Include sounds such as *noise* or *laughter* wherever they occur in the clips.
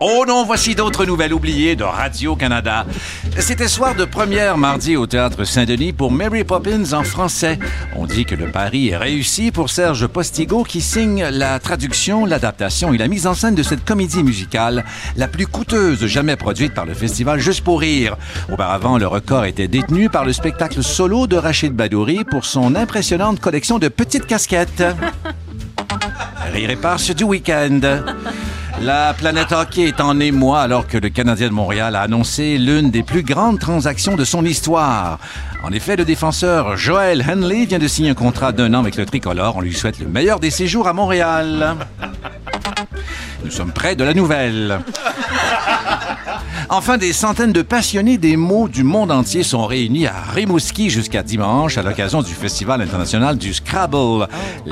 Oh non, voici d'autres nouvelles oubliées de Radio-Canada. C'était soir de première mardi au Théâtre Saint-Denis pour Mary Poppins en français. On dit que le pari est réussi pour Serge Postigo qui signe la traduction, l'adaptation et la mise en scène de cette comédie musicale, la plus coûteuse jamais produite par le festival Juste pour rire. Auparavant, le record était détenu par le spectacle solo de Rachid Badouri pour son impressionnante collection de petites casquettes. *laughs* Rire éparse du week-end. La planète hockey est en émoi alors que le Canadien de Montréal a annoncé l'une des plus grandes transactions de son histoire. En effet, le défenseur Joel Henley vient de signer un contrat d'un an avec le tricolore. On lui souhaite le meilleur des séjours à Montréal. Nous sommes près de la nouvelle. Enfin, des centaines de passionnés des mots du monde entier sont réunis à Rimouski jusqu'à dimanche à l'occasion du Festival international du Scrabble.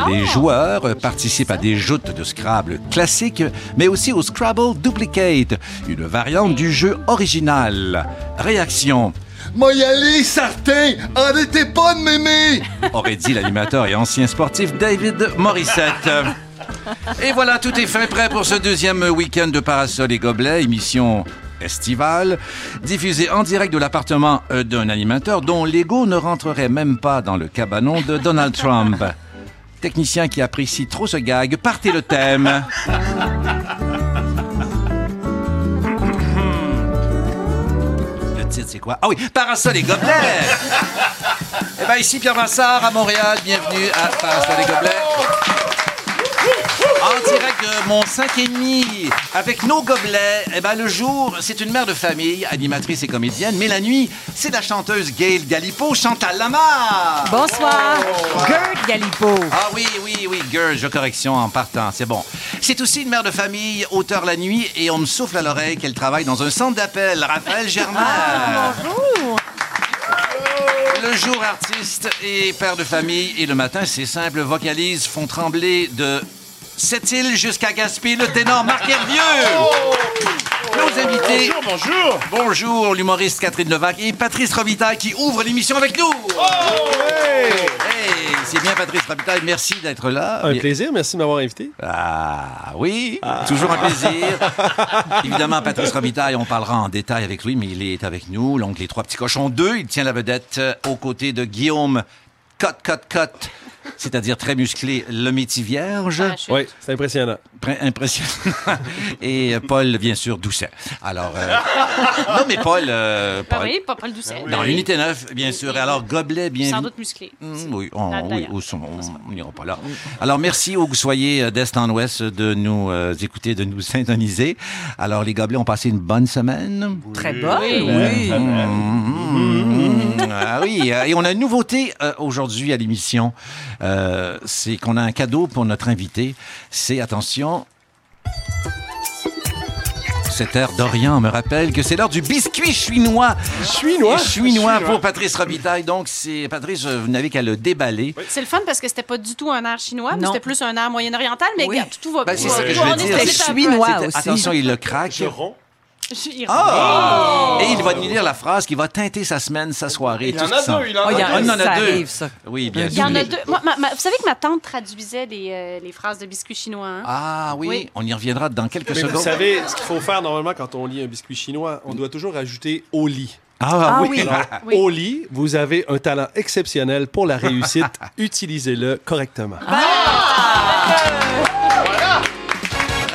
Les joueurs participent à des joutes de Scrabble classiques, mais aussi au Scrabble Duplicate, une variante du jeu original. Réaction. Moi y aller, certain! Arrêtez pas de m'aimer! aurait dit l'animateur et ancien sportif David Morissette. *laughs* Et voilà, tout est fait, prêt pour ce deuxième week-end de Parasol et Gobelets, émission estivale, diffusée en direct de l'appartement euh, d'un animateur dont l'ego ne rentrerait même pas dans le cabanon de Donald Trump. Technicien qui apprécie trop ce gag, partez le thème. Le titre, c'est quoi? Ah oui, Parasol et Gobelets! Eh bien, ici Pierre à Montréal. Bienvenue à Parasol et Gobelets. En direct de mon 5,5 avec nos gobelets. Eh ben, le jour, c'est une mère de famille, animatrice et comédienne, mais la nuit, c'est la chanteuse Gail Galipo, Chantal Lamar. Bonsoir, Gert Galipo. Ah oui, oui, oui, girl, je correction en partant, c'est bon. C'est aussi une mère de famille, auteur la nuit, et on me souffle à l'oreille qu'elle travaille dans un centre d'appel, Raphaël Germain. Bonjour. Le jour, artiste et père de famille, et le matin, c'est simple, vocalise, font trembler de Sept-Îles jusqu'à Gaspé, le ténor Marc Hervieux. Nos invités. Bonjour, bonjour. Bonjour, l'humoriste Catherine Levac et Patrice Robitaille qui ouvre l'émission avec nous. Hey, c'est bien Patrice Robitaille, merci d'être là. Un plaisir, merci de m'avoir invité. Ah oui, toujours un plaisir. *laughs* Évidemment, Patrice Robitaille, on parlera en détail avec lui, mais il est avec nous. Donc, les trois petits cochons 2, il tient la vedette euh, aux côtés de Guillaume Cote, Cote, Cote, c'est-à-dire très musclé, le métier vierge. Oui, c'est impressionnant. Impressionnant. *laughs* Et euh, Paul, bien sûr, Doucet. Alors, euh, non, mais Paul, euh, Ah Paul oui, pas, le doucet. dans l'unité 9, bien sûr. Alors, gobelet, bien Sans vu- doute musclé. Mm, oui, on oui, au son, on on n'ira pas là. Alors, merci où que vous soyez euh, d'Est en Ouest de nous euh, écouter, de nous *laughs* syntoniser. Alors, les gobelets ont passé une bonne semaine. Très bonne. Oui. Mmh, ah oui, et on a une nouveauté euh, aujourd'hui à l'émission. Euh, c'est qu'on a un cadeau pour notre invité. C'est, attention, cette heure d'Orient me rappelle que c'est l'heure du biscuit chinois. Chinois? Chinois pour Patrice Robitaille. Donc, c'est Patrice, vous n'avez qu'à le déballer. C'est le fun parce que c'était pas du tout un air chinois, mais c'était plus un air moyen-oriental, mais Oui. regarde, tout va Ben, bien. c'est que je veux dire. C'était peu. chinois. Aussi. Attention, il le craque. Je romps. Il Ah! Et il va nous lire la phrase qui va teinter sa semaine, sa soirée. Il tout en a deux, il en Oh, il y a en Ah, il en a ça deux. arrive, ça. Oui, bien Il y en sûr. a deux. Moi, ma- ma- vous savez que ma tante traduisait les, euh, les phrases de biscuits chinois. hein? Ah oui, Oui. on y reviendra dans quelques Mais secondes. vous savez, ce qu'il faut faire normalement quand on lit un biscuit chinois, on doit toujours ajouter au lit. Ah, Ah oui. oui. Alors, *laughs* Oui. au lit, vous avez un talent exceptionnel pour la réussite. *laughs* Utilisez-le correctement.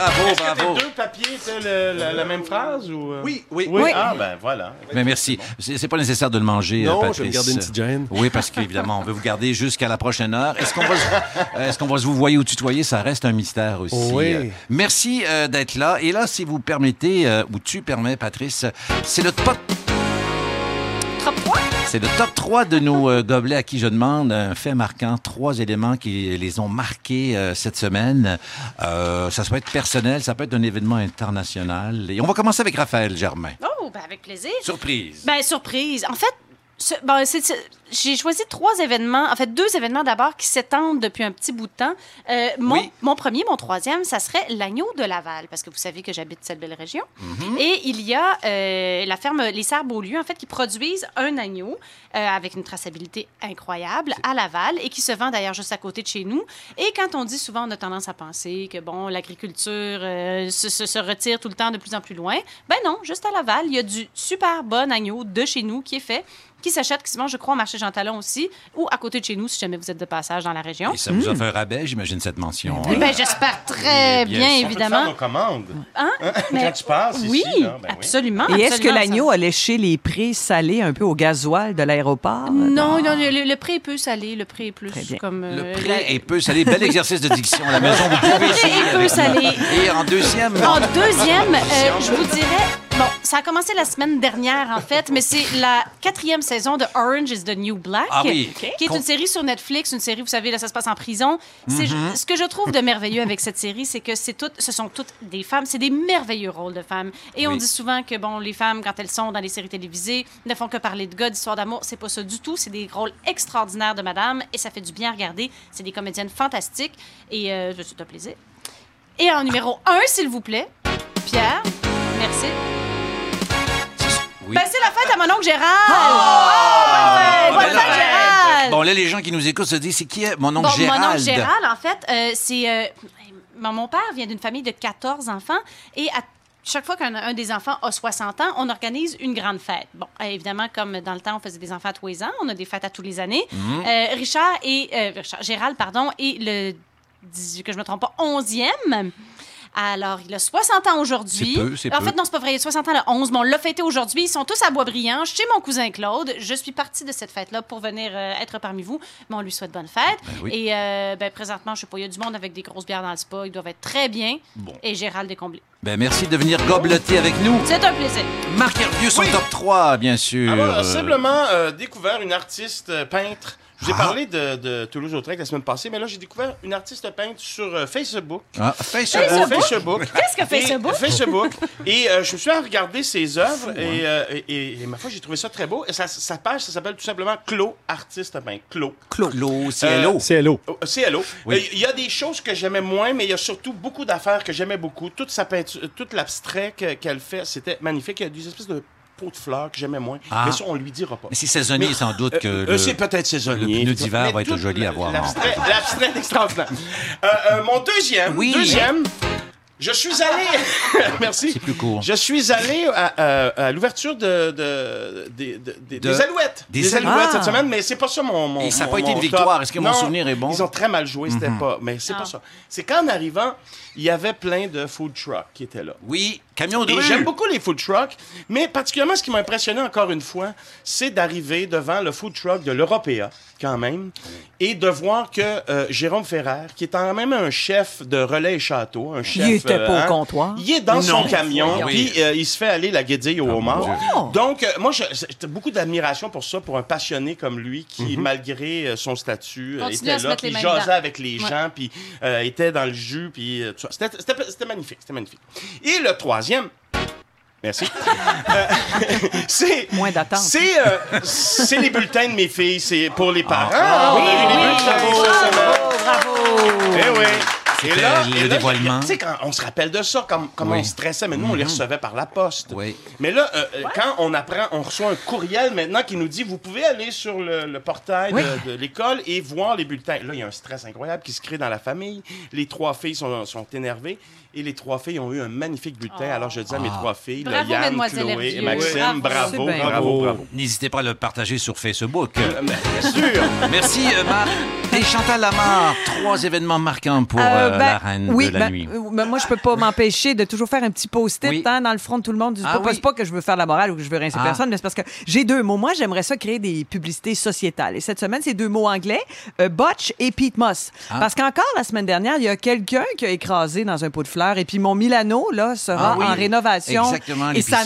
Bravo, bravo. deux papiers, c'est le- la, la même phrase ou euh? Oui, oui, Oui. Ah ben voilà. Mais merci. C'est pas nécessaire de le manger, Non, euh, je vais Patrice. garder une petite gêne. *laughs* Oui, parce qu'évidemment, on veut vous garder jusqu'à la prochaine heure. Est-ce qu'on va, se- euh, est-ce qu'on va se vous voyer ou tutoyer? Ça reste un mystère aussi. Oui. Euh, merci euh, d'être là. Et là, si vous permettez, euh, ou tu permets, Patrice, c'est Trop trois? C'est le top 3 de nos euh, gobelets à qui je demande un fait marquant, trois éléments qui les ont marqués euh, cette semaine. Euh, ça peut être personnel, ça peut être un événement international. Et on va commencer avec Raphaël Germain. Oh, ben avec plaisir. Surprise. Ben, surprise. En fait, bon, j'ai choisi trois événements, en fait deux événements d'abord qui s'étendent depuis un petit bout de temps. Euh, mon, Oui. mon premier, mon troisième, ça serait l'agneau de Laval, parce que vous savez que j'habite cette belle région. Mhm. Et il y a euh, la ferme Les Serres Beaulieu, en fait, qui produisent un agneau euh, avec une traçabilité incroyable à Laval et qui se vend d'ailleurs juste à côté de chez nous. Et quand on dit souvent, on a tendance à penser que, bon, l'agriculture se, se- se retire tout le temps de plus en plus loin. Ben non, juste à Laval, il y a du super bon agneau de chez nous qui est fait qui s'achète, qui se vend, je crois, au marché Jean Talon aussi, ou à côté de chez nous, si jamais vous êtes de passage dans la région. Et ça vous a fait un rabais, j'imagine, cette mention. Eh hein? ben, j'espère très Bien bien, sûr. On peut faire évidemment. nos commandes. Hein? Quand tu passes oui, ici, là, ben oui. absolument. Et est-ce que absolument, l'agneau ça- a léché les prix salés un peu au gasoil de l'aéroport? Non, non, le, le prix est peu salé, le prix est plus Très bien. comme... Le euh, prix la- est peu salé. Bel exercice de diction à la maison. Vous pouvez prix essayer. est peu avec salé. Et en deuxième, En deuxième, euh, je vous dirais, bon, ça a commencé la semaine dernière en fait, mais c'est la quatrième saison de Orange is the New Black, Ah oui. qui est une série sur Netflix, une série, vous savez, là, ça se passe en prison. Mm-hmm. ce que je trouve de merveilleux avec cette série, c'est que c'est toutes, ce sont toutes des femmes, c'est des merveilleux rôles de femmes. Et on dit souvent que bon, les femmes, quand elles sont dans les séries télévisées, ne font que parler de gars, d'histoire d'amour. C'est pas ça du tout. C'est des rôles extraordinaires de madame et ça fait du bien à regarder. C'est des comédiennes fantastiques et euh, c'est un plaisir. Et en numéro un, s'il vous plaît, Pierre, merci. Oui. Ben, c'est la fête à mon oncle Gérald! Ah, bonne ben fête, Gérald! Bon, là, les gens qui nous écoutent se disent, c'est qui est mon oncle Bon, Gérald? Mon oncle Gérald, en fait, euh, c'est. euh, mon mon père vient d'une famille de 14 enfants et à chaque fois qu'un un des enfants a 60 ans, on organise une grande fête. Bon, euh, évidemment, comme dans le temps, on faisait des enfants à tous les ans, on a des fêtes à tous les années. Mhm. Euh, Richard et. euh, Richard- Gérald, pardon, est le. que je me trompe pas, 11e. Alors, il a 60 ans aujourd'hui. C'est peu, c'est En peu. fait, non, c'est pas vrai. Il a 60 ans le 11, mais on l'a fêté aujourd'hui. Ils sont tous à Boisbriand, chez mon cousin Claude. Je suis partie de cette fête-là pour venir euh, être parmi vous. Mais on lui souhaite bonne fête. oui. Et euh, ben, présentement, je sais pas, il y a du monde avec des grosses bières dans le spa. Ils doivent être très bien. Bon. Et Gérald est comblé. Ben, merci de venir gobeloter avec nous. C'est un plaisir. Marc Hervieux, son Oui. top 3, bien sûr. Alors, Euh, simplement euh, découvert une artiste euh, peintre. Je vous ai parlé de, de Toulouse-Lautrec la semaine passée, mais là, j'ai découvert une artiste peintre sur euh, Facebook. Ah, Facebook. Euh, Facebook? Facebook. Qu'est-ce que Et- Facebook? Facebook. *laughs* Et euh, je me suis à regarder ses œuvres et, euh, et, et- et ma foi, j'ai trouvé ça très beau. Et sa, sa page, ça s'appelle tout simplement Clos, artiste peintre. Clos. Claude, cielo. C'est hello. Oh, C'est hello. Oui. Euh, Il y a des choses que j'aimais moins, mais il y a surtout beaucoup d'affaires que j'aimais beaucoup. Toute sa peinture, tout l'abstrait que- qu'elle fait, c'était magnifique. Il y a des espèces de pots de fleurs que j'aimais moins. Ah. Mais ça, on lui dira pas. Mais c'est saisonnier, Mais- sans doute que. Euh, le- euh, c'est peut-être saisonnier. le pneu d'hiver va être tout joli à voir. L'abstrait l'abstrait est extraordinaire. Euh, euh, mon deuxième, Oui. deuxième, je suis allé. *laughs* Merci. C'est plus court. Je suis allé à, à- à l'ouverture de, de- des- de- des- De- des Alouettes. des Des, Alouettes. Alouettes Ah. cette semaine, mais c'est pas ça mon. mon Et ça a mon- pas été une top. victoire. Est-ce que mon souvenir est bon? Ils ont très mal joué, c'était Mhm. pas. Mais c'est Ah. pas ça. C'est qu'en arrivant, il y avait plein de food trucks qui étaient là. Oui, camion de Et rue. j'aime beaucoup les food trucks, mais particulièrement ce qui m'a impressionné encore une fois, c'est d'arriver devant le food truck de l'Européa, quand même, et de voir que euh, Jérôme Ferrer, qui est quand même un chef de relais et château, un chef... Il était euh, pas au hein, comptoir. Il est dans son camion, Voyons. puis euh, il se fait aller la guédille au homard. Dieu. Oh. Donc, euh, moi, j'ai beaucoup d'admiration pour ça, pour un passionné comme lui, qui, Mhm. malgré euh, son statut, euh, Continue était là, puis jasait avec les Ouais. gens, puis euh, était dans le jus, puis euh, c'était magnifique, c'était magnifique. Et le troisième, merci, *laughs* Euh, *laughs* c'est... Moins d'attente. C'est euh, c'est les bulletins de mes filles, c'est pour les parents. Ah, on a eu les oui, bulletins bravo, semaine. Bravo! Eh oui. C'était là, le là, dévoilement. Tu sais, quand on se rappelle de ça, comme, comme Oui. on stressait, mais nous, on les recevait par la poste. Oui. Mais là, euh, euh, quand on apprend, on reçoit un courriel maintenant qui nous dit vous pouvez aller sur le, le portail de, de l'école et voir les bulletins. Là, il y a un stress incroyable qui se crée dans la famille. Les trois filles sont, sont énervées et les trois filles ont eu un magnifique bulletin. Alors, je dis à mes trois filles, Bravo, Yann, Chloé et. Maxime, Bravo. bravo, bravo, Bravo. bravo. N'hésitez pas à le partager sur Facebook. Euh, bien sûr. *laughs* Merci, euh, Marc. Et Chantal Lamar, trois événements marquants pour Euh, euh, ben, la reine oui, de la ben, nuit. euh, ben, moi, je peux pas *laughs* m'empêcher de toujours faire un petit post-it Oui. hein, dans le front de tout le monde. C'est Ah pas, oui. c'est pas que je veux faire la morale ou que je veux rincer Ah. personne, mais c'est parce que j'ai deux mots. Moi, j'aimerais ça créer des publicités sociétales. Et cette semaine, c'est deux mots anglais, euh, Botch et Pete Moss. Ah. Parce qu'encore la semaine dernière, il y a quelqu'un qui a écrasé dans un pot de fleurs. Et puis mon Milano, là, sera Ah oui. en rénovation. Exactement, Et ça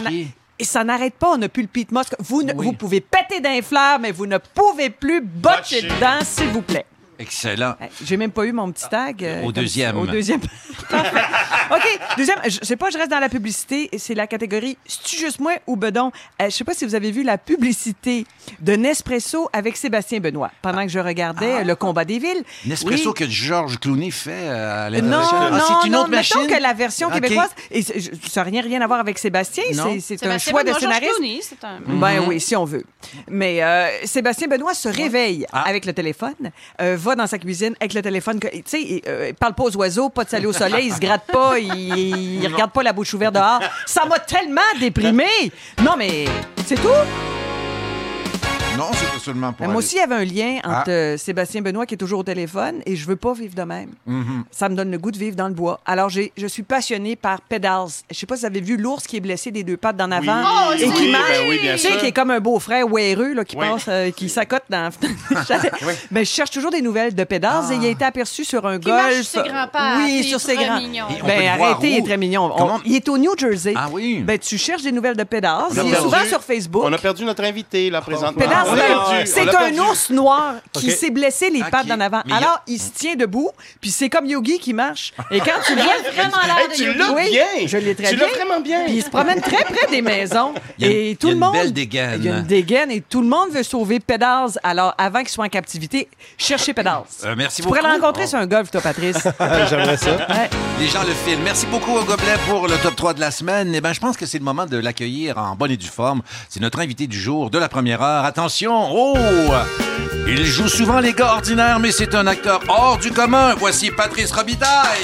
et ça n'arrête pas, on n'a plus le Pete Moss. Vous, ne- Oui. vous pouvez péter d'un fleurs, mais vous ne pouvez plus botcher Botcher. dedans, s'il vous plaît. Excellent. Hey, J'ai même pas eu mon petit tag. euh, Au comme deuxième. Au deuxième. *laughs* OK. Deuxième, je sais pas, je reste dans la publicité. C'est la catégorie C'est-tu juste moi ou Bedon? Euh, je sais pas si vous avez vu la publicité de Nespresso avec Sébastien Benoît pendant que je regardais euh, le combat des villes. Nespresso Oui. que Georges Clooney fait euh, à Non, l'international. non, Ah, c'est une non, autre mettons machine? que la version québécoise, et ça n'a rien, rien à voir avec Sébastien, Non. c'est- un choix de Benoît, scénariste. Clooney, c'est un... Ben oui, si on veut. Mais euh, Sébastien Benoît se réveille Ah. avec le téléphone, euh, dans sa cuisine avec le téléphone. Tu sais, il, euh, il parle pas aux oiseaux, pas de salut au soleil, il se gratte pas, il, il regarde pas la bouche ouverte dehors. Ça m'a tellement déprimé. Non, mais c'est tout. Non, c'est pas seulement pour Mais moi aller- aussi, il y avait un lien entre Ah. euh, Sébastien Benoît qui est toujours au téléphone et je veux pas vivre de même. Mm-hmm. Ça me donne le goût de vivre dans le bois. Alors, je suis passionnée par Pedals. Je sais pas si vous avez vu l'ours qui est blessé des deux pattes d'en avant Oh, et oui, qui ben marche. oui, bien tu sais, sûr. qui est comme un beau-frère wéreux là, qui Oui. passe, euh, qui s'accote dans. *laughs* Ben, je cherche toujours des nouvelles de Pedals et il a été aperçu sur un Qui golf. sur ses grands Oui, sur il ses est très grands. Ben, arrêtez, il est très mignon. On- il est au New Jersey. Ah oui. Ben, tu cherches des nouvelles de Pedals. Il est souvent sur Facebook. On a perdu notre invité, là, présentement. C'est- un ours noir qui s'est blessé les pattes d'en avant. Alors, il se tient debout, puis c'est comme Yogi qui marche. Et quand tu *laughs* le Il vois, vraiment l'air de tu Yogi. l'as Oui, bien. je l'ai très tu bien. l'as vraiment bien. puis il se promène très près des maisons. *laughs* Il y a- et il tout y a le une monde. belle dégaine. Il y a une dégaine et tout le monde veut sauver Pedals. Alors, avant qu'il soit en captivité, cherchez Pedals. Euh, merci tu beaucoup. pourrais le rencontrer sur un golf, toi, Patrice. *laughs* J'aimerais ça. Ouais. Les gens le filment. Merci beaucoup au Gobelet pour le top 3 de la semaine. Eh ben, je pense que c'est le moment de l'accueillir en bonne et due forme. C'est notre invité du jour de la première heure. Attention! Oh! Il joue souvent les gars ordinaires, mais c'est un acteur hors du commun. Voici Patrice Robitaille.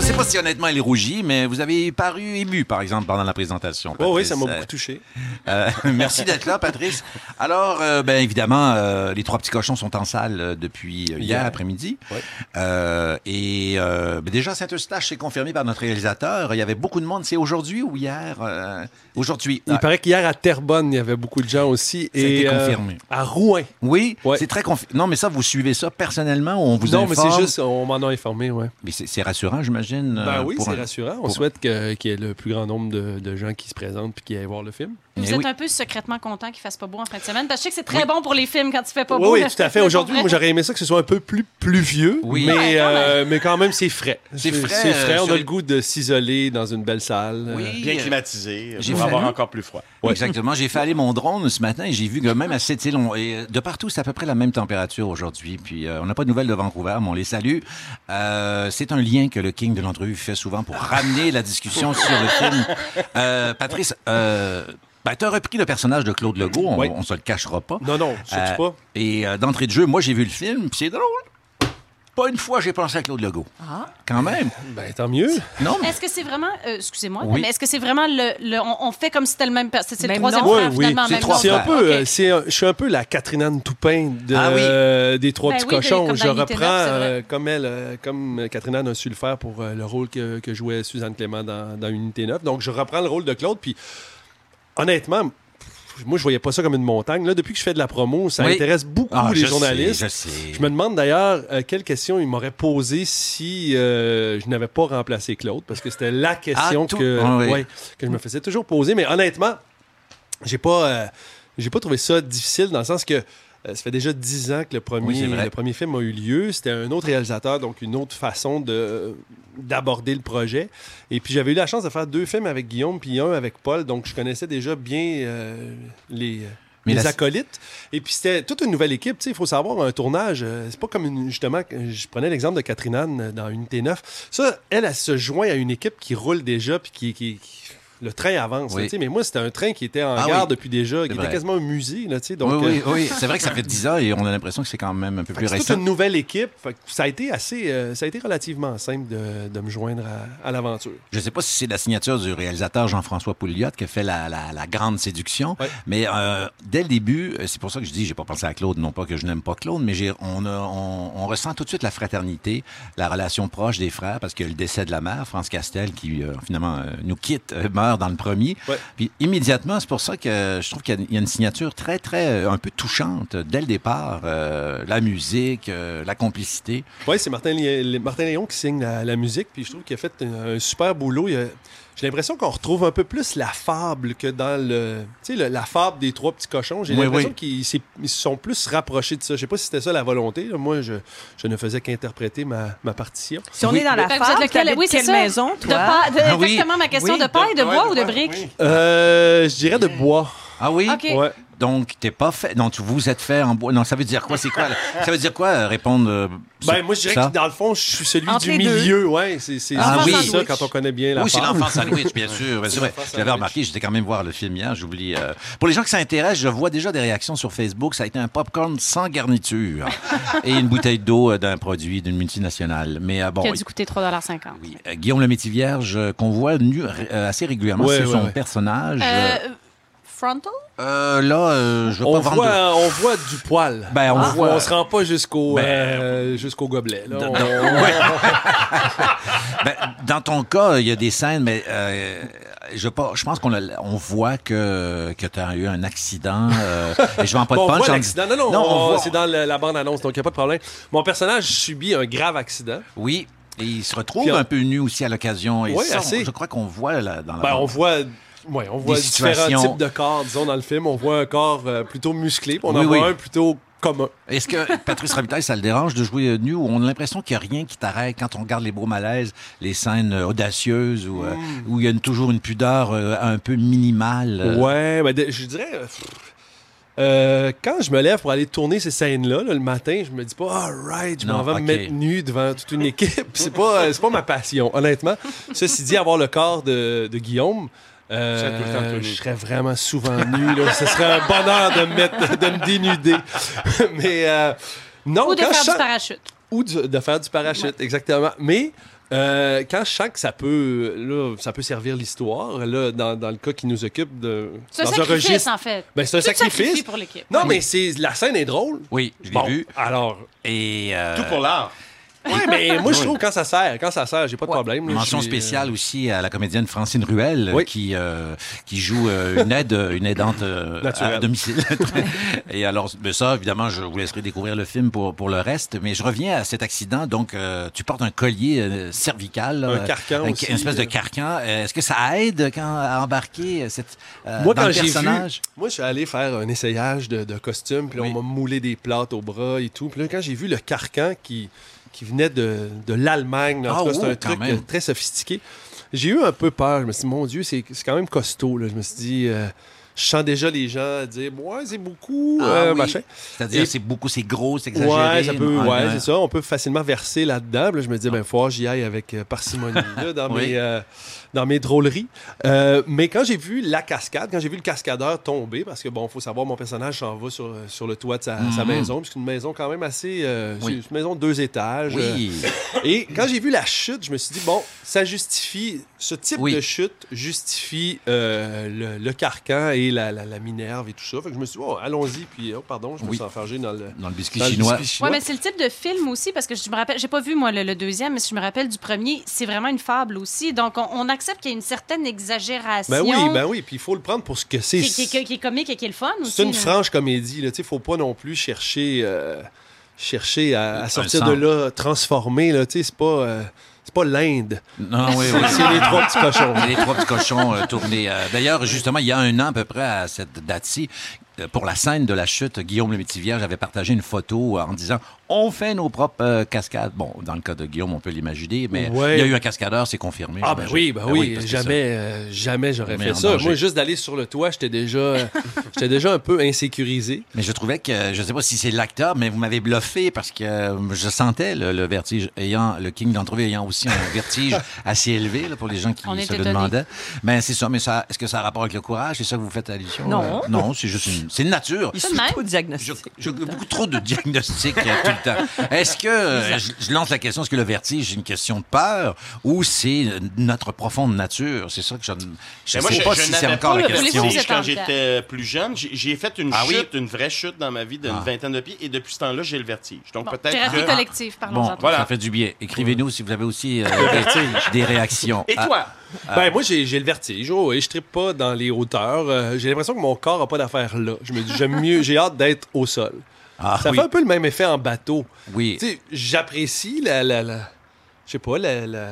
Je sais pas si honnêtement il est rougi, mais vous avez paru ému, par exemple, pendant la présentation. Oh oui, Patrice. ça m'a Euh, beaucoup touché. euh, *laughs* merci d'être là, Patrice. Alors, euh, ben évidemment, euh, les trois petits cochons sont en salle euh, depuis euh, hier, Hier. après-midi. Ouais. Euh, et euh, ben, déjà, Saint-Eustache, c'est confirmé par notre réalisateur. Il y avait beaucoup de monde. C'est aujourd'hui ou hier? Euh, aujourd'hui? Il Ah, paraît qu'hier à Terrebonne, il y avait beaucoup de gens aussi. Et euh, confirmé. à Rouen. oui, Ouais. c'est très confirmé. Non, mais ça, vous suivez ça personnellement ou on vous non, mais informe? c'est juste, on m'en a informé, ouais. Mais c'est c'est rassurant, j'imagine. Ben euh, oui, pour c'est rassurant. On pour- souhaite qu'il y ait le plus grand nombre de, de gens qui se présentent puis qui aillent voir le film. Vous Mais êtes oui. un peu secrètement content qu'il fasse pas beau en fin de semaine. Parce que je sais que c'est très bon pour les films quand il fait pas Oui, beau. oui, tout à fait. Aujourd'hui, moi, j'aurais aimé ça que ce soit un peu plus pluvieux. Oui. Mais, Ouais, quand euh, mais quand même, c'est frais. C'est frais, C'est frais. euh, On a les- le goût de s'isoler dans une belle salle. Oui. Euh, Bien climatisé, j'ai pour avoir encore plus froid. Oui, Exactement. J'ai fait aller mon drone ce matin et j'ai vu que même à cette île, on- et euh, de partout, c'est à peu près la même température aujourd'hui. Puis euh, on n'a pas de nouvelles de Vancouver, mais on les salue. Euh, c'est un lien que le King de l'entrevue fait souvent pour ramener la discussion *laughs* sur le film. Euh, Patrice, euh, ben, tu as repris le personnage de Claude Legault, on, Oui. on se le cachera pas. Non, non, surtout Euh, pas. Et euh, d'entrée de jeu, moi j'ai vu le film, puis c'est drôle. Pas une fois j'ai pensé à Claude Legault. Ah. Quand même. Ben, tant mieux. Non, mais Est-ce que c'est vraiment. euh, Excusez-moi, Oui. mais est-ce que c'est vraiment le. le- on, on fait comme si c'était le même. C'est le troisième nom. frère, Oui, oui. finalement. C'est même trois nom. C'est un peu, c'est je suis un peu la Catherine Anne Toupin de, Ah oui. euh, des trois Ben petits cochons. comme Je reprends euh, comme elle, euh, comme Catherine Anne a su le faire pour euh, le rôle que, que jouait Suzanne Clément dans, dans Unité 9. Donc je reprends le rôle de Claude. Puis honnêtement, moi je voyais pas ça comme une montagne. Là, depuis que je fais de la promo, ça Oui. intéresse beaucoup Ah, les je journalistes. sais, je sais. Je me demande d'ailleurs euh, quelle question il m'aurait posé si euh, je n'avais pas remplacé Claude, parce que c'était la question que, Ah oui. ouais, que je me faisais toujours poser. Mais honnêtement, j'ai pas, euh, j'ai pas trouvé ça difficile dans le sens que ça fait déjà dix ans que le premier, le premier film a eu lieu. C'était un autre réalisateur, donc une autre façon de d'aborder le projet. Et puis j'avais eu la chance de faire deux films avec Guillaume, puis un avec Paul, donc je connaissais déjà bien euh, les Mais les la- acolytes. Et puis c'était toute une nouvelle équipe. Il faut savoir, un tournage, euh, c'est pas comme une, justement, je prenais l'exemple de Catherine Anne euh, dans Unité 9. Ça, elle, elle se joint à une équipe qui roule déjà, puis qui. qui- qui- le train avance. Oui. là, mais moi, c'était un train qui était en Ah gare oui. depuis déjà, qui C'est était quasiment un musée. Là, donc, oui, oui, euh, oui. C'est vrai que ça fait 10 ans et on a l'impression que c'est quand même un peu plus c'est récent. une nouvelle équipe. Ça a été assez, euh, ça a été relativement simple de, de me joindre à, à l'aventure. Je ne sais pas si c'est la signature du réalisateur Jean-François Pouliot qui a fait la, la- la grande séduction, Ouais. mais euh, dès le début, euh, c'est pour ça que je dis, j'ai pas pensé à Claude, non pas que je n'aime pas Claude, mais on, a- on, on ressent tout de suite la fraternité, la relation proche des frères, parce que le décès de la mère, France Castel, qui finalement nous quitte, euh, meurt dans le premier. Ouais. Puis immédiatement, c'est pour ça que je trouve qu'il y a- une signature très, très, euh, un peu touchante dès le départ. euh, la musique, euh, la complicité. Oui, c'est Martin, Martin Léon qui signe la, la musique, puis je trouve qu'il a fait un, un super boulot. Il a- j'ai l'impression qu'on retrouve un peu plus la fable que dans le. Tu sais, la fable des trois petits cochons. J'ai Oui, l'impression oui. qu'ils se sont plus rapprochés de ça. Je sais pas si c'était ça la volonté. là. Moi, je, je ne faisais qu'interpréter ma, ma partition. Si on est dans la Ben, vous fable, êtes lequel? quelle ça. maison, De toi? pa- de- Ah oui. Exactement ma question. Oui, de paille, de ouais, bois ou de briques? oui. Euh, je dirais de bois. Ah oui? Ouais. Donc, t'es pas fait. Non, tu vous êtes fait en bois. Non, ça veut dire quoi? C'est quoi? *laughs* Ça veut dire quoi, euh, répondre. euh, Ben, moi, je dirais ça? que dans le fond, je suis celui Entre du deux. milieu. Ouais, c'est c'est Ah c'est oui. ça quand on connaît bien la Oui, c'est l'enfant sandwich, bien sûr. *laughs* J'avais remarqué, j'étais quand même voir le film hier, j'oublie. euh, Pour les gens qui s'intéressent, je vois déjà des réactions sur Facebook. Ça a été un popcorn sans garniture *laughs* et une bouteille d'eau d'un produit d'une multinationale. Mais euh, bon. Qui a dû coûter 3,50 Oui, euh, Guillaume le Métis Vierge, euh, qu'on voit nu euh, assez régulièrement, Ouais, c'est ouais, son ouais. personnage. Frontal? Euh, là, euh, je vais On pas vendre. voit, on voit du poil. Ben, on voit- on se rend pas jusqu'au Ben, euh, jusqu'au gobelet. là. On-. *laughs* *laughs* Ben, dans ton cas, il y a des scènes, mais euh, je, pas- je pense qu'on on voit que, que tu as eu un accident. euh, et je vends pas de *laughs* Bon, on punch. voit en- l'accident. Non, non, Non, on- on voit- c'est dans le- la bande-annonce, donc il n'y a pas de problème. Mon personnage subit un grave accident. Oui. Et il se retrouve on- un peu nu aussi à l'occasion. On- assez. je crois qu'on voit là, dans la Ben, on voit, ouais, on voit Des différents situations. types de corps, disons, dans le film. On voit un corps euh, plutôt musclé, on Oui, en voit oui. un plutôt commun. Est-ce que Patrice Robitaille, ça le dérange de jouer euh, nu ou on a l'impression qu'il n'y a rien qui t'arrête quand on regarde les beaux malaises, les scènes euh, audacieuses ou, euh, Mm. où il y a une- toujours une pudeur un peu minimale? Ouais, ben, je dirais. euh, quand je me lève pour aller tourner ces scènes-là, là, le matin, je me dis pas, alright, je m'en vais me mettre nu devant toute une équipe. *laughs* c'est pas, pas ma passion, honnêtement. Ceci dit, avoir le corps de, de Guillaume. Euh, je serais vraiment souvent nu. Là. Ce serait un bonheur de me, mettre, de me dénuder. *laughs* Mais euh, non, Ou de quand faire je du parachute. ou du- de faire du parachute, exactement. Mais euh, quand je sens que ça peut, là, ça peut servir l'histoire, là, dans, dans le cas qui nous occupe, de, C'est un sacrifice, registre- en fait. Ben, c'est un sacrifice. pour l'équipe. Non, mais c'est la scène est drôle. Oui, je l'ai Bon, vu. alors. Et euh, Tout pour l'art. Ouais, mais *laughs* moi, je trouve quand ça sert, quand ça sert, j'ai pas de problème. là. Mention suis, spéciale aussi à la comédienne Francine Ruel Oui. qui euh, qui joue euh, une aide une aidante euh, à domicile. *laughs* *laughs* Et alors mais ça évidemment je vous laisserai découvrir le film pour pour le reste mais je reviens à cet accident donc euh, tu portes un collier euh, cervical Un euh, carcan aussi, une espèce de euh. carcan Euh, est-ce que ça aide quand à embarquer euh, cette euh, Moi, dans quand le vu, personnage? moi, je suis allé faire un essayage de, de costume, puis là, Oui. on m'a moulé des plates au bras et tout. Puis là, quand j'ai vu le carcan qui, qui venait de, de l'Allemagne, en Ah, tout cas, c'est un truc même. très sophistiqué, j'ai eu un peu peur. Je me suis dit, mon Dieu, c'est quand même costaud. là. Je me suis dit, euh, je sens déjà les gens dire, ouais, c'est beaucoup, Ah euh, oui. machin. c'est-à-dire c'est beaucoup c'est gros c'est exagéré Ouais, ça peut, Ah, ouais, c'est ça. On peut facilement verser là-dedans. Là, je me dis, ben, faut que j'y aille avec euh, parcimonie là, dans, *laughs* Oui. mes, euh, dans mes drôleries. Euh, mais quand j'ai vu la cascade, quand j'ai vu le cascadeur tomber, parce que, bon, faut savoir, mon personnage s'en va sur, sur le toit de sa, sa Mhm. maison, puis c'est une maison quand même assez. euh, Oui. une maison de deux étages. euh, oui et quand j'ai vu la chute, je me suis dit, bon, ça justifie, ce type Oui. de chute justifie euh, le, le carcan et la, la, la minerve et tout ça. Fait que je me suis dit, oh, allons-y, puis, oh, pardon, je me Oui. suis enfargé dans le, dans le biscuit dans le chinois biscuit chinois. mais c'est le type de film aussi, parce que je me rappelle, j'ai pas vu, moi, le, le deuxième, mais si je me rappelle du premier, c'est vraiment une fable aussi. Donc, on, on accepte qu'il y a une certaine exagération. Ben oui, ben oui, puis il faut le prendre pour ce que c'est. Qui, qui- est comique et qui est le fun aussi. C'est une là. franche comédie, là. Tu sais, faut pas non plus chercher, euh, chercher à, à sortir de là transformé, là. Tu sais, c'est pas, euh, c'est pas l'Inde. non oui, oui. C'est les trois petits cochons. Les trois petits cochons euh, tournés. euh, D'ailleurs, justement, il y a un an à peu près à cette date-ci, pour la scène de la chute, Guillaume le Métivier, j'avais partagé une photo en disant on fait nos propres euh, cascades. Bon, dans le cas de Guillaume, on peut l'imaginer, mais Ouais. il y a eu un cascadeur, c'est confirmé. Ah ben oui, ben oui, parce que jamais, euh, jamais j'aurais fait ça. danger. Moi, juste d'aller sur le toit, j'étais déjà, euh, *laughs* j'étais déjà un peu insécurisé. Mais je trouvais que, je sais pas si c'est l'acteur, mais vous m'avez bluffé parce que euh, je sentais le, le vertige, ayant le King d'entrevue ayant aussi un vertige *laughs* assez élevé là, pour les gens qui On se le demandaient. Ben c'est ça, mais ça, est-ce que ça a rapport avec le courage? C'est ça que vous faites allusion Non. Euh, non, c'est juste une, c'est une nature. Il de même. tout Je, diagnostic. je- beaucoup trop de diagnostics euh, tout le temps. Est-ce que, euh, je, je lance la question, est-ce que le vertige est une question de peur ou c'est euh, notre profonde nature? C'est ça que je ne moi, sais je, pas je si c'est encore pas la le question. Quand j'étais plus jeune. J'ai fait une Ah oui? chute, une vraie chute dans ma vie d'une Ah. vingtaine de pieds et depuis ce temps-là, j'ai le vertige. Donc Bon, peut-être thérapie que... collective, parlons-en. Bon. Voilà. ça fait du bien. Écrivez-nous si vous avez aussi euh, *laughs* des, des réactions. Et Ah, toi? Ben moi, j'ai, le vertige. Oh, et je trippe pas dans les hauteurs. Euh, j'ai l'impression que mon corps a pas d'affaire là. Je me dis, j'aime mieux, j'ai hâte d'être au sol. Ah, Ça oui. fait un peu le même effet en bateau. Oui. Tu sais, j'apprécie la, la, la- Je sais pas, la, la,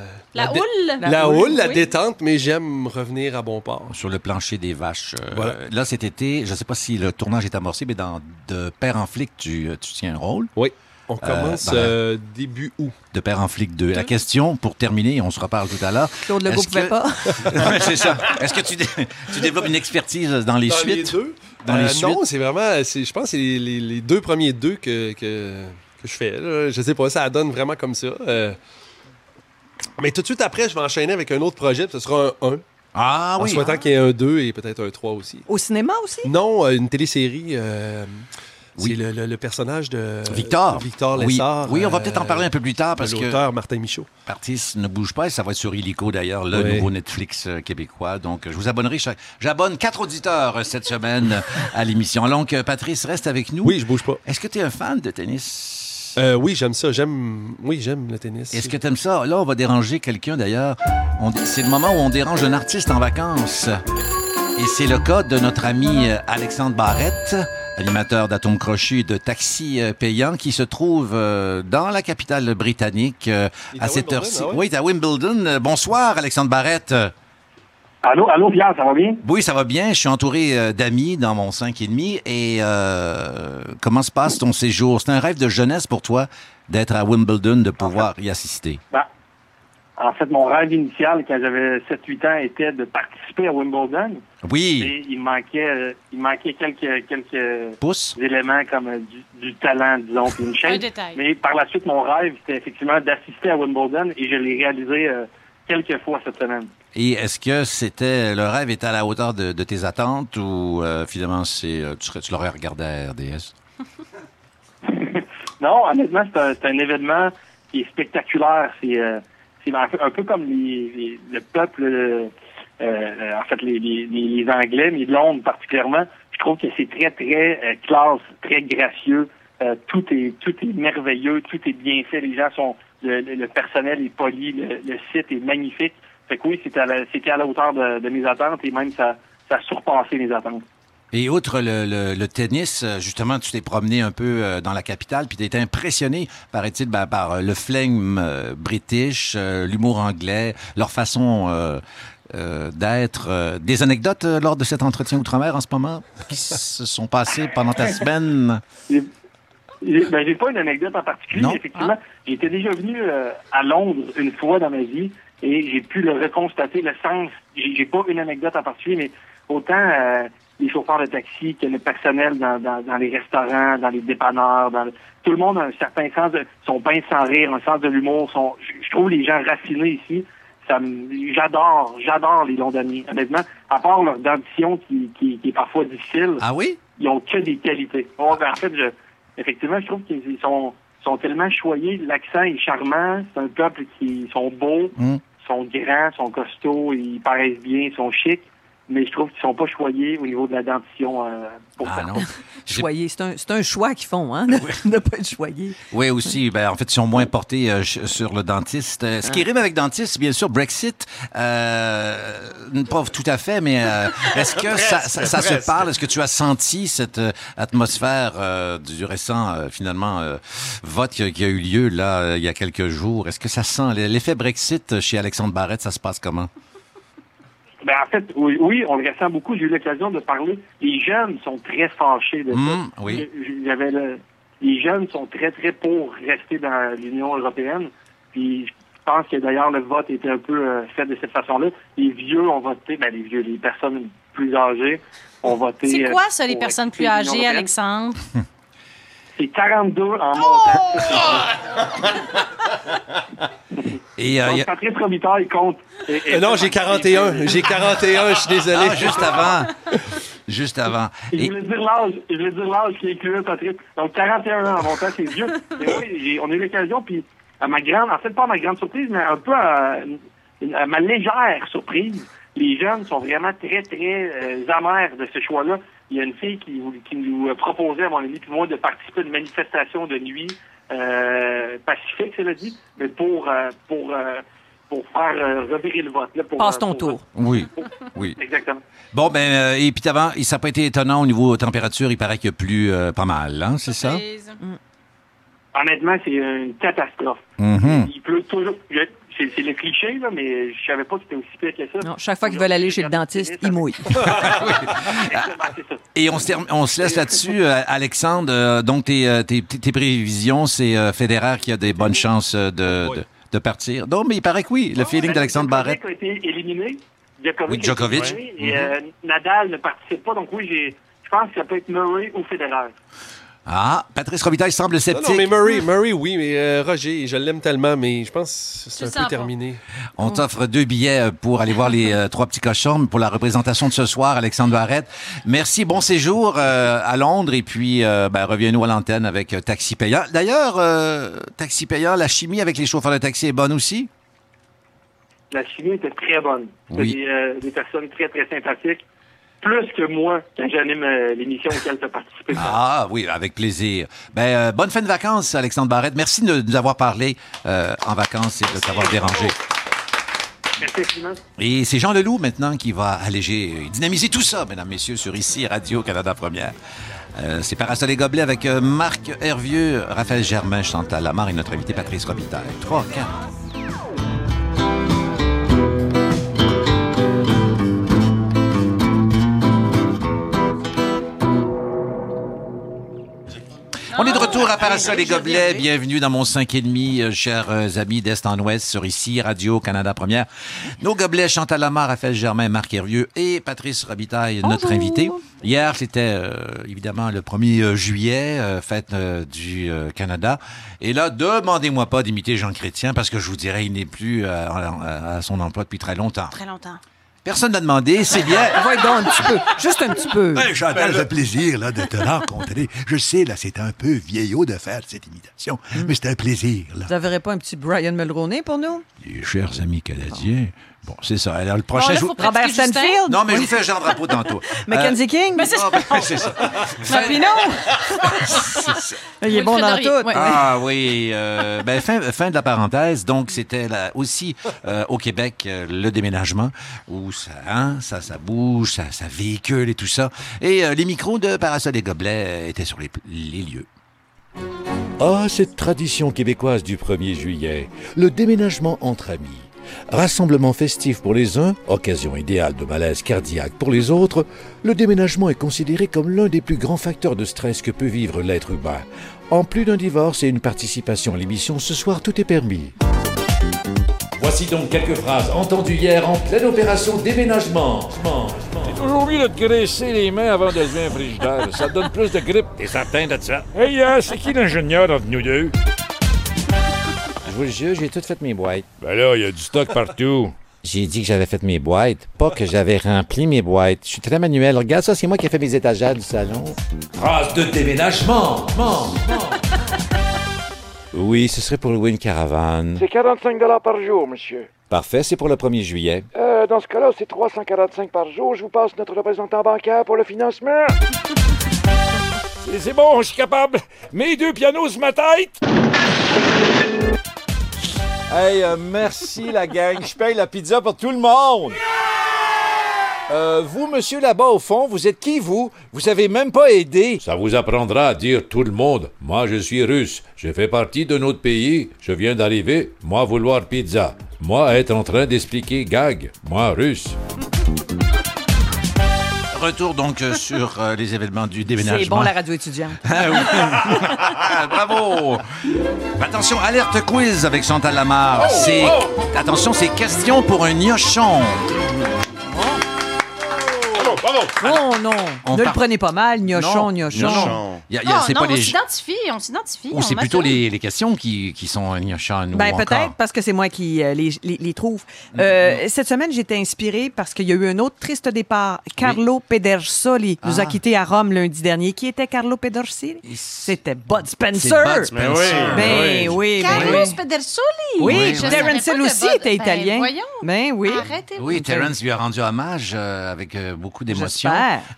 houle. La, La houle, houle, la oui. détente, mais j'aime revenir à bon port. Sur le plancher des vaches. Euh, Voilà. Là, cet été, je ne sais pas si le tournage est amorcé, mais dans De Père en flic, tu, tu tiens un rôle. Oui. On commence la- euh, début août. De Père en flic 2. La question, pour terminer, on se reparle tout à l'heure. Claude Legault Est-ce pouvait que- pas. *laughs* C'est ça. Est-ce que tu, dé- tu développes une expertise dans les Dans suites? les deux? Dans les Euh, suites? Non, c'est vraiment, je pense que c'est les, les- les deux premiers deux que, que, que je fais. là. Je sais pas, ça donne vraiment comme ça. Euh, mais tout de suite après, je vais enchaîner avec un autre projet, ce sera un 1. Ah en oui. souhaitant qu'il y ait un 2 et peut-être un 3 aussi. Au cinéma aussi? Non, euh, une télésérie. euh, Oui. C'est le, le- le personnage de Victor. Victor. Lessard. Oui, on va euh, peut-être en parler un peu plus tard parce que l'auteur Martin Michaud. Artiste ne bouge pas et ça va être sur Illico d'ailleurs, le Oui. nouveau Netflix euh, québécois. Donc, je vous abonnerai. chaque- J'abonne quatre auditeurs euh, cette semaine euh, à l'émission. Donc, euh, Patrice, reste avec nous. Oui, je bouge pas. Est-ce que tu es un fan de tennis? Euh, oui, j'aime ça. J'aime. Oui, j'aime le tennis. Est-ce que tu aimes ça? Là, on va déranger quelqu'un d'ailleurs. On C'est le moment où on dérange un artiste en vacances. Et c'est le cas de notre ami euh, Alexandre Barrette, animateur d'Atome Crochu et de Taxi euh, Payant, qui se trouve euh, dans la capitale britannique euh, à cette Wimbledon, heure-ci. ah ouais? Oui, à Wimbledon. Bonsoir, Alexandre Barrette. Allô, allô, Pierre, ça va bien? Oui, ça va bien. Je suis entouré d'amis dans mon 5,5. Et euh, comment se passe ton séjour? C'est un rêve de jeunesse pour toi d'être à Wimbledon, de pouvoir y assister. Ben, en fait, mon rêve initial, quand j'avais 7-8 ans, était de participer à Wimbledon. Oui, Et il manquait, euh, il manquait quelques, quelques pouce. éléments comme euh, du, du talent, disons, puis une Un chaîne. détail. Mais par la suite, mon rêve, c'était effectivement d'assister à Wimbledon et je l'ai réalisé euh, quelques fois cette semaine. Et est-ce que c'était le rêve était à la hauteur de, de tes attentes ou euh, finalement c'est euh, tu, serais- tu l'aurais regardé à RDS? *laughs* Non, honnêtement, c'est un, c'est un événement qui est spectaculaire. C'est euh, c'est un, peu- comme les, les- le peuple, euh, euh, en fait, les, les, Anglais, mais Londres particulièrement. Je trouve que c'est très, très euh, classe, très gracieux. Euh, tout est tout est merveilleux, tout est bien fait. Les gens sont le, le- le personnel est poli, le, le site est magnifique. Fait que oui, c'était à la, c'était à la hauteur de, de mes attentes et même ça, ça a surpassé mes attentes. Et outre le, le- le tennis, euh, justement, tu t'es promené un peu euh, dans la capitale, puis tu été impressionné, paraît-il, ben, par euh, le flegme euh, british, euh, l'humour anglais, leur façon euh, euh, d'être. euh, des anecdotes euh, lors de cet entretien outre-mer en ce moment qui se sont passées pendant ta semaine? J'ai- Ben, j'ai pas une anecdote en particulier. Non? Effectivement, j'étais déjà venu euh, à Londres une fois dans ma vie et j'ai pu le reconstater, le sens. J'ai j'ai pas une anecdote en particulier, mais autant euh, les chauffeurs de taxi que le personnel dans, dans, dans les restaurants, dans les dépanneurs, dans le- tout le monde a un certain sens de son pain sans rire, un sens de l'humour. Son, je, trouve les gens raffinés ici. Ça me- j'adore, j'adore les Londoniens. Honnêtement, à part leur dentition qui, qui, qui est parfois difficile Ah oui? ils ont que des qualités. Bon, ben, en fait, je, effectivement, je trouve qu'ils sont, sont tellement choyés. L'accent est charmant. C'est un peuple qui sont beaux, Mm. sont grands, sont costauds, ils paraissent bien, ils sont chics. Mais je trouve qu'ils sont pas choyés au niveau de la dentition. euh, pour Ah certains. non. *laughs* Choyer. C'est un, c'est un choix qu'ils font, hein, *laughs* de ne pas être choyé. Oui, aussi. Ben, en fait, ils sont moins portés euh, sur le dentiste. Euh, ce qui rime avec dentiste, c'est bien sûr Brexit. Euh, pas tout à fait, mais euh, est-ce que ça, ça- ça se parle? Est-ce que tu as senti cette euh, atmosphère euh, du récent, euh, finalement, euh, vote qui a, qui a eu lieu là euh, il y a quelques jours? Est-ce que ça sent l'effet Brexit chez Alexandre Barrette? Ça se passe comment? Ben, en fait, oui, oui, on le ressent beaucoup. J'ai eu l'occasion de parler. Les jeunes sont très fâchés de ça. Mm, oui. Je- J'avais le- les jeunes sont très, très pour rester dans l'Union européenne. Puis je pense que d'ailleurs le vote était un peu euh, fait de cette façon-là. Les vieux ont voté, ben les vieux, les personnes plus âgées ont voté. C'est euh, quoi ça, les personnes plus âgées. Alexandre? *laughs* C'est 42 en montant. *laughs* Et, euh, il Donc, Patrice Robitaille compte. et- et- Euh, non, j'ai 41. J'ai 41, je suis désolé. Ah, juste avant. Juste avant. Je Et- voulais dire l'âge, je voulais dire l'âge qui incluait Patrick. Donc 41 ans en montant, c'est vieux. *laughs* Mais oui, on a eu l'occasion, puis à ma grande, en fait pas à ma grande surprise, mais un peu à, à ma légère surprise, les jeunes sont vraiment très, très euh, amers de ce choix-là. Il y a une fille qui, qui nous proposait à mon ami puis moi de participer à une manifestation de nuit euh, pacifique, cela dit, mais pour euh, pour euh, pour faire euh, revirer le vote. Là, pour, Passe ton pour- tour. oui, *laughs* oui. Exactement. Bon, ben, euh, et puis avant, ça n'a pas été étonnant au niveau température. Il paraît qu'il y a plu euh, pas mal, hein, c'est ça? Surprise. honnêtement, c'est une catastrophe. Mhm. Il pleut toujours. C'est le cliché, là, mais je savais pas que c'était aussi pire que ça. Non, chaque fois qu'ils veulent aller chez le dentiste, ils mouillent. *laughs* C'est ça. Et on se, term- on se laisse là-dessus, *laughs* euh, Alexandre. Euh, donc, tes, euh, tes, tes prévisions, c'est euh, Federer qui a des bonnes chances de, de, de partir. Non, mais il paraît que oui, le feeling d'Alexandre Barrett. A été éliminé. Djokovic. Oui, Djokovic. éliminé, Et euh, Nadal ne participe pas. Donc oui, j'ai. Je pense que ça peut être Murray ou Federer. Ah, Patrice Robitaille semble sceptique. non, mais Murray, Murray, oui, mais euh, Roger, je l'aime tellement, mais je pense que c'est un peu pas. terminé. On t'offre deux billets euh, pour aller voir les euh, trois petits cochons pour la représentation de ce soir, Alexandre Barrette. Merci, bon séjour euh, à Londres et puis euh, ben, reviens-nous à l'antenne avec euh, Taxi Payant. D'ailleurs, euh, Taxi Payant, la chimie avec les chauffeurs de taxi est bonne aussi? La chimie était très bonne. C'était Oui. des, euh, des personnes très, très sympathiques. Plus que moi, quand j'anime euh, l'émission auquel tu as participé. Ah oui, avec plaisir. Ben, euh, bonne fin de vacances, Alexandre Barrette. Merci de nous avoir parlé euh, en vacances et de t'avoir dérangé. Merci infiniment. Et c'est Jean Leloup maintenant qui va alléger et dynamiser tout ça, mesdames, messieurs, sur ici Radio-Canada Première. C'est Parasol et Gobelet avec Marc Hervieux, Raphaël Germain, Chantal Lamar et notre invité Patrice Robitaille. 3, 4. On est de retour à Parasol et Gobelets. Bienvenue dans mon 5,5, euh, chers euh, amis d'Est en Ouest, sur ici, Radio-Canada Première. Nos gobelets, Chantal Lamar, Raphaël Germain, Marc Hervieux et Patrice Robitaille, notre invité. Hier, c'était euh, évidemment le 1er euh, juillet, euh, fête euh, du euh, Canada. Et là, demandez-moi pas d'imiter Jean Chrétien parce que je vous dirais, il n'est plus euh, à, à son emploi depuis très longtemps. Très longtemps. Personne n'a demandé, c'est bien. *laughs* Va donc un petit peu. Juste un petit peu. Hey, Chantal, fait plaisir là, de te rencontrer. Je sais, là, c'est un peu vieillot de faire cette imitation, mais c'est un plaisir. Là. Vous n'averez pas un petit Brian Mulroney pour nous? Les chers amis canadiens. Bon, c'est ça. Alors, le prochain Bon, là, jour. faut Robert. Stanfield? Non, mais je vous fais Jean Drapeau tantôt. *laughs* Mackenzie King? Ah, ben, c'est ça. Fin- *laughs* Pinot? *laughs* Il est bon dans tout. Ah oui, euh, ben, fin, fin de la parenthèse. Donc, c'était là aussi euh, au Québec euh, le déménagement où ça, hein, ça, ça bouge, ça, ça véhicule et tout ça. Et euh, les micros de Parasol et Gobelets euh, étaient sur les, les lieux. Ah, cette tradition québécoise du 1er juillet, le déménagement entre amis. Rassemblement festif pour les uns, occasion idéale de malaise cardiaque pour les autres, le déménagement est considéré comme l'un des plus grands facteurs de stress que peut vivre l'être humain. En plus d'un divorce et une participation à l'émission, ce soir tout est permis. Voici donc quelques phrases entendues hier en pleine opération déménagement. Toujours mieux de te graisser les mains avant de lever un frigidaire. Ça te donne plus de grippe. T'es certain de ça? Hey, euh, c'est qui l'ingénieur entre nous deux? Je vous le jure, j'ai tout fait mes boîtes. Ben là, il y a du stock partout. J'ai dit que j'avais fait mes boîtes, pas que j'avais rempli mes boîtes. Je suis très manuel. Regarde ça, c'est moi qui ai fait mes étagères du salon. Phrase de déménagement. Oui, ce serait pour louer une caravane. C'est 45 par jour, monsieur. Parfait, c'est pour le 1er juillet. Euh, dans ce cas-là, c'est 345 par jour. Je vous passe notre représentant bancaire pour le financement. C'est- C'est bon, je suis capable. Mes deux pianos sur ma tête. Hey, euh, merci la gang. Je paye la pizza pour tout le monde. Euh, vous, monsieur là-bas au fond, vous êtes qui, vous? Vous savez même pas aider. Ça vous apprendra à dire tout le monde. Moi, je suis russe. Je fais partie de notre pays. Je viens d'arriver. Moi, vouloir pizza. Moi, être en train d'expliquer gag. Moi, russe. Retour donc euh, sur euh, les événements du déménagement. C'est bon, la radio étudiante. Ah oui. *laughs* Bravo! Attention, alerte quiz avec Chantal Lamar. c'est attention, c'est question pour un gnochon. Oh non! On ne part- le prenez pas mal, gnochon, Non, gnochon. gnochon. Y a- y a- Non, c'est non, pas on les s'identifie, on s'identifie. ou c'est plutôt m'assume. les, les questions qui, qui sont gnochons ou Ben encore- peut-être parce que c'est moi qui euh, les, les- les trouve. Euh, Cette semaine, j'étais inspirée parce qu'il y a eu un autre triste départ. Carlo Pedersoli nous a Ah. quittés à Rome lundi dernier. Qui était Carlo Pedersoli? Il- C'était Bud C'est Spencer. Bud Spencer. Ben oui, ben Carlos oui. Pedersoli? Oui, Je Terence Hill que aussi était Ben, italien. voyons. Ben oui. Arrêtez. Oui, Terence lui a rendu hommage euh, avec euh, beaucoup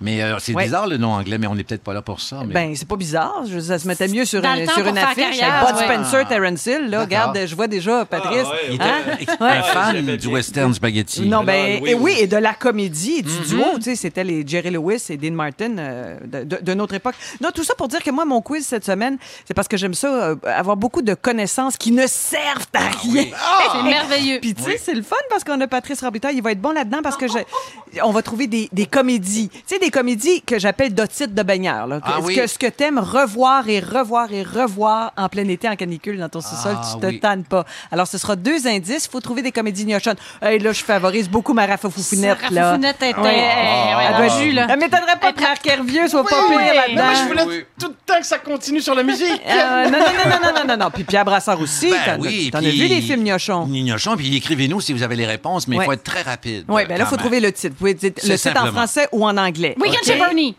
mais euh, c'est bizarre le nom anglais, mais on n'est peut-être pas là pour ça. Mais... Ben, c'est pas bizarre. Ça se mettait mieux sur, une, sur une affiche. Carrière, Bud Spencer. Ah. Terence Hill, là, regarde, je vois déjà Patrice. Hein? Il était un fan du western spaghetti. Non, ben, et oui, et de la comédie, du mm-hmm. duo, tu sais, c'était les Jerry Lewis et Dean Martin euh, de, de, de, notre époque. Non, tout ça pour dire que moi, mon quiz cette semaine, c'est parce que j'aime ça, euh, avoir beaucoup de connaissances qui ne servent à ah rien. Ah! C'est merveilleux. Puis tu sais, c'est le fun parce qu'on a Patrice Robitaille, il va être bon là-dedans parce que je, *laughs* on va trouver des, des comédies. Tu sais, des comédies que j'appelle d'otites de baigneur. Là. Ah, ce, que, ce que t'aimes revoir et revoir et revoir en plein été, en canicule, dans ton sous-sol, ah, tu te tannes pas. Alors, ce sera deux indices. Il faut trouver des comédies gnochonnes. Hey, là, je favorise beaucoup ma Rafa Foufounette. Là. Foufounette était... Ah. ah. Elle m'étonnerait pas que Marc Hervieux soit pas pire là-dedans. Je voulais tout le temps que ça continue sur la musique. Euh, non, non, non, non, non, non, Puis Pierre Brassard aussi. Ben, t'en as vu des films gnochons? Gnochons, puis écrivez-nous si vous avez les réponses, mais il faut être très rapide. Oui, bien là, il faut trouver le titre pouvez le site en français ou en anglais. Weekend okay. chez Bernie.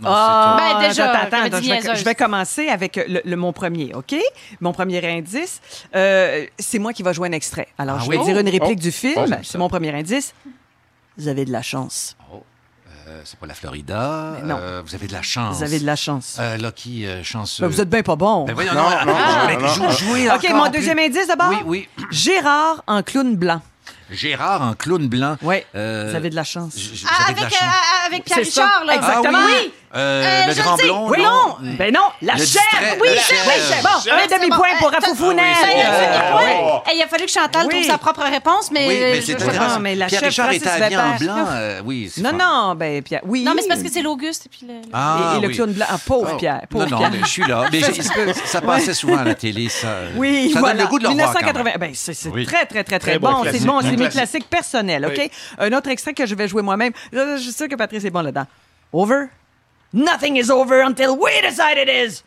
Oh, ben, déjà, attends, je, vais, je vais commencer avec le, mon premier, OK? Mon premier indice. Euh, c'est moi qui vais jouer un extrait. Alors, ah je vais dire une réplique oh. du film. Oh, c'est mon premier indice. Vous avez de la chance. Oh, euh, c'est pas la Florida. Non. Euh, vous avez de la chance. Vous avez de la chance. Lucky, chanceux. Ben, vous êtes bien pas bon. Ben, voyons, non, non, non, non, non, non, non, OK, mon deuxième indice d'abord. Oui, oui. Gérard en clown blanc. Gérard en clown blanc. Oui. Euh, vous avez de la chance. Ah, avec, euh, Pierre Richard. Exactement. Ah euh, euh, le grand Oui, non? Ben non, la chèvre. Oui, la chèvre. Ah, oui. Bon, un demi-point pour Euh, Rafoufounet. t'as- Il a fallu que Chantal trouve sa propre réponse, mais. Oui, mais. Non, mais la Pierre chef Richard en blanc. Euh, non, non, ben, Pierre. Oui. Non, mais c'est parce que c'est l'Auguste. et puis le- Ah, Et, le oui. clown blanc. Ah, pauvre oh. Pierre. Non, non, mais je suis là. *laughs* Mais ça passait souvent à la télé, ça. Oui, ça le goût de le 1980. Ben, c'est très, très, très, très, bon. C'est bon, c'est mes classiques personnels, OK? Un autre extrait que je vais jouer moi-même. Je suis sûre que Patrice est bon là-dedans. Over, Nothing is over until we decide it is.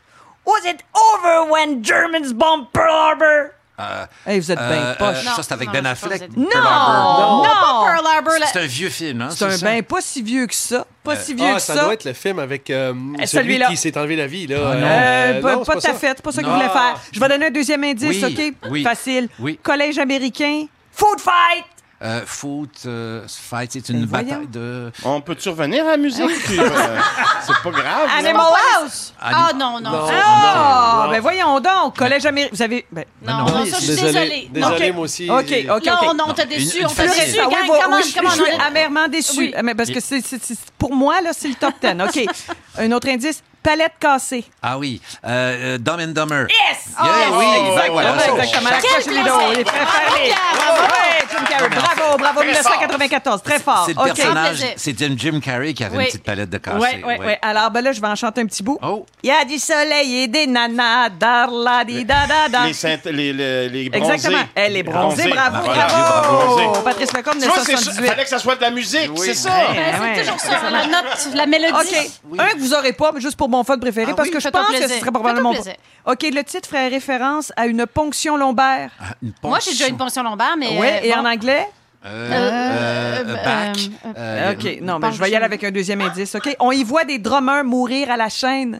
Was it over when Germans bombed Pearl Harbor? Euh, hey, vous êtes euh, poche. Euh, ça, c'est avec non, Ben Affleck. Non, non, non. Pearl Harbor. C'est un vieux film. Hein, c'est un ben pas si vieux que ça. Pas si vieux ah, que ça. Ça doit être le film avec euh, euh, celui qui s'est enlevé la vie. Là. Ah, non. Euh, non. pas tout à fait. C'est pas ça que je voulais faire. Je vais donner un deuxième indice, oui, OK? Oui, Facile. Oui. Collège américain. Food fight! Euh, foot, euh, fight, c'est une bataille de. On peut survenir à la musique? Euh, *laughs* c'est pas grave. Animal House! Ah non, non. Non, Ah, non. ben voyons donc, collège américain. Vous avez. Ben, non, ben non, non, ça, je suis désolée. Désolé, Non. moi aussi. OK, OK, OK. Non, non, t'as déçu, on t'a déçu, ah oui, gang, comment, oui, amèrement déçu. Oui. Ah, mais parce que c'est, c'est- pour moi, là, c'est le top 10. OK. *laughs* Un autre indice, Palette cassée. Ah oui. Euh, euh, Dumb and Dumber. Yes! Yeah, oh, oui, exactement. Accrochez les dos. Les préférés. Bravo, ouais, Jim Bravo, bravo. 1994. Très fort. C'est le okay. personnage. C'est Jim Carrey qui avait une petite palette de cassée. Oui, oui, oui. Alors, ben là, je vais en chanter un petit bout. Oh. Il y a du soleil et des nanas. Darla, di, da, da, da. Les, les, les, les bronzés. Exactement. Eh, Elle est bronzée. Bravo, bravo. Patrice Lecombe, 1978. Il fallait que ça soit de la musique. C'est ça. Eh, ben, c'est toujours ça. La note, la mélodie. OK. Un que vous aurez pas, mais juste pour mon fun préféré ah parce que je pense que ce serait probablement. OK, le titre ferait référence à une ponction lombaire. Ah, Moi, j'ai déjà une ponction lombaire, mais. Oui, et euh, en anglais? Euh, euh, euh, euh back. OK, non, mais je vais y aller avec un deuxième indice. OK, on y voit des drummers mourir à la chaîne.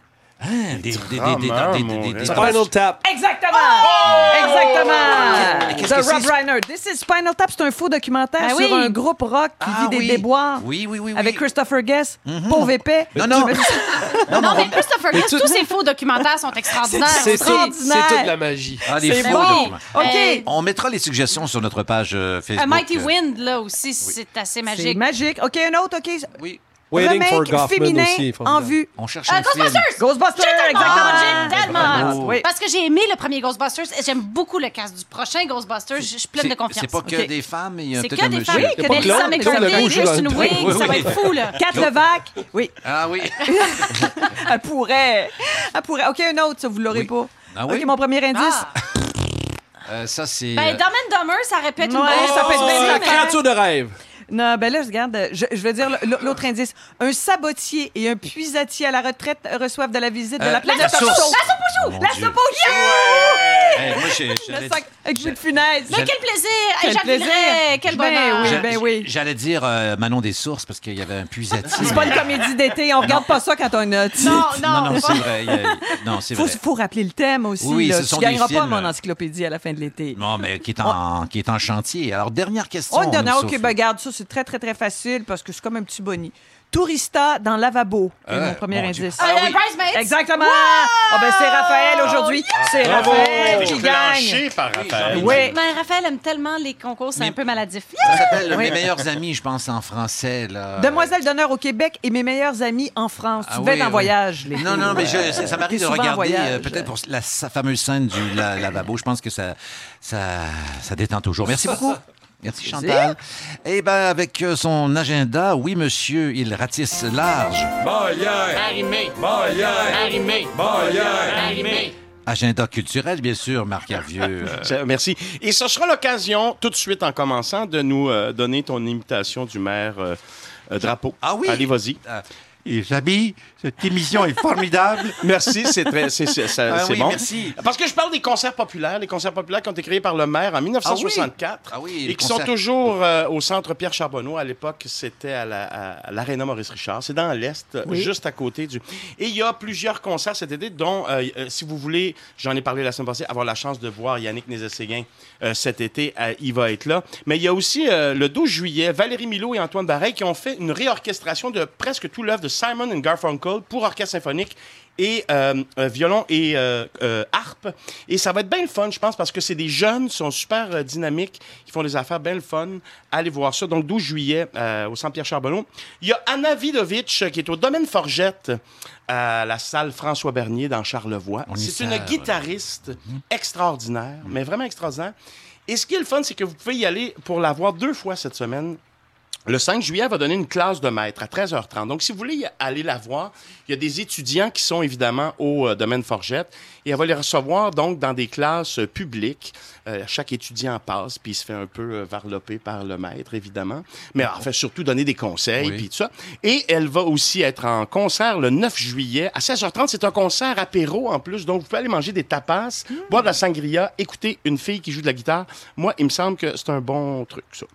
Des, Spinal Tap. Exactement! Oh! Exactement! The Rob Reiner. This is Spinal Tap, c'est un faux documentaire ah sur un groupe rock qui ah vit des déboires. Oui, oui, oui. Avec Christopher Guest, mm -hmm. pauvre. Non, *laughs* non. non, non, mais Christopher Guest, tous ces faux documentaires sont extraordinaires. C'est toute la magie. Faux OK. On mettra les suggestions sur notre page euh, euh, Facebook. A Mighty Wind, là aussi, c'est assez magique. Magique. OK, un autre, OK. Oui. Waiting for Goffman aussi. En vue. On cherche ah, un film. Ghostbusters! Ghostbusters, exactement. Ah, j'aime tellement. Ah, Parce que j'ai aimé le premier Ghostbusters et j'aime beaucoup le cast du prochain Ghostbusters. Je suis pleine de confiance. C'est pas que des femmes, il y a peut-être un monsieur. Oui, que des femmes, exactement. Ça va être fou, là. Kat Levac. Oui. Ah oui. *laughs* Elle pourrait. Elle pourrait. OK, un autre, ça, vous l'aurez pas. Ah oui? OK, mon premier indice. Euh, ça, c'est. Ben, euh, Dumb and Dumber, ça répète une bonne ça fait une créature de rêve. Non, ben là, je regarde, euh, je, je veux dire l'autre indice. Un sabotier et un puisatier à la retraite reçoivent de la visite de euh, la planète La source. La source La source Hey, moi, j'ai- j'allais- Le sac avec jus de. Mais quel plaisir! Quel plaisir! Quel ben bonheur! ben oui. J'allais dire euh, Manon des Sources parce qu'il y avait un puisatier. C'est pas une comédie d'été, on regarde pas ça quand on a... Non, non, non, c'est vrai. Non, c'est Faut, vrai. faut rappeler le thème aussi. Oui, ce sont tu des gagneras pas mon encyclopédie à la fin de l'été. Non, mais qui est en, chantier. Alors, dernière question. Oh, dernière. OK, ben garde ça, très, très, très facile parce que c'est comme un petit boni. Tourista dans lavabo. est Ah, mon premier mon Dieu. indice. Ah, Bridesmaids. Exactement. Ah ben c'est Raphaël aujourd'hui. C'est Bravo! Raphaël qui gagne. Par Raphaël. Oui. Mais Raphaël aime tellement les concours, c'est un peu maladif. Ça s'appelle Oui. Mes meilleurs amis, je pense, en français. Là. Demoiselle d'honneur au Québec et mes meilleurs amis en France. Ah tu devais oui, être en oui. voyage. les Non, filles. non, mais je- ça, ça m'arrive de souvent en regarder, voyage. euh, peut-être pour la sa fameuse scène du la- lavabo. Je pense que ça, ça, ça détend toujours. Merci beaucoup. Merci Chantal. Eh bien, avec euh, son agenda, oui, monsieur, il ratisse large. Molière! Arrimé. Molière! Arrimé. Molière! Arrimé. Agenda culturel, bien sûr, Marc Hervieux. *laughs* euh, Merci. Et ce sera l'occasion, tout de suite en commençant, de nous euh, donner ton imitation du maire euh, euh, Drapeau. Ah oui? Allez, vas-y. Et Jabi, cette émission est formidable. *laughs* Merci, c'est très, c'est, c'est- Ah oui, bon. merci. Parce que je parle des concerts populaires, les concerts populaires qui ont été créés par le maire en 1964 Ah oui, et qui sont toujours euh, au centre Pierre Charbonneau. À l'époque, c'était à, la, à, Maurice Richard. C'est dans l'Est, juste à côté du... Et il y a plusieurs concerts cet été, dont, euh, euh, si vous voulez, j'en ai parlé la semaine passée, avoir la chance de voir Yannick Nézet-Séguin euh, cet été, il va être là. Mais il y a aussi, le 12 juillet, Valérie Milo et Antoine Barret qui ont fait une réorchestration de presque tout l'œuvre de Simon and Garfunkel pour orchestre symphonique et euh, euh, violon et euh, euh, harpe. Et ça va être bien le fun, je pense, parce que c'est des jeunes, qui sont super dynamiques, qui font des affaires bien le fun. Allez voir ça. Donc, 12 juillet, au Centre Pierre-Charbonneau. Il y a Anna Vidovic, qui est au Domaine Forgette, à la salle François Bernier dans Charlevoix. C'est une guitariste extraordinaire, mais vraiment extraordinaire. Et ce qui est le fun, c'est que vous pouvez y aller pour la voir deux fois cette semaine. Le 5 juillet, elle va donner une classe de maître à 13h30. Donc, si vous voulez aller la voir, il y a des étudiants qui sont évidemment au euh, domaine Forgette et elle va les recevoir donc dans des classes euh, publiques. Euh, chaque étudiant passe puis il se fait un peu varloper par le maître, évidemment. Mais en fait, surtout donner des conseils Oui. puis tout ça. Et elle va aussi être en concert le 9 juillet à 16h30. C'est un concert apéro en plus. Donc, vous pouvez aller manger des tapas, boire de la sangria, écouter une fille qui joue de la guitare. Moi, il me semble que c'est un bon truc, ça.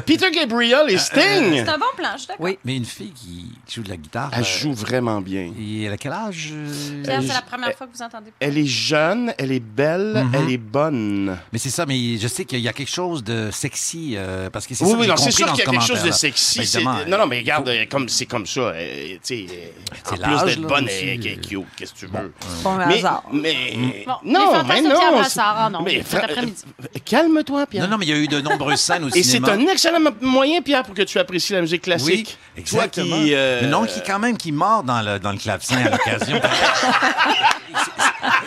Peter Gabriel et Sting. C'est un bon plan, je suis d'accord. Oui. Mais une fille qui joue de la guitare. Elle euh, joue vraiment bien. Et elle a quel âge? euh? Pierre, c'est Euh, la première fois que vous entendez. Elle est jeune, elle est belle, Mhm. elle est bonne. Mais c'est ça, mais je sais qu'il y a quelque chose de sexy, euh, parce que c'est Oui, ça oui, non, c'est sûr qu'il y a quelque chose de sexy. Ben, c'est- non, non, mais regarde, euh, comme, c'est comme ça. euh, tu sais, euh, en C'est plus d'être bonne, aussi. elle est cute, qu'est-ce que tu veux? Bon mais, hasard. mais, les non, mais non. Euh, Calme-toi, Pierre. Non, non, mais il y a eu de nombreuses scènes au Et c'est cinéma. un excellent mo- moyen, Pierre, pour que tu apprécies la musique classique. Oui, Toi exactement. qui, euh, non, qui quand même qui mord dans le, dans le clavecin à l'occasion. *laughs*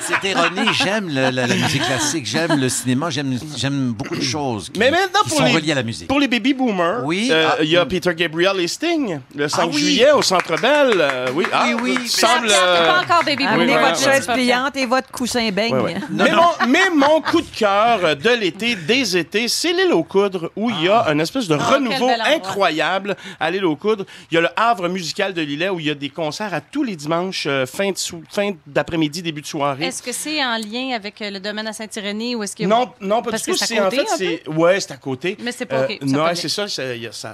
C'est- c'est erroné. J'aime le- la, la musique classique, j'aime le cinéma, j'aime j'aime beaucoup de choses qui, Mais maintenant, qui pour sont les, reliées à la musique. pour les baby boomers, Oui, euh, ah, il y a. Peter Gabriel et Sting, le 5 oui. juillet au Centre Bell. euh, oui, ah, oui, mais sembles, Pierre, t'es euh, pas encore baby Amenez ouais, votre chaise pliante et votre coussin beigne. Ouais, ouais. *laughs* mais, Mon, mais mon coup de cœur de l'été, des étés, c'est l'île aux coudres, où il y a un espèce de Ah, quel renouveau bel endroit. incroyable à l'île aux coudres. Il y a le Havre musical de Lillet, où il y a des concerts à tous les dimanches, euh, fin de sou- fin d'après-midi, début de soirée. Est-ce que c'est en lien avec euh, le domaine à Saint-Irénée ou est-ce que Non, non, pas Parce du que tout. c'est en fait, un c'est ouais, c'est à côté. Mais c'est pas OK, pas non, c'est ça, ça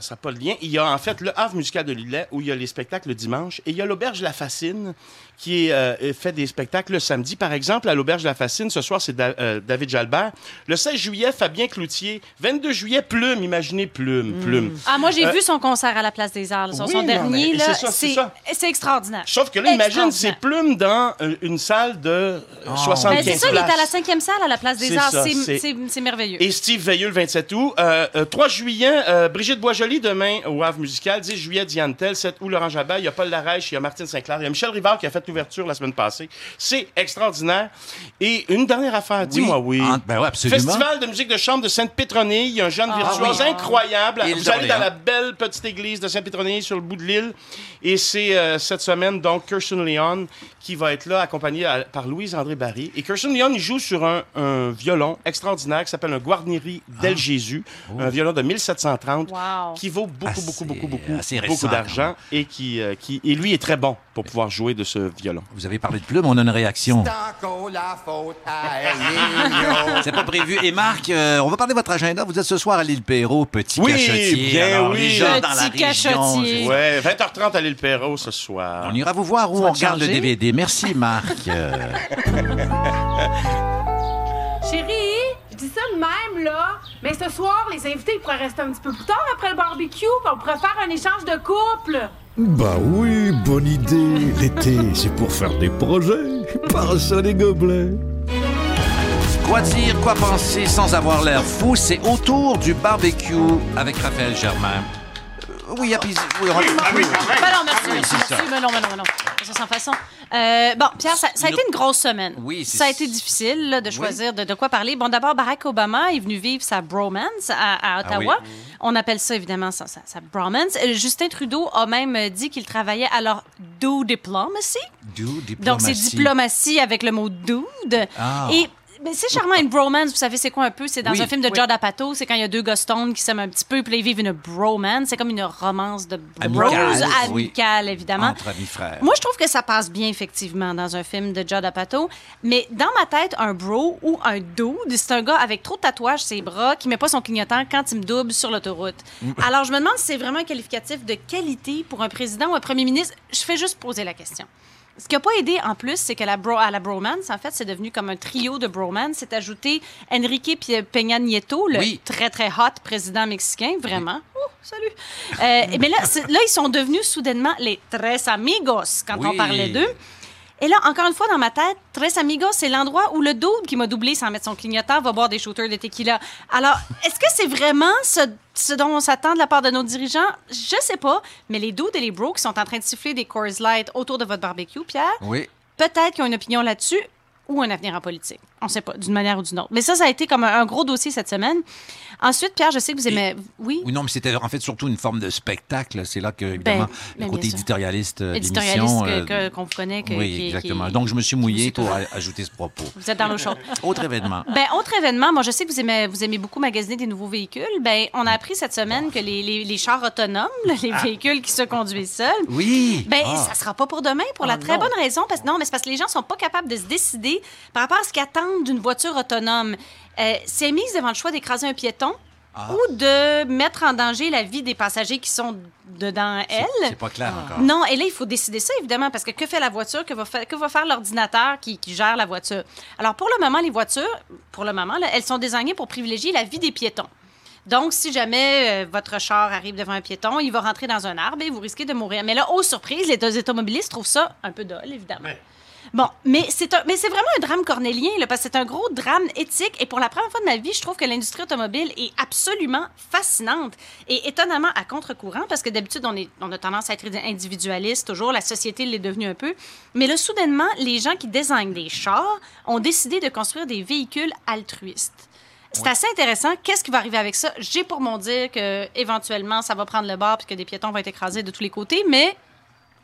n'a pas de lien. Il y a en fait le Havre musical de Lillet où il y a les spectacles le dimanche et il y a l'auberge La Fascine qui est, euh, fait des spectacles le samedi. Par exemple, à l'auberge La Fascine, ce soir, c'est Da- euh, David Jalbert. Le 16 juillet, Fabien Cloutier. 22 juillet, Plume. Imaginez Plume, Plume. Ah, moi, j'ai Euh, vu son concert à la Place des Arts. Son, oui, son non, dernier, c'est ça, c'est c'est ça. c'est extraordinaire. Sauf que là, imagine, c'est. Plume dans euh, une salle de euh, 75 Ben, c'est ça, il est à la cinquième salle à la Place des Arts. C'est- merveilleux. Et Steve Veilleux le 27 août. Euh, euh, 3 juillet, euh, Brigitte Boisjoli demain au Havre Musical. 10 juillet, Diane Tell. 7 août, Laurent Jabal. Il y a Paul Larèche, il y a Martine Sinclair. Il y a Michel Rivard qui a fait l'ouverture la semaine passée. C'est extraordinaire. Et une dernière affaire, dis-moi oui. Ah, ben ouais, absolument. Festival de musique de chambre de Sainte-Pétronille. Il y a un jeune Ah virtuose oui. incroyable. Île Vous allez dans d'Orléans. la belle petite église de Sainte-Pétronille sur le bout de l'île. Et c'est euh, cette semaine, donc, Kirsten Leon qui va être là, accompagné à- par Louise-André Barry. Et Kirsten Leon, il joue sur un, un violon extraordinaire qui s'appelle un Guarneri del Jésus, un violon de 1730 Wow. qui vaut beaucoup, Assez- beaucoup, beaucoup, beaucoup, assez beaucoup d'argent et qui, euh, qui et lui est très bon pour pouvoir jouer de ce violon. Vous avez parlé de plume, on a une réaction. C'est pas prévu. Et Marc, euh, on va parler de votre agenda. Vous êtes ce soir à l'île Perrault, petit Oui, cachotier. bien Alors, oui. Les gens dans la Petit région. cachotier. Ouais, 20h30 à l'île Perrault ce soir. On ira vous voir où on regarde le? DVD. Merci, Marc. *laughs* Chérie, je dis ça de même, là, mais ce soir, les invités ils pourraient rester un petit peu plus tard après le barbecue, puis on pourrait faire un échange de couple. Bah oui, bonne idée. L'été, c'est pour faire des projets. *laughs* Pas ça les gobelets. Quoi dire, quoi penser sans avoir l'air fou, c'est autour du barbecue avec Raphaël Germain. Oui, Happy- oui, on- Ben non, merci, Oui, merci, c'est merci. ça. Mais non, mais non, mais non. Ça sans façon. Euh, bon, Pierre, ça, ça a été une grosse semaine. Oui, c'est- Ça a été difficile là, de choisir de, de quoi parler. Bon, d'abord, Barack Obama est venu vivre sa bromance à, à Ottawa. Ah oui. On appelle ça évidemment sa, sa, sa bromance. Euh, Justin Trudeau a même euh, dit qu'il travaillait à leur do diplomacy. Do Donc, c'est diplomatie. diplomatie avec le mot dude. Ah. Et ben, c'est charmant, une bromance, vous savez, c'est quoi un peu? C'est dans Oui. un film de Oui. Apatow, c'est quand il y a deux Ghostones qui s'aiment un petit peu, puis ils vivent une bromance. C'est comme une romance de Amicale, bros, oui. amicale, évidemment. Entre amis frères. Moi, je trouve que ça passe bien, effectivement, dans un film de Judd Apatow. Mais dans ma tête, un bro ou un dude, c'est un gars avec trop de tatouages ses bras qui met pas son clignotant quand il me double sur l'autoroute. *laughs* Alors, je me demande si c'est vraiment un qualificatif de qualité pour un président ou un premier ministre. Je fais juste poser la question. Ce qui n'a pas aidé en plus, c'est que la bro à la bromance, en fait, c'est devenu comme un trio de bromance. C'est ajouté Enrique Peña Nieto, le Oui. très, très hot président mexicain, vraiment. Oh, salut. Euh, mais là, là, ils sont devenus soudainement les tres amigos quand on parlait d'eux. Et là, encore une fois, dans ma tête, Tres Amigos, c'est l'endroit où le dude qui m'a doublé sans mettre son clignotant va boire des shooters de tequila. Alors, est-ce que c'est vraiment ce, ce dont on s'attend de la part de nos dirigeants? Je sais pas. Mais les dudes et les bros qui sont en train de siffler des Coors Light autour de votre barbecue, Pierre, Oui. peut-être qu'ils ont une opinion là-dessus ou un avenir en politique. On sait pas, d'une manière ou d'une autre. Mais ça, ça a été comme un, un gros dossier cette semaine. Ensuite, Pierre, je sais que vous aimez... Oui? Oui, non, mais c'était en fait surtout une forme de spectacle. C'est là que, évidemment, ben, le côté éditorialiste euh, Éditorialiste d'émission, que- euh, qu'on connaît. que- oui, qui- exactement. qui- Donc, je me suis mouillé pour ajouter ce propos. Vous êtes dans l'eau chaude. *laughs* Autre événement. Ben, autre événement, moi, je sais que vous aimez, vous aimez beaucoup magasiner des nouveaux véhicules. Ben, on a appris cette semaine que les, les- les chars autonomes, les Ah. véhicules qui se conduisent seuls, Oui. ben, Ah. ça sera pas pour demain, pour la très bonne raison. Parce, non, mais c'est parce que les gens sont pas capables de se décider par rapport à ce qu'ils attendent d'une voiture autonome. Euh, c'est mise devant le choix d'écraser un piéton Ah. ou de mettre en danger la vie des passagers qui sont dedans elle. C'est pas clair encore. Non, et là, il faut décider ça, évidemment, parce que que fait la voiture, que va, fa- que va faire l'ordinateur qui, qui gère la voiture? Alors, pour le moment, les voitures, pour le moment, là, elles sont désignées pour privilégier la vie des piétons. Donc, si jamais euh, votre char arrive devant un piéton, il va rentrer dans un arbre et vous risquez de mourir. Mais là, aux surprises, les deux automobilistes trouvent ça un peu dole, évidemment. Bon, mais c'est un- mais c'est vraiment un drame cornélien, là, parce que c'est un gros drame éthique. Et pour la première fois de ma vie, je trouve que l'industrie automobile est absolument fascinante et étonnamment à contre-courant, parce que d'habitude, on, est, on a tendance à être individualiste toujours. La société l'est devenue un peu. Mais là, soudainement, les gens qui désignent des chars ont décidé de construire des véhicules altruistes. C'est assez intéressant. Qu'est-ce qui va arriver avec ça? J'ai pour mon dire que éventuellement, ça va prendre le bord puis que des piétons vont être écrasés de tous les côtés, mais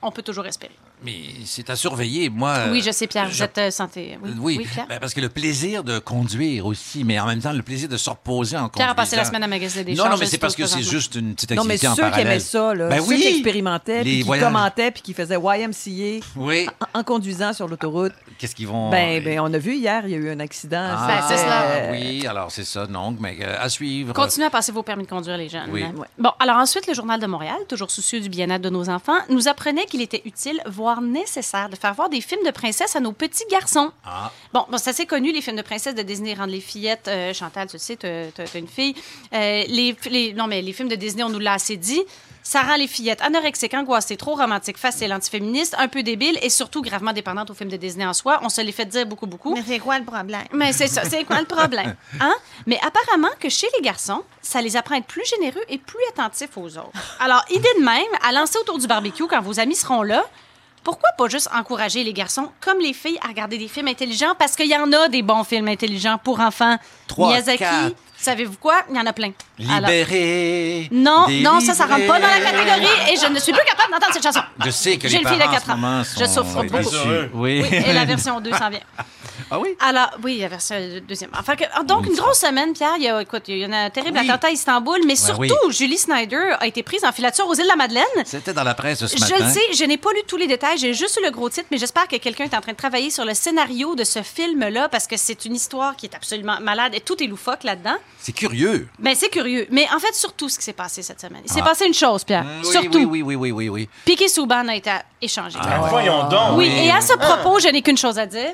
on peut toujours espérer. Mais c'est à surveiller. Moi. oui, je sais, Pierre, vous je- êtes euh, santé. Oui, Oui, Pierre? ben, parce que le plaisir de conduire aussi, mais en même temps, le plaisir de se reposer en Pierre a conduisant. passé la semaine à magasiner des Non, non, mais c'est parce que c'est juste une petite Non, mais activité en ceux qui aimaient ça, là, Ben ceux oui. qui expérimentaient, puis qui voyages. commentaient, puis qui faisaient YMCA Oui. en, en conduisant sur l'autoroute. Qu'est-ce qu'ils vont. Ben, ben, on a vu hier, il y a eu un accident. Ah, Ben, c'est cela. Oui, alors c'est ça, donc, mais euh, à suivre. Continuez à passer vos permis de conduire, les jeunes. Oui. Bon, alors ensuite, le Journal de Montréal, toujours soucieux du bien-être de nos enfants, nous apprenait qu'il était utile, voire nécessaire, de faire voir des films de princesse à nos petits garçons. Ah. Bon, bon c'est assez connu, les films de princesse de Disney rendent les fillettes. Euh, Chantal, tu le sais, t'as t'as- t'as une fille. Euh, les, les- non, mais les films de Disney, on nous l'a assez dit. Ça rend les fillettes anorexiques, angoissées, trop romantiques, faciles, antiféministes, un peu débiles et surtout gravement dépendantes aux films de Disney en soi. On se les fait dire beaucoup, beaucoup. Mais c'est quoi le problème? Mais c'est ça, c'est quoi le problème? *laughs* Hein? Mais apparemment que chez les garçons, ça les apprend à être plus généreux et plus attentifs aux autres. Alors, idée de même, à lancer autour du barbecue quand vos amis seront là, pourquoi pas juste encourager les garçons, comme les filles, à regarder des films intelligents? Parce qu'il y en a des bons films intelligents pour enfants. Trois, Miyazaki, savez-vous quoi? Il y en a plein. Alors- Libéré. non, non, ça, ça rentre pas dans la catégorie et je ne suis plus capable d'entendre cette chanson. Je sais que J'ai les une fille de parents en 4 ce ans. moment Je souffre beaucoup. Oui. Oui, et la *laughs* version 2 s'en vient. Ah oui? Alors, oui, la version deuxième. Enfin, que- ah, donc, une grosse semaine, Pierre. Il y a, écoute, il y a un terrible Oui. attentat à Istanbul, mais Ouais, surtout, oui. Julie Snyder a été prise en filature aux îles de la Madeleine. C'était dans la presse ce Je matin. le sais, je n'ai pas lu tous les détails, j'ai juste lu le gros titre, mais j'espère que quelqu'un est en train de travailler sur le scénario de ce film-là parce que c'est une histoire qui est absolument malade et tout est loufoque là-dedans. C'est curieux. Ben, c'est curieux. Mais en fait, surtout ce qui s'est passé cette semaine. Il s'est Ah. passé une chose, Pierre. Mm, oui, surtout. Oui, oui, oui, oui, oui, oui. Piqué Souban a été échangé. Ben, voyons donc. Oui, et à ce propos, je n'ai qu'une chose à dire.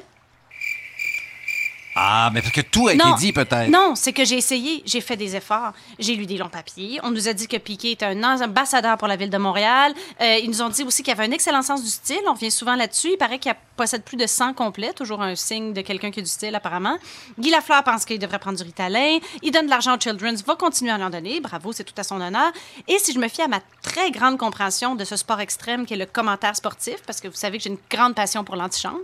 Ah, mais parce que tout a été Non. dit, peut-être. Non, c'est que j'ai essayé, j'ai fait des efforts. J'ai lu des longs papiers. On nous a dit que Piqué était un ambassadeur pour la ville de Montréal. Euh, ils nous ont dit aussi qu'il avait un excellent sens du style. On revient souvent là-dessus. Il paraît qu'il possède plus de 100 complets, toujours un signe de quelqu'un qui a du style, apparemment. Guy Lafleur pense qu'il devrait prendre du Ritalin. Il donne de l'argent aux Children's, va continuer à l'en donner. Bravo, c'est tout à son honneur. Et si je me fie à ma très grande compréhension de ce sport extrême qui est le commentaire sportif, parce que vous savez que j'ai une grande passion pour l'antichambre,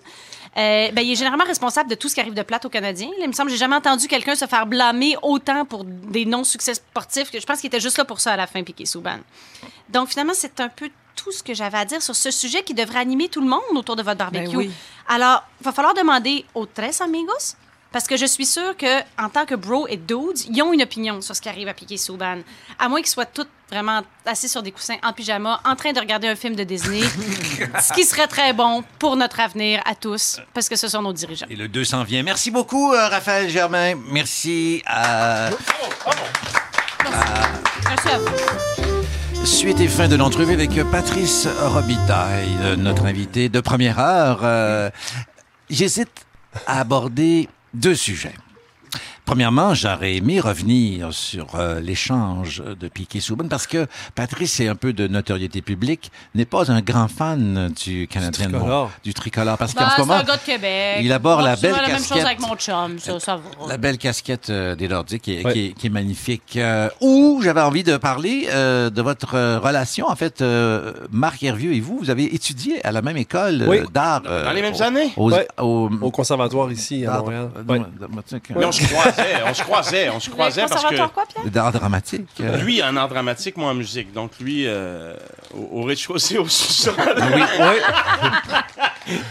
euh, ben, il est généralement responsable de tout ce qui arrive de plate aux Là, il me semble que j'ai jamais entendu quelqu'un se faire blâmer autant pour des non-succès sportifs que je pense qu'il était juste là pour ça à la fin, Piqué Souban. Donc finalement, c'est un peu tout ce que j'avais à dire sur ce sujet qui devrait animer tout le monde autour de votre barbecue. Ben oui. Alors, il va falloir demander aux tres amigos. Parce que je suis sûre que en tant que bro et dudes, ils ont une opinion sur ce qui arrive à Piqué Souban. À moins qu'ils soient tous vraiment assis sur des coussins en pyjama, en train de regarder un film de Disney. *laughs* ce qui serait très bon pour notre avenir à tous, parce que ce sont nos dirigeants. Et le 200 vient. Merci beaucoup, euh, Raphaël Germain. Merci à... Merci à vous. Suite et fin de l'entrevue avec Patrice Robitaille, euh, notre invité de première heure. Euh, J'hésite à aborder deux sujets. Premièrement, j'aurais aimé revenir sur euh, l'échange de Piquet Souban parce que Patrice est un peu de notoriété publique, n'est pas un grand fan du Canadien du tricolore parce qu'en Ben, ce moment, un gars de Québec. il aborde la belle la même casquette. chose avec mon chum, ça, ça va. La belle casquette euh, des Nordiques qui est, Ouais. qui est- qui est magnifique. Euh, où j'avais envie de parler euh, de votre relation. En fait, euh, Marc Hervieux et vous, vous avez étudié à la même école Oui. d'art. euh, Dans les mêmes au- années? aux- Ouais. au- Au conservatoire ici, à Montréal. Ouais. non, on se croisait, on se croisait, on se croisait parce que quoi, Pierre? D'art dramatique. euh. lui en art dramatique, moi en musique. Donc lui euh, au, au rez-de-chaussée, au sous-sol.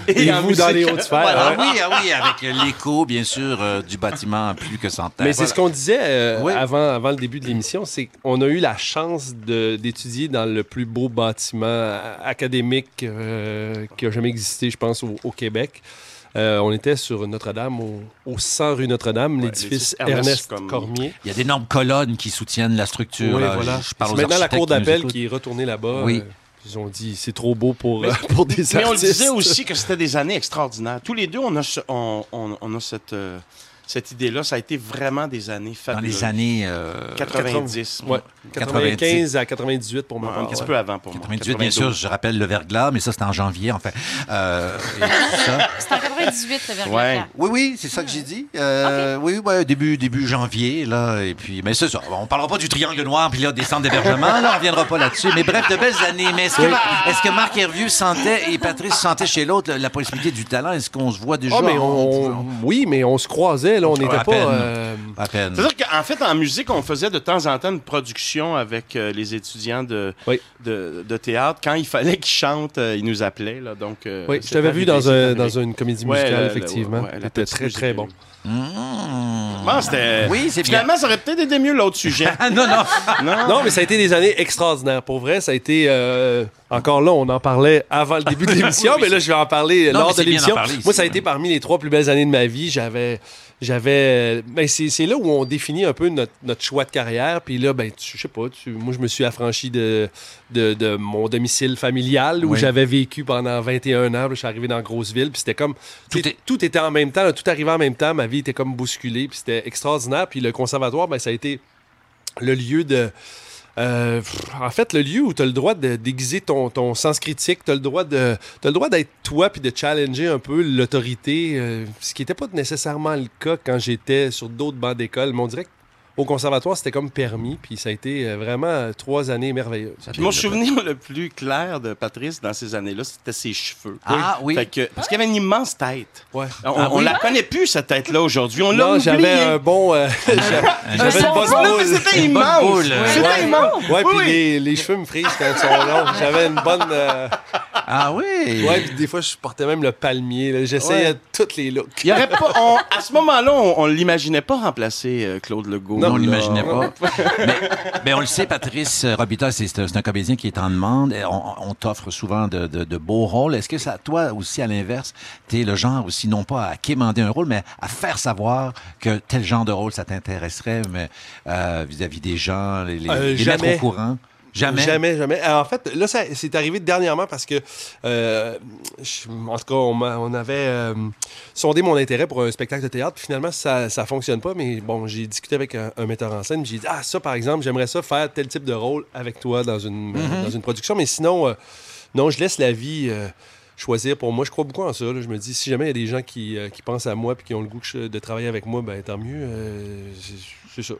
Et, en vous musique. dans les hautes sphères. Ah oui, ah oui, avec l'écho, bien sûr, euh, du bâtiment plus que centenaire. Mais c'est ce qu'on disait euh, Oui. avant, avant le début de l'émission, c'est qu'on a eu la chance de- d'étudier dans le plus beau bâtiment euh, académique euh, qui a jamais existé, je pense, au, au Québec. Euh, on était sur Notre-Dame, au, au 100 rue Notre-Dame, Ouais, l'édifice Ernest Ernest Cormier. Cormier. Il y a d'énormes colonnes qui soutiennent la structure. Oui, là. voilà. Je, je parle C'est aux maintenant la cour d'appel qui est retournée là-bas. Oui. Euh, ils ont dit c'est trop beau pour, euh, pour des Mais on le artistes. disait aussi que c'était des années extraordinaires. Tous les deux, on a, ce- on, on- on a cette, euh, cette idée-là. Ça a été vraiment des années Dans fabuleuses. les années euh, 90. Ouais. 95 à 98 pour part. un petit ouais. peu avant pour moi. 98, bien sûr, 92. je rappelle le verglas, mais ça, c'était en janvier, enfin. Euh. *laughs* C'est en 98, le verglas. Ouais. Oui, oui, c'est ça que j'ai dit. Euh, Oui, début, début janvier, là, et puis, mais c'est ça. On parlera pas du triangle noir, puis là, des centres d'hébergement, là, on reviendra pas là-dessus. Mais bref, de belles années. Mais est-ce que, Marc Hervieux sentait et Patrice sentait chez l'autre la, la possibilité du talent? Est-ce qu'on se voit déjà? Ah, mais on- oui, mais on se croisait, là. On n'était À pas. peine. euh, À peine. C'est-à-dire qu'en fait, en musique, on faisait de temps en temps une production avec euh, les étudiants de, Oui. de, de théâtre. Quand il fallait qu'ils chantent, euh, ils nous appelaient. Là, donc, euh, Oui, je c'est t'avais vu dans, un, dans une comédie musicale, effectivement. ouais, C'était très, musique très de- bon. Mmh. Bon, c'était... Oui, c'est bien. Finalement, ça aurait peut-être été mieux l'autre sujet. Ah, *laughs* non, non. *laughs* non? Non, mais ça a été des années extraordinaires. Pour vrai, ça a été. euh, encore là, on en parlait avant le début de *laughs* l'émission, Oui, mais là, je vais en parler Non, lors de l'émission. Moi, ça a été parmi les trois plus belles années de ma vie. J'avais. J'avais. Ben, c'est c'est là où on définit un peu notre, notre choix de carrière. Puis là, ben, tu, je sais pas, tu- moi, je me suis affranchi de, de, de mon domicile familial où Oui. j'avais vécu pendant 21 ans. Je suis arrivé dans la grosse ville. Puis c'était comme. Tout est- tout était en même temps. tout arrivait en même temps. Ma vie était comme bousculée. Puis c'était extraordinaire. Puis le conservatoire, ben, ça a été le lieu de. Euh, en fait, le lieu où tu as le droit de déguiser ton, ton sens critique, tu as le droit de t'as le droit d'être toi puis de challenger un peu l'autorité, euh, ce qui n'était pas nécessairement le cas quand j'étais sur d'autres bancs d'école. Mais on dirait qu'au conservatoire, c'était comme permis, puis ça a été euh, vraiment euh, trois années merveilleuses. Puis mon souvenir le plus clair de Patrice dans ces années-là, c'était ses cheveux. Ah, oui. Fait que- parce qu'il avait une immense tête. Ouais. On, Ah, on oui? la connaît plus, cette tête-là, aujourd'hui. On l'a oublié. j'avais un bon. euh, *laughs* j'avais une bon bonne boule. C'était immense. C'était Ouais. immense. Ouais, Oui, puis oui. les, les cheveux me frisent quand ils sont longs. J'avais une bonne. euh, Ah oui. Ouais, puis des fois, je portais même le palmier. J'essayais Ouais. toutes les looks. Il y aurait pas, on- à ce moment-là, on, on l'imaginait pas remplacer euh, Claude Legault. Non, on l'imaginait pas. *laughs* mais, mais on le sait, Patrice Robitaille, c'est c'est un comédien qui est en demande. Et On, on t'offre souvent de, de- de beaux rôles. Est-ce que ça, toi aussi, à l'inverse, t'es le genre aussi, non pas à quémander un rôle, mais à faire savoir que tel genre de rôle, ça t'intéresserait, mais euh, vis-à-vis des gens, les, les- Euh, les mettre jamais. au courant? Jamais? Jamais, jamais. Alors, en fait, là, c'est arrivé dernièrement parce que, euh, je- en tout cas, on, avait euh, sondé mon intérêt pour un spectacle de théâtre. Puis finalement, ça ne fonctionne pas. Mais bon, j'ai discuté avec un, un metteur en scène. J'ai dit, ah, ça, par exemple, j'aimerais ça faire tel type de rôle avec toi dans une, Mhm. dans une production. Mais sinon, euh, non, je laisse la vie. euh, choisir pour moi. Je crois beaucoup en ça. là. Je me dis, si jamais il y a des gens qui, euh, qui pensent à moi et qui ont le goût de travailler avec moi, ben tant mieux. Euh, c'est ça.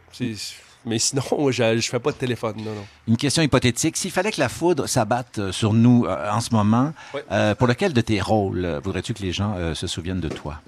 Mais sinon, *laughs* je ne fais pas de téléphone. Non, non. Une question hypothétique. S'il fallait que la foudre s'abatte euh, sur nous euh, en ce moment, euh, pour lequel de tes rôles voudrais-tu que les gens euh, se souviennent de toi?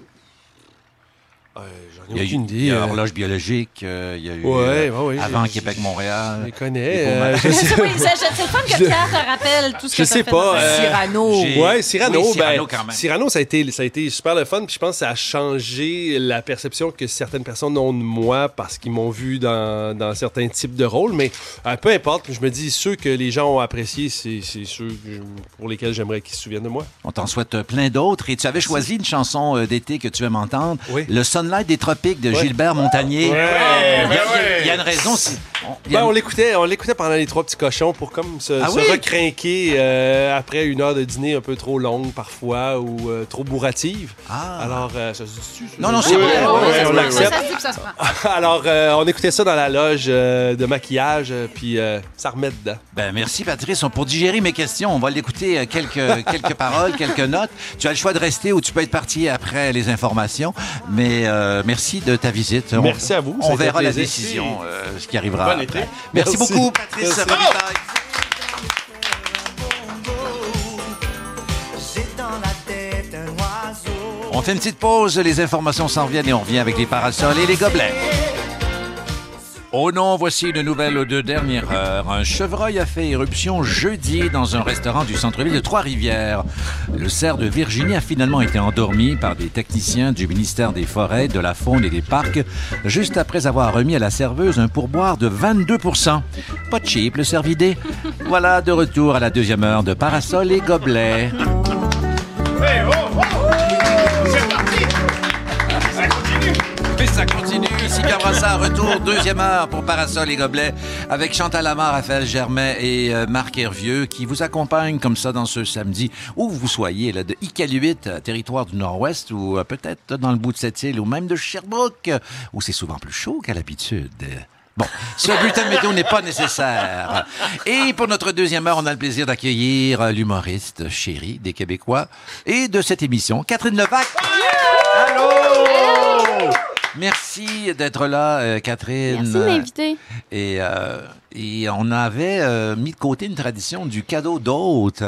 Euh, J'en Il y a ai eu aucune idée. il y a Horloge biologique, euh, il y a eu Ouais, euh, ouais, ouais, avant Québec-Montréal. Je les connais. Euh, je sais, oui, c'est le fun que Pierre te rappelle tout ce je que t'as sais fait pas. euh, Cyrano. Ouais, Cyrano, Oui, Cyrano, ben, quand même. Cyrano, ça a été, ça a été super le fun. Puis je pense que ça a changé la perception que certaines personnes ont de moi parce qu'ils m'ont vu dans, dans certains types de rôles. Mais euh, peu importe, je me dis ceux que les gens ont appréciés, c'est ceux pour lesquels j'aimerais qu'ils se souviennent de moi. On t'en souhaite plein d'autres. Et tu avais choisi une chanson d'été que tu aimes entendre, Oui. Le Sunlight des Tropiques de Ouais. Gilbert Montagnier. Ouais. Il y a- il y a- ouais. il y a une raison. c'est- on- il y a Ben, une- on l'écoutait, on l'écoutait pendant les trois petits cochons pour comme se, Ah se oui? recrinquer euh, après une heure de dîner un peu trop longue parfois ou euh, trop bourrative. Ah. Alors, euh, ça se dit-tu? ça? Non, non, c'est oui, vrai. Ouais, on peut. l'accepte. Ça se dit puis ça se prend. *laughs* Alors, euh, on écoutait ça dans la loge euh, de maquillage, euh, puis euh, ça remet dedans. Ben, merci, Patrice. On- Pour digérer mes questions, on va l'écouter euh, quelques, quelques paroles, quelques notes. Tu as le choix de rester ou tu peux être parti après les informations. Mais euh, merci de ta visite. On- Merci à vous, On verra la décision, euh, ce qui arrivera Bon été. Merci, Merci. beaucoup, Patrice Merci. On fait une petite pause, les informations s'en viennent et on revient avec les parasols et les gobelets. Oh non, voici une nouvelle de dernière heure. Un chevreuil a fait éruption jeudi dans un restaurant du centre-ville de Trois-Rivières. Le cerf de Virginie a finalement été endormi par des techniciens du ministère des Forêts, de la Faune et des Parcs, juste après avoir remis à la serveuse un pourboire de 22% Pas cheap, le cervidé. Voilà, de retour à la deuxième heure de Parasol et Gobelets. Hey, oh, Brassard, retour, deuxième heure pour Parasol et Gobelets avec Chantal Lamar, Raphaël Germain et euh, Marc Hervieux qui vous accompagnent comme ça dans ce samedi où vous soyez, là, de Iqaluit, euh, territoire du Nord-Ouest ou euh, peut-être dans le bout de cette île ou même de Sherbrooke où c'est souvent plus chaud qu'à l'habitude. Bon, ce bulletin météo n'est pas nécessaire. Et pour notre deuxième heure, on a le plaisir d'accueillir l'humoriste chérie des Québécois et de cette émission, Catherine Levac. Allô! Merci d'être là, euh, Catherine. Merci de m'inviter. Et, euh, et on avait euh, mis de côté une tradition du cadeau d'hôte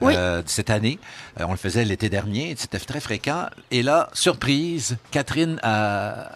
Oui. euh, cette année. Euh, on le faisait l'été dernier, c'était très fréquent. Et là, surprise, Catherine a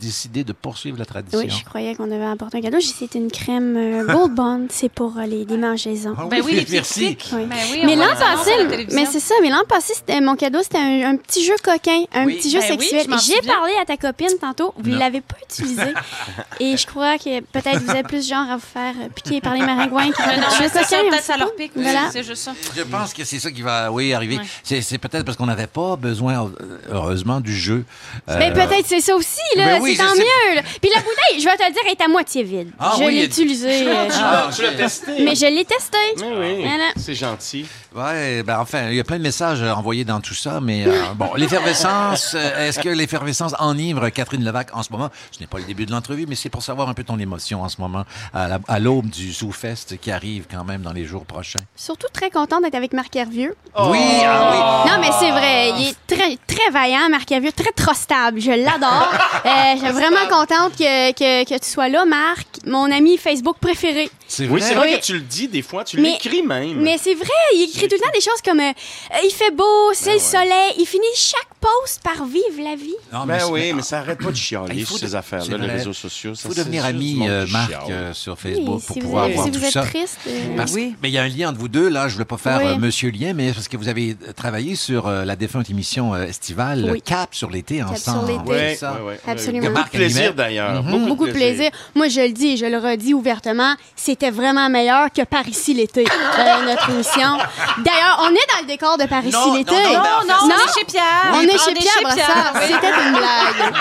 décidé de poursuivre la tradition. Oui, je croyais qu'on devait apporter un cadeau. J'ai- C'est une crème euh, *laughs* Gold Bond. C'est pour euh, les démangeaisons. Ah Ben oui, les merci. Oui. Ben oui, mais l'an passé, mais c'est ça, mais l'an passé, c'était mon cadeau, c'était un, un petit jeu coquin, un Oui. petit jeu Ben oui, sexuel. J'ai parlé à ta copine tantôt, vous Non. ne l'avez pas utilisé. *laughs* Et je crois que peut-être vous êtes plus genre à vous faire euh, piquer par les maringouins que Mais non, jeu ça, coquin. on peut-être ça leur pas. pique. Voilà. C'est juste ça. Je pense que c'est ça qui va, oui, arriver. Ouais. C'est, peut-être parce qu'on n'avait pas besoin, euh, heureusement, du jeu. Mais peut-être c'est ça aussi, là. Ben oui, c'est tant sais. mieux. là. Puis la bouteille, je vais te le dire, elle est à moitié vide. Ah je oui, l'ai utilisée. euh, je- Ah, Tu l'as testé? Mais je l'ai testé. Mais oui, Voilà. c'est gentil. Ouais, ben enfin, il y a plein de messages euh, envoyés dans tout ça, mais euh, bon, l'effervescence, est-ce que l'effervescence enivre Catherine Levac en ce moment? Ce n'est pas le début de l'entrevue, mais c'est pour savoir un peu ton émotion en ce moment, à, la- à l'aube du ZooFest qui arrive quand même dans les jours prochains. Surtout très contente d'être avec Marc Hervieux. Oui, ah Non, mais c'est vrai. Il est très, très vaillant, Marc Hervieux, très trustable. Je l'adore. *laughs* Euh, je suis vraiment contente que, que, que tu sois là, Marc, mon ami Facebook préféré. Oui. C'est Oui, vrai. c'est vrai Oui. que tu le dis des fois, tu Mais- l'écris même. Mais c'est vrai, il écrit tout le temps des choses comme euh, Euh, Il fait beau, c'est le soleil. Il finit chaque post par vivre la vie. Non, mais Ben c'est- oui, mais ça arrête pas de chialer Il faut sur ces de- affaires-là, c'est les réseaux sociaux. Il faut c'est devenir ami, euh, Marc, euh, sur Facebook Oui, pour si vous, pouvoir êtes, voir si tout vous êtes ça. triste. euh, Parce- Oui. Mais il y a un lien entre vous deux, là. Je ne voulais pas faire Oui. euh, Monsieur Lien, mais parce que vous avez travaillé sur euh, la défunte émission euh, estivale Oui. Cap sur l'été Cap sur ensemble. l'été. C'est. Absolument. Beaucoup de Marc plaisir d'ailleurs. Beaucoup de plaisir. Moi, je le dis et je le redis ouvertement, c'était vraiment meilleur que Par ici l'été, euh, notre émission. D'ailleurs, on est dans le décor de Par ici Non, l'été. non, non, Non, non, on est chez Pierre. On est chez Pierre Brassard. oui. C'était une blague.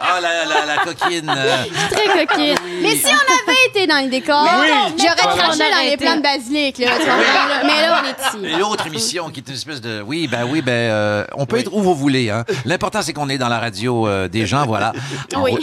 Ah, la, la, la coquine. euh, Très coquine. Mais si on avait été dans le décor. Oui. J'aurais craché dans les plants de basilic, là. Mais là, on est ici. Et l'autre émission qui est une espèce de. Oui, ben oui, ben euh, on peut être où vous voulez. Hein. L'important, c'est qu'on est dans la radio euh, des gens, voilà. Oui.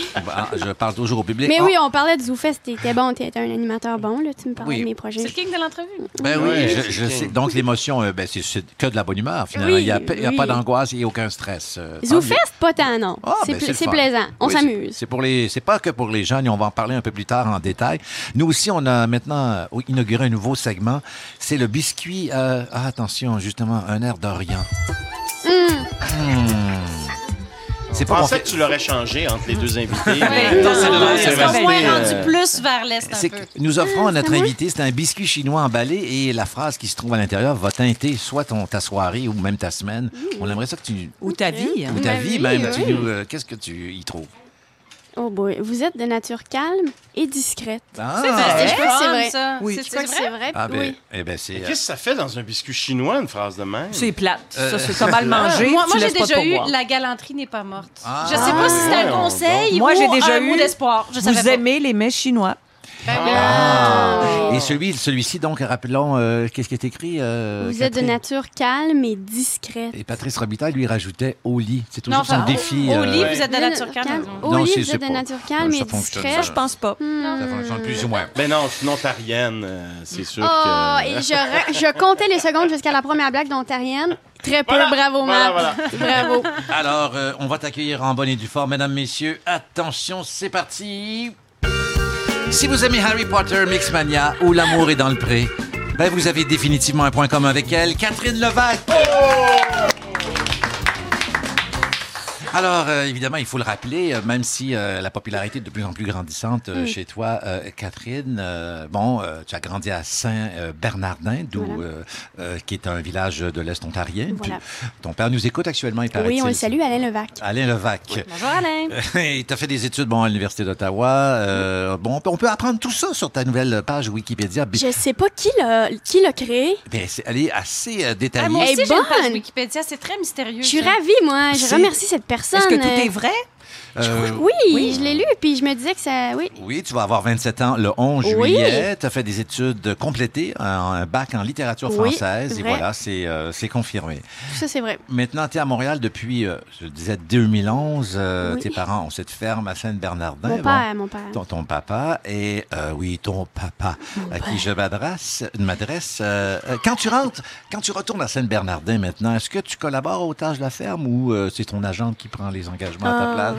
je parle toujours au public. Mais Ah, oui, on parlait de ZooFest. T'étais bon, t'étais un animateur bon, là. Tu me parlais Oui. de mes projets. C'est le king de l'entrevue. Ben oui, je, sais. Donc, l'émotion, euh, ben, c'est- c'est que de la bonne humeur, finalement. Oui, il n'y a, il y a oui. pas d'angoisse, a aucun stress. euh, ZooFest, pas tant, non. Ah, c'est ben, pla- le c'est fun. plaisant. On Oui, c'est- s'amuse. C'est pour les, c'est pas que pour les jeunes. et On va en parler un peu plus tard en détail. Nous aussi, on a maintenant euh, inauguré un nouveau segment. C'est le biscuit. euh, ah, attention, justement, un air d'Orient. Hmm. C'est Je pas pensais que tu l'aurais changé entre les deux invités. Oui, mais- non, c'est euh, rendu plus vers l'est un C'est peu. que nous offrons à notre invité, c'est un biscuit chinois emballé et la phrase qui se trouve à l'intérieur va teinter soit ton, ta soirée ou même ta semaine. On aimerait ça que tu... Ou ta vie. hein. Ou ta Ma vie, vie, même. euh, Qu'est-ce que tu y trouves? Oh boy. Vous êtes de nature calme et discrète. Ah, C'est Je vrai, crois que c'est vrai. ça. Oui. C'est- Je crois c'est que c'est vrai? Ah, ben, oui. eh ben, c'est... Euh, Qu'est-ce que ça fait dans un biscuit chinois, une phrase de même? C'est plate. Euh, Ça, c'est t'as mal mangé. Moi, moi j'ai pas déjà eu. La galanterie n'est pas morte. Ah. je sais pas si c'est un conseil Moi, ou j'ai déjà un eu. mot d'espoir. Je savais Vous pas. aimez les mets chinois? Ah. Et celui, celui-ci, donc, rappelons, euh, qu'est-ce qui est écrit? euh, Vous êtes de Catherine? nature calme et discrète. Et Patrice Robitaille, lui, rajoutait au lit. C'est toujours Non, enfin, son défi. Au euh, lit, ouais. vous êtes de nature calme. Au Non, lit, c'est- vous c'est êtes de pas- nature calme ça et fonctionne, discrète. Je pense pas. Ça fonctionne plus ou moins. Ben non, sinon Tarienne, euh, c'est sûr Oh, que... et je, ra- je comptais les secondes jusqu'à la première blague d'Ontarienne. Très peu, Voilà, bravo, voilà, Matt. *laughs* Bravo. Alors, euh, on va t'accueillir en bonne et due forme, mesdames, messieurs. Attention, c'est parti. Si vous aimez Harry Potter, Mixmania ou L'amour est dans le pré, ben vous avez définitivement un point commun avec elle, Catherine Levac. Alors, euh, évidemment, il faut le rappeler, euh, même si euh, la popularité est de plus en plus grandissante euh, Mm. chez toi, euh, Catherine, euh, bon, euh, tu as grandi à Saint-Bernardin, d'où, Voilà. euh, euh, qui est un village de l'Est ontarien. Voilà. Tu- ton père nous écoute actuellement, il paraît Oui, on le salue, Alain Levac. Alain Levac. Bonjour, Alain. *laughs* tu as fait des études bon, à l'Université d'Ottawa. Euh, bon, on peut- on peut apprendre tout ça sur ta nouvelle page Wikipédia. Je sais pas qui l'a qui l'a créé. ben, c'est- elle est assez euh, Ah, détaillée. moi Elle aussi, est j'ai une page bonne. Wikipédia. C'est très mystérieux. Je suis ravie, moi. Je remercie cette personne. Est-ce que tout Euh, est vrai? Euh, Oui, je l'ai lu, puis je me disais que ça. Oui. Oui, tu vas avoir 27 ans le 11 Oui. juillet. Tu as fait des études complétées, un, un bac en littérature Oui, française. Et voilà, c'est euh, c'est confirmé. Tout ça, c'est vrai. Maintenant, tu es à Montréal depuis, euh, je disais, 2011. Euh, Oui. Tes parents ont cette ferme à Sainte-Bernardin. Mon Bon, père, mon père. Ton, ton papa et euh, oui ton papa à qui je m'adresse m'adresse quand tu rentres quand tu retournes à Saint-Bernardin maintenant est-ce que tu collabores aux tâches de la ferme ou euh, c'est ton agent qui prend les engagements à ta place?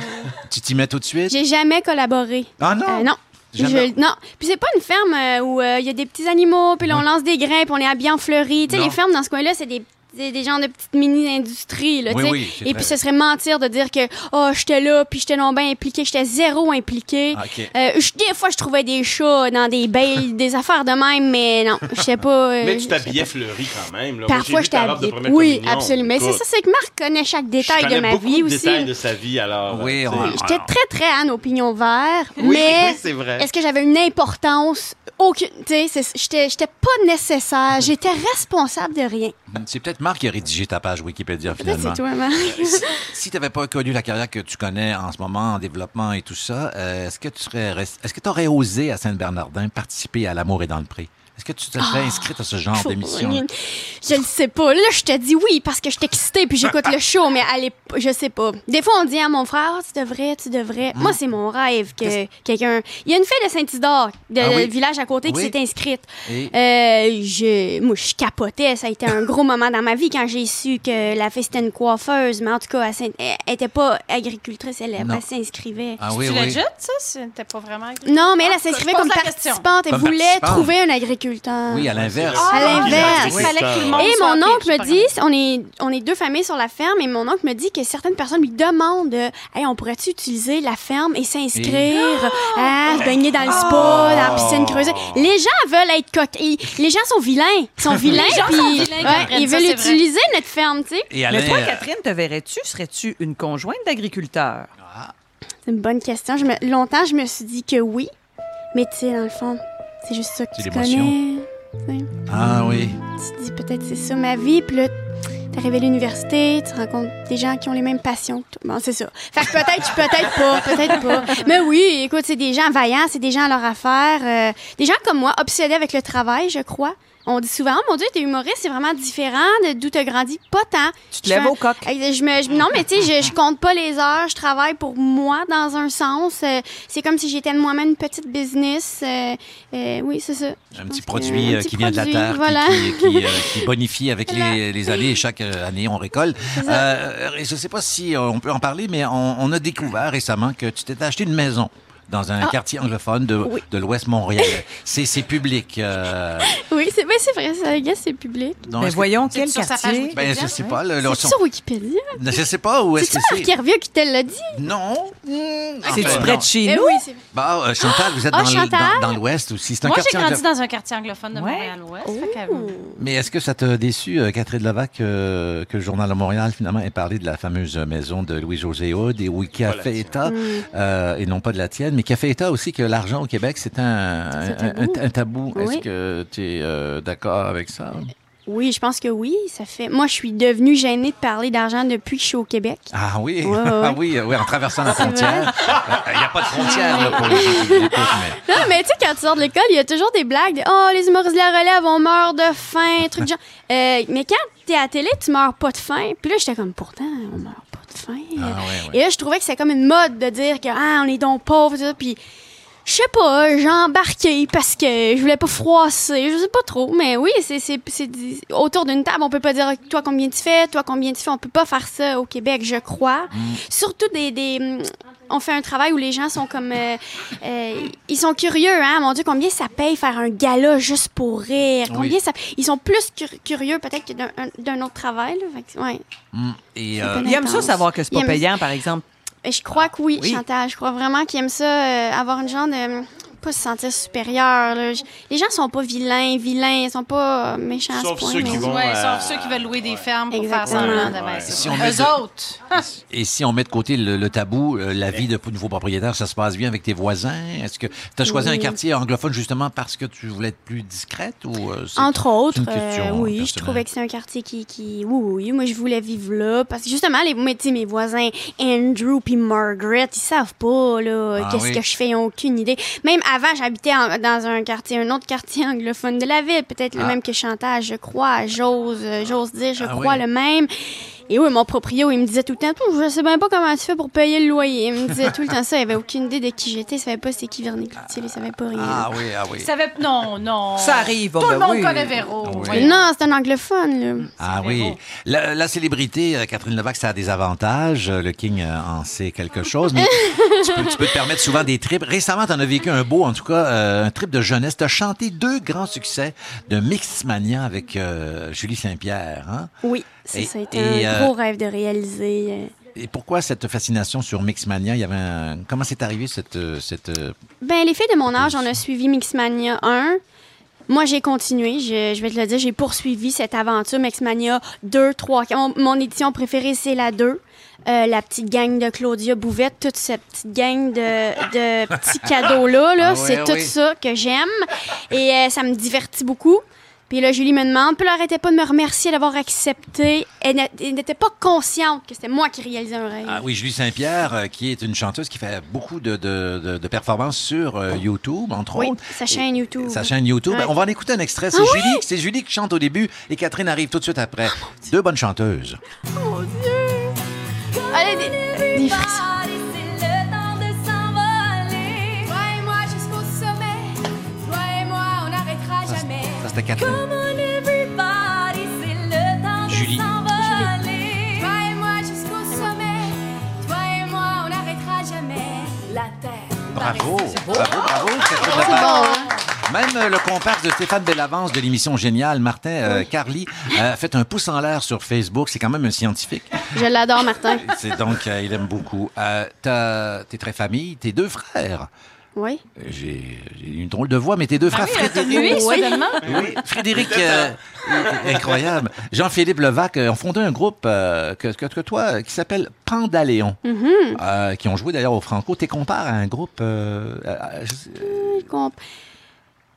Tu t'y mets tout de suite? J'ai jamais collaboré. ah non? Euh, non. Jamais? Je- non. Puis c'est pas une ferme euh, où euh, il y a des petits animaux, puis là, on lance des grains, puis on est habillé en fleuris. Tu sais, les fermes dans ce coin-là, c'est des des, des genres de petites mini-industries. Là, Oui, tu sais. oui, Et puis ce serait mentir de dire que oh, j'étais là, puis j'étais non bien impliqué, j'étais zéro impliqué. Ah. Euh, des fois, je trouvais des chats dans des bales, *laughs* des affaires de même, mais non, je sais pas. euh, Mais tu t'habillais fleuri quand même. Là. Parfois, je t'habillais. Oui, communion. absolument. Mais c'est ça, c'est que Marc connaît chaque détail de ma vie de aussi. détails de sa vie, alors. Oui. J'étais très, très Anne opinion vert, Oui, mais oui, c'est vrai. est-ce que j'avais une importance? Aucune. Tu sais, j'étais pas nécessaire. J'étais responsable de rien. c'est peut-être Marc qui a rédigé ta page Wikipédia finalement c'est toi, Marc. si tu n'avais pas connu la carrière que tu connais en ce moment en développement et tout ça, euh, est-ce que tu serais est-ce que tu aurais osé à Saint-Bernardin participer à L'amour est dans le pré? Est-ce que tu te serais inscrite à ce genre d'émission? Je le sais pas. Là, je te dis oui parce que je suis excitée puis j'écoute le show, mais allez, je sais pas. Des fois, on dit à mon frère, Ah, tu devrais, tu devrais. Moi, c'est mon rêve que quelqu'un. Il y a une fille de Saint-Isidore, de Ah oui? village à côté, qui s'est inscrite. Et- Euh, je, moi, je capotais. Ça a été un gros moment dans ma vie quand j'ai su que la fille, c'était une coiffeuse. Mais en tout cas, elle, s'in- elle était pas agricultrice, elle, elle s'inscrivait. Ah oui, tu oui. legit, ça? C'était pas vraiment... Non, mais elle, Ah, elle s'inscrivait comme la question. participante et Comme voulait participante. trouver un agriculteur. Oui, à l'inverse. Ah, À l'inverse. Il fallait que tout le monde Et soit mon oncle me dit, on est, on est deux familles sur la ferme, et mon oncle me dit que certaines personnes lui demandent euh, Hey, on pourrait-tu utiliser la ferme et s'inscrire à se baigner dans le spa, dans la piscine creusée? Les gens veulent être coquilles. Les gens sont vilains. Ils sont *laughs* vilains, gens puis sont vilains, ouais, Catherine, ils ça, veulent utiliser notre ferme, tu sais. Et Mais toi, euh, Catherine, te verrais-tu? Serais-tu une conjointe d'agriculteur? C'est une bonne question. Je me- longtemps, je me suis dit que oui. Mais tu sais, dans le fond, c'est juste ça que tu connais. Ah oui. Tu te dis peut-être c'est ça ma vie, puis là, T'arrives à l'université, tu rencontres des gens qui ont les mêmes passions que toi. Bon, c'est ça. Fait que peut-être, peut-être pas, peut-être pas. Mais oui, écoute, c'est des gens vaillants, c'est des gens à leur affaire. euh, des gens comme moi, obsédés avec le travail, je crois. On dit souvent, Oh, mon Dieu, t'es humoriste, c'est vraiment différent de d'où t'as grandi. Pas tant. Tu te lèves au coq. Je, me, je- non, mais tu sais, je, je compte pas les heures, je travaille pour moi dans un sens. Euh, c'est comme si j'étais moi-même une petite business. Euh, euh, oui, c'est ça. Un petit produit un petit qui vient de la terre, qui- voilà. qui, qui, euh, qui *laughs* bonifie avec les, les années et chaque année on récolte. Euh, et je ne sais pas si on peut en parler, mais on, on a découvert récemment que tu t'étais acheté une maison dans un Ah. quartier anglophone de, de l'Ouest Montréal. *laughs* C'est c'est public. euh, Oui, c'est ben, c'est vrai, ça, gars, c'est public. donc, est-ce que- quel sur sa page quartier? Ben, je sais pas. le- le- C'est sur Wikipédia. Je sais pas où est-ce que Marc c'est? Hervieux qui te l'a dit? Non. C'est-tu Enfin, près non. de chez Eh nous? oui, c'est Bah, euh, Chantal, vous êtes Ah, dans, l'Ouest aussi. C'est un Moi, j'ai grandi dans un quartier anglophone de Montréal-Ouest. euh, Mais est-ce que ça t'a déçu, euh, Catherine Levac, euh, que le Journal de Montréal, finalement, ait parlé de la fameuse maison de Louis-José Hood et oui, qui a fait état, euh, et non pas de la tienne, mais qui a fait état aussi que l'argent au Québec, c'est un, un, tabou. un-. Est-ce que tu es d'accord avec ça? Oui, je pense que oui. Ça fait. Moi, je suis devenue gênée de parler d'argent depuis que je suis au Québec. Ah oui? Ouais, ouais, *laughs* ouais. Ah oui, euh, oui, en traversant la frontière. Il n'y a pas de frontière là, pour les gens qui l'écoutent, mais... *laughs* Non, mais tu sais, quand tu sors de l'école, il y a toujours des blagues de Oh, les humoristes de la relève, on meurt de faim, truc genre. Euh, mais quand t'es à la télé, tu meurs pas de faim. Puis là, j'étais comme Pourtant, on meurt de faim. Ah, ouais, ouais. Et là, je trouvais que c'est comme une mode de dire que ah, on est donc ça. Puis. Je sais pas, j'ai embarqué parce que je voulais pas froisser, je sais pas trop, mais oui, c'est autour d'une table, on peut pas dire toi combien tu fais, toi combien tu fais, on peut pas faire ça au Québec, je crois. Surtout des, des on fait un travail où les gens sont comme euh, euh, ils sont curieux hein, mon dieu, combien ça paye faire un gala juste pour rire, Oui. combien ça ils sont plus cur- curieux peut-être que d'un un- d'un autre travail là. Que, ouais. Mm. Et, C'est euh, pas Il aime ça savoir que c'est pas aime- payant, par exemple. et je crois que oui, Oui. Chantal. Je crois vraiment qu'ils aiment ça, euh, avoir une genre de. Pas se sentir supérieur. là. Les gens sont pas vilains, vilains, ils sont pas euh, méchants. à ce Sauf point, ceux qui vont, Ouais, euh, sauf ceux qui veulent louer des fermes pour Exactement. faire semblant Ouais. Si bon. on met Eux de- autres. *laughs* Et si on met de côté le, le tabou, euh, la vie de nouveau propriétaire, ça se passe bien avec tes voisins? Est-ce que tu as choisi un quartier anglophone justement parce que tu voulais être plus discrète ou Entre autres, euh, oui, je trouvais que c'est un quartier qui, qui. Oui, oui, moi, je voulais vivre là. Parce que justement, les, mais, mes voisins, Andrew puis Margaret, ils savent pas, là, Ah qu'est-ce oui. que je fais, ils ont aucune idée. Même avant, j'habitais dans un quartier, un autre quartier anglophone de la ville, peut-être le Ah. même que Chantal, je crois. J'ose, j'ose dire, je Ah crois oui. le même. Et oui, mon proprio, il me disait tout le temps, je sais même pas comment tu fais pour payer le loyer. Il me disait tout le temps ça, il avait aucune idée de qui j'étais, il savait pas c'est qui Vernet Cloutier, il savait pas rien. Ah oui, ah oui. il savait- Non, non. Ça arrive, Tout ben le monde oui. connaît Véro. Oui. Voyons. Non, c'est un anglophone, là. Ah oui. La, la célébrité, euh, Catherine Levac, ça a des avantages. Euh, Le King euh, en sait quelque chose. Mais *laughs* tu, peux, tu peux te permettre souvent des trips. Récemment, tu en as vécu un beau, en tout cas, euh, un trip de jeunesse. Tu as chanté deux grands succès de Mixmania avec euh, Julie Saint-Pierre. Hein? Oui, ça, Et- ça a été et, un euh, gros rêve de réaliser. euh. Et pourquoi cette fascination sur Mixmania? Il y avait un... Comment c'est arrivé cette... euh, cette euh, Ben, les filles de mon âge, on a suivi Mixmania 1. Moi, j'ai continué, je, je vais te le dire, j'ai poursuivi cette aventure Mixmania 2, 3, 4. Mon, mon édition préférée, c'est la 2. Euh, la petite gang de Claudia Bouvette, toute cette petite gang de, de petits *laughs* cadeaux-là, là, Ah ouais, c'est tout ça que j'aime. Et euh, ça me divertit beaucoup. Puis là, Julie me demande, puis elle arrêtait pas de me remercier d'avoir accepté. Elle n'était pas consciente que c'était moi qui réalisais un rêve. Ah oui, Julie Saint-Pierre, euh, qui est une chanteuse qui fait beaucoup de, de, de- de performances sur euh, YouTube, entre Oui, autres. sa chaîne YouTube. Sa chaîne YouTube. Ouais. On va en écouter un extrait. C'est Ah? Julie, c'est Julie qui chante au début et Catherine arrive tout de suite après. Deux bonnes chanteuses. Mon Dieu! Allez, des, des frissons. Jamais. La terre. Bravo, bravo, bravo. C'est hein? Même euh, le comparse de Stéphane Bellavance de l'émission Géniale, Martin euh, Carly, a fait un pouce en l'air sur Facebook. C'est quand même un scientifique. Je l'adore, Martin. C'est donc, euh, il aime beaucoup. Euh, t'as- T'es très famille, tes deux frères. Oui. J'ai j'ai une drôle de voix, mais tes deux Ah frères oui, elle t'a Frédéric. soudainement. Oui, Frédéric, euh, incroyable. Jean-Philippe Levac euh, ont fondé un groupe euh, que, que, que toi qui s'appelle Pandaléon, Mhm. euh, qui ont joué d'ailleurs au Franco. T'es comparé à un groupe.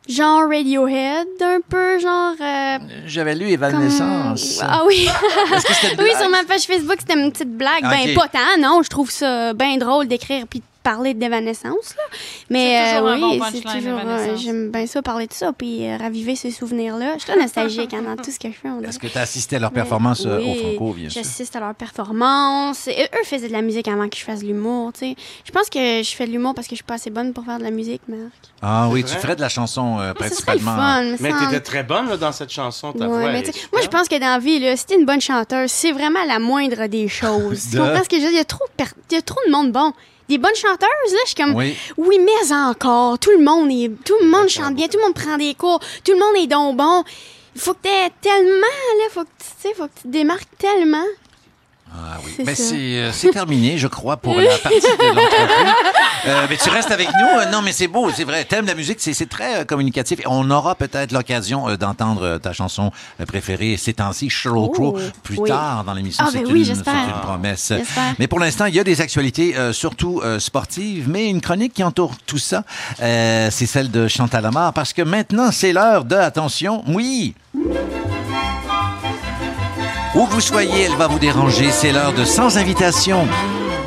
Genre Radiohead, un peu, genre. euh, J'avais lu Evanescence. comme- Ah oui. *laughs* Que oui, sur ma page Facebook, c'était une petite blague. Ok. Ben, pas tant, non. Je trouve ça bien drôle d'écrire puis de parler d'évanescence, là. Mais euh, bon oui, c'est toujours. euh, Evanescence. J'aime bien ça, parler de ça, puis euh, raviver ces souvenirs-là. Je suis très nostalgique hein, dans tout ce que je fais. Est-ce que tu as assisté à leur performance euh, au Oui, Franco, bien sûr? J'assiste à leur performance. Et eux faisaient de la musique avant que je fasse de l'humour, tu sais. Je pense que je fais de l'humour parce que je suis pas assez bonne pour faire de la musique, Marc. Ah oui, tu ferais de la chanson euh, le principalement. fun, Mais semble. t'étais très bonne là, dans cette chanson. Ta Ouais, voix mais est moi, je pense que dans la vie, là, si t'es une bonne chanteuse, c'est vraiment la moindre des choses. *laughs* tu De- comprends ce que je veux dire? Il y a trop de, per- il y a trop de monde bon. Des bonnes chanteuses, là, je suis comme, Oui. oui, mais encore, tout le monde est, tout le monde chante bien, tout le monde prend des cours, tout le monde est donc bon. Il faut que t'aies tellement, là, faut que tu tu sais, faut que tu te démarques tellement. Ah oui. C'est euh, c'est terminé, je crois, pour la *laughs* partie de l'entrevue. Euh, mais tu restes avec nous. Euh, non, mais c'est beau, c'est vrai. T'aimes la musique, c'est c'est très communicatif. Et on aura peut-être l'occasion d'entendre ta chanson préférée ces temps-ci, Sheryl Crow, Oh, plus oui. tard dans l'émission. Ah, c'est ben oui, une, j'espère. c'est une promesse. Mais pour l'instant, il y a des actualités, euh, surtout euh, sportives, mais une chronique qui entoure tout ça, c'est celle de Chantal Lamar, parce que maintenant, c'est l'heure de, attention, oui, où que vous soyez, elle va vous déranger. C'est l'heure de Sans invitation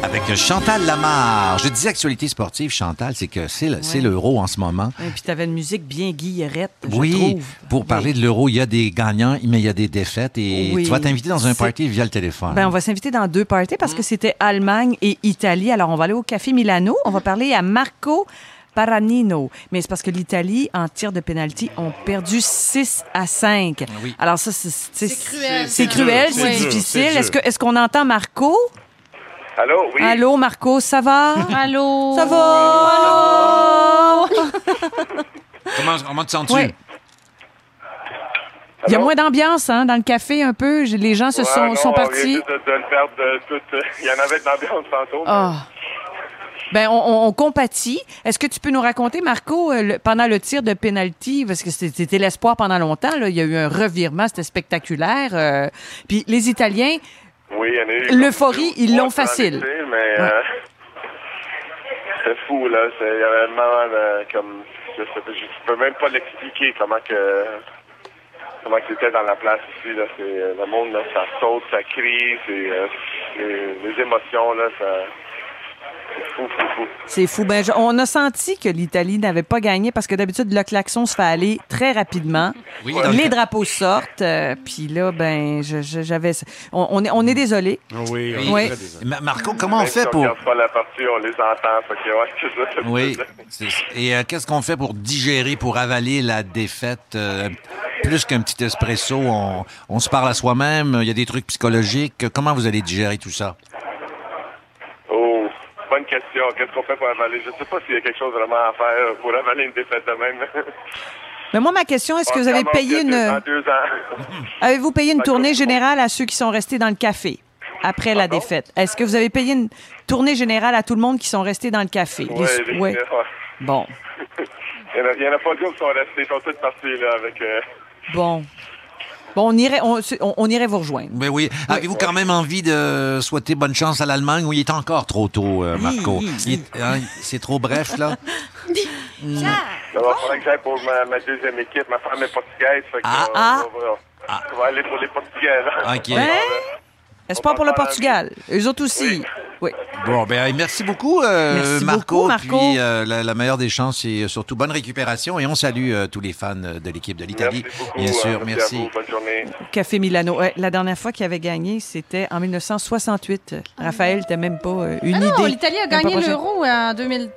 avec Chantal Lamar. Je dis actualité sportive, Chantal, c'est que c'est le- c'est l'euro en ce moment. Et puis, tu avais une musique bien guillerette, Oui, trouve. pour parler de l'euro, il y a des gagnants, mais il y a des défaites. Et Oui. tu vas t'inviter dans un party via le téléphone. Ben, on va s'inviter dans deux parties Mm. parce que c'était Allemagne et Italie. Alors, on va aller au Café Milano. On va parler à Marco Paranino. Mais c'est parce que l'Italie, en tir de pénalty, ont perdu 6 à 5. Oui. Alors, ça, c'est c'est- cruel, C'est cruel, C'est difficile. Est-ce que- est-ce qu'on entend Marco? Allô, oui. Allô, Marco, ça va? Allô? Ça va? Allô? Comment, comment te sens-tu? Oui. Il y a moins d'ambiance hein, dans le café un peu. Les gens se Ouais, sont, non, sont partis. juste de, de le perdre de tout. Il y en avait de l'ambiance tantôt. mais- Ah. Ben, on, compatit. Est-ce que tu peux nous raconter, Marco, euh, le- pendant le tir de pénalty, parce que c'était l'espoir pendant longtemps, là, il y a eu un revirement, c'était spectaculaire. euh, puis les Italiens, Oui. L'euphorie, ils l'ont facile. euh, *laughs* c'est fou, là. Il y avait de, comme. Je, sais pas, je peux même pas l'expliquer comment que. Comment c'était dans la place ici, là. Le monde, là, ça saute, ça crie, c'est, les, les émotions, là, ça. C'est fou, fou, fou. c'est fou. Ben, on a senti que l'Italie n'avait pas gagné parce que d'habitude, le klaxon se fait aller très rapidement. Oui, dans le les drapeaux sortent. euh, Puis là, ben, je- je- j'avais. On, on est, on est désolé. Oui, on est Oui. très désolé. Ma- Marco, comment on fait si on pour... regarde pas la partie, on les entend. Fait que, ouais, *laughs* c'est ça. c'est Oui. Et euh, qu'est-ce qu'on fait pour digérer, pour avaler la défaite? euh, plus qu'un petit espresso, on, on se parle à soi-même, il y a des trucs psychologiques. Comment vous allez digérer tout ça? Oh, bonne question. Qu'est-ce qu'on fait pour avaler? Je sais pas s'il y a quelque chose vraiment à faire pour avaler une défaite de même. *laughs* Mais moi, ma question, est-ce que vous avez payé une. Dans deux ans. *laughs* Avez-vous payé une tournée générale à ceux qui sont restés dans le café après la défaite? Est-ce que vous avez payé une tournée générale à tout le monde qui sont restés dans le café? Les- Ouais, les- ouais. Bon. *laughs* Il y en a, il y en a pas d'autres qui sont restés. Ils sont tous partis, là, avec... euh, Bon. Bon, on irait, on, on- on irait vous rejoindre. Ben oui. Avez-vous quand même envie de souhaiter bonne chance à l'Allemagne ou il est encore trop tôt, euh, Marco? Oui, hein, C'est trop bref, là? *laughs* Il faudrait que j'aille pour ma, ma deuxième équipe. Ma femme est portugaise. Fait que, Ah, euh, ah. on, va, on va aller pour les Portugais, là. OK. Hein? Espoir pour le Portugal? Eux autres aussi. Oui. Bon, ben merci beaucoup, euh, Merci Marco. beaucoup, Marco. Puis euh, la, la meilleure des chances et surtout bonne récupération. Et on salue euh, tous les fans de l'équipe de l'Italie. Bien sûr, euh, merci. à vous. Bonne journée. Café Milano. Ouais, la dernière fois qu'il avait gagné, c'était en 1968. Raphaël, t'as même pas euh, une Ah non, idée. l'Italie a gagné l'euro en 2000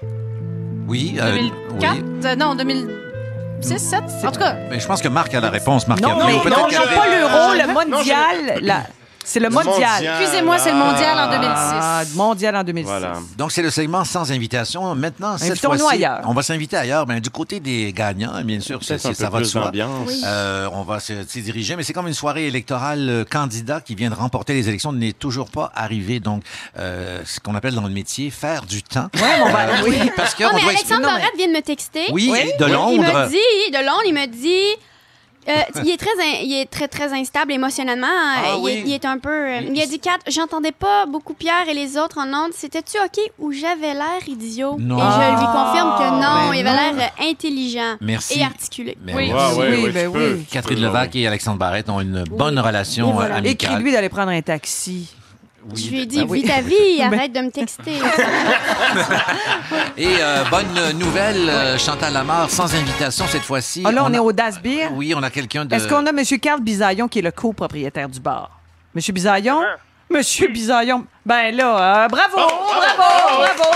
Oui, euh, 2004. oui. Euh, non, 2006, 7. En tout cas, Mais je pense que Marc a la réponse. Marc Non, Hervieux. mais non, non, pas l'euro, le Non, mondial. la- C'est le mondial. mondial. excusez-moi, c'est le mondial en 2006. Ah, mondial en 2006. Voilà. Donc, c'est le segment sans invitation. Maintenant, cette fois-ci, ailleurs. on va s'inviter ailleurs. Ben, du côté des gagnants, bien sûr, ça peu va de soi. d'ambiance. Oui. Euh, on va se- s'y diriger, mais c'est comme une soirée électorale. Le candidat qui vient de remporter les élections n'est toujours pas arrivé. Donc, euh, ce qu'on appelle dans le métier faire du temps. Ouais, Euh, oui. Parce que Oh, on mais doit Alexandre non, mais- Barrette vient de me texter. Oui, de Il Londres. me dit, de Londres, il me dit Euh, il est très, in- il est très, très instable émotionnellement. Ah il, oui. est, il est un peu. euh, il a dit Kat, j'entendais pas beaucoup Pierre et les autres en ondes. C'était-tu OK ou j'avais l'air idiot? Non. Et je lui confirme que non, Ben il avait l'air euh, intelligent Merci. et articulé. Ben Oui, merci. oui, oui, ben oui. Catherine Levac et Alexandre Barrette ont une bonne relation Et voilà. euh, amicale. Écris-lui d'aller prendre un taxi. Je lui ai dit, ben oui. vis ta vie, *laughs* arrête de me texter. *laughs* Et euh, bonne nouvelle, euh, Chantal Lamar, sans invitation cette fois-ci. Ah, là, on, a- est au Das Beer. Oui, on a quelqu'un de... Est-ce qu'on a M. Carl Bisaillon qui est le copropriétaire du bar? M. Bisaillon? Monsieur Bisaillon. Ben là, euh, bravo, bravo, bravo.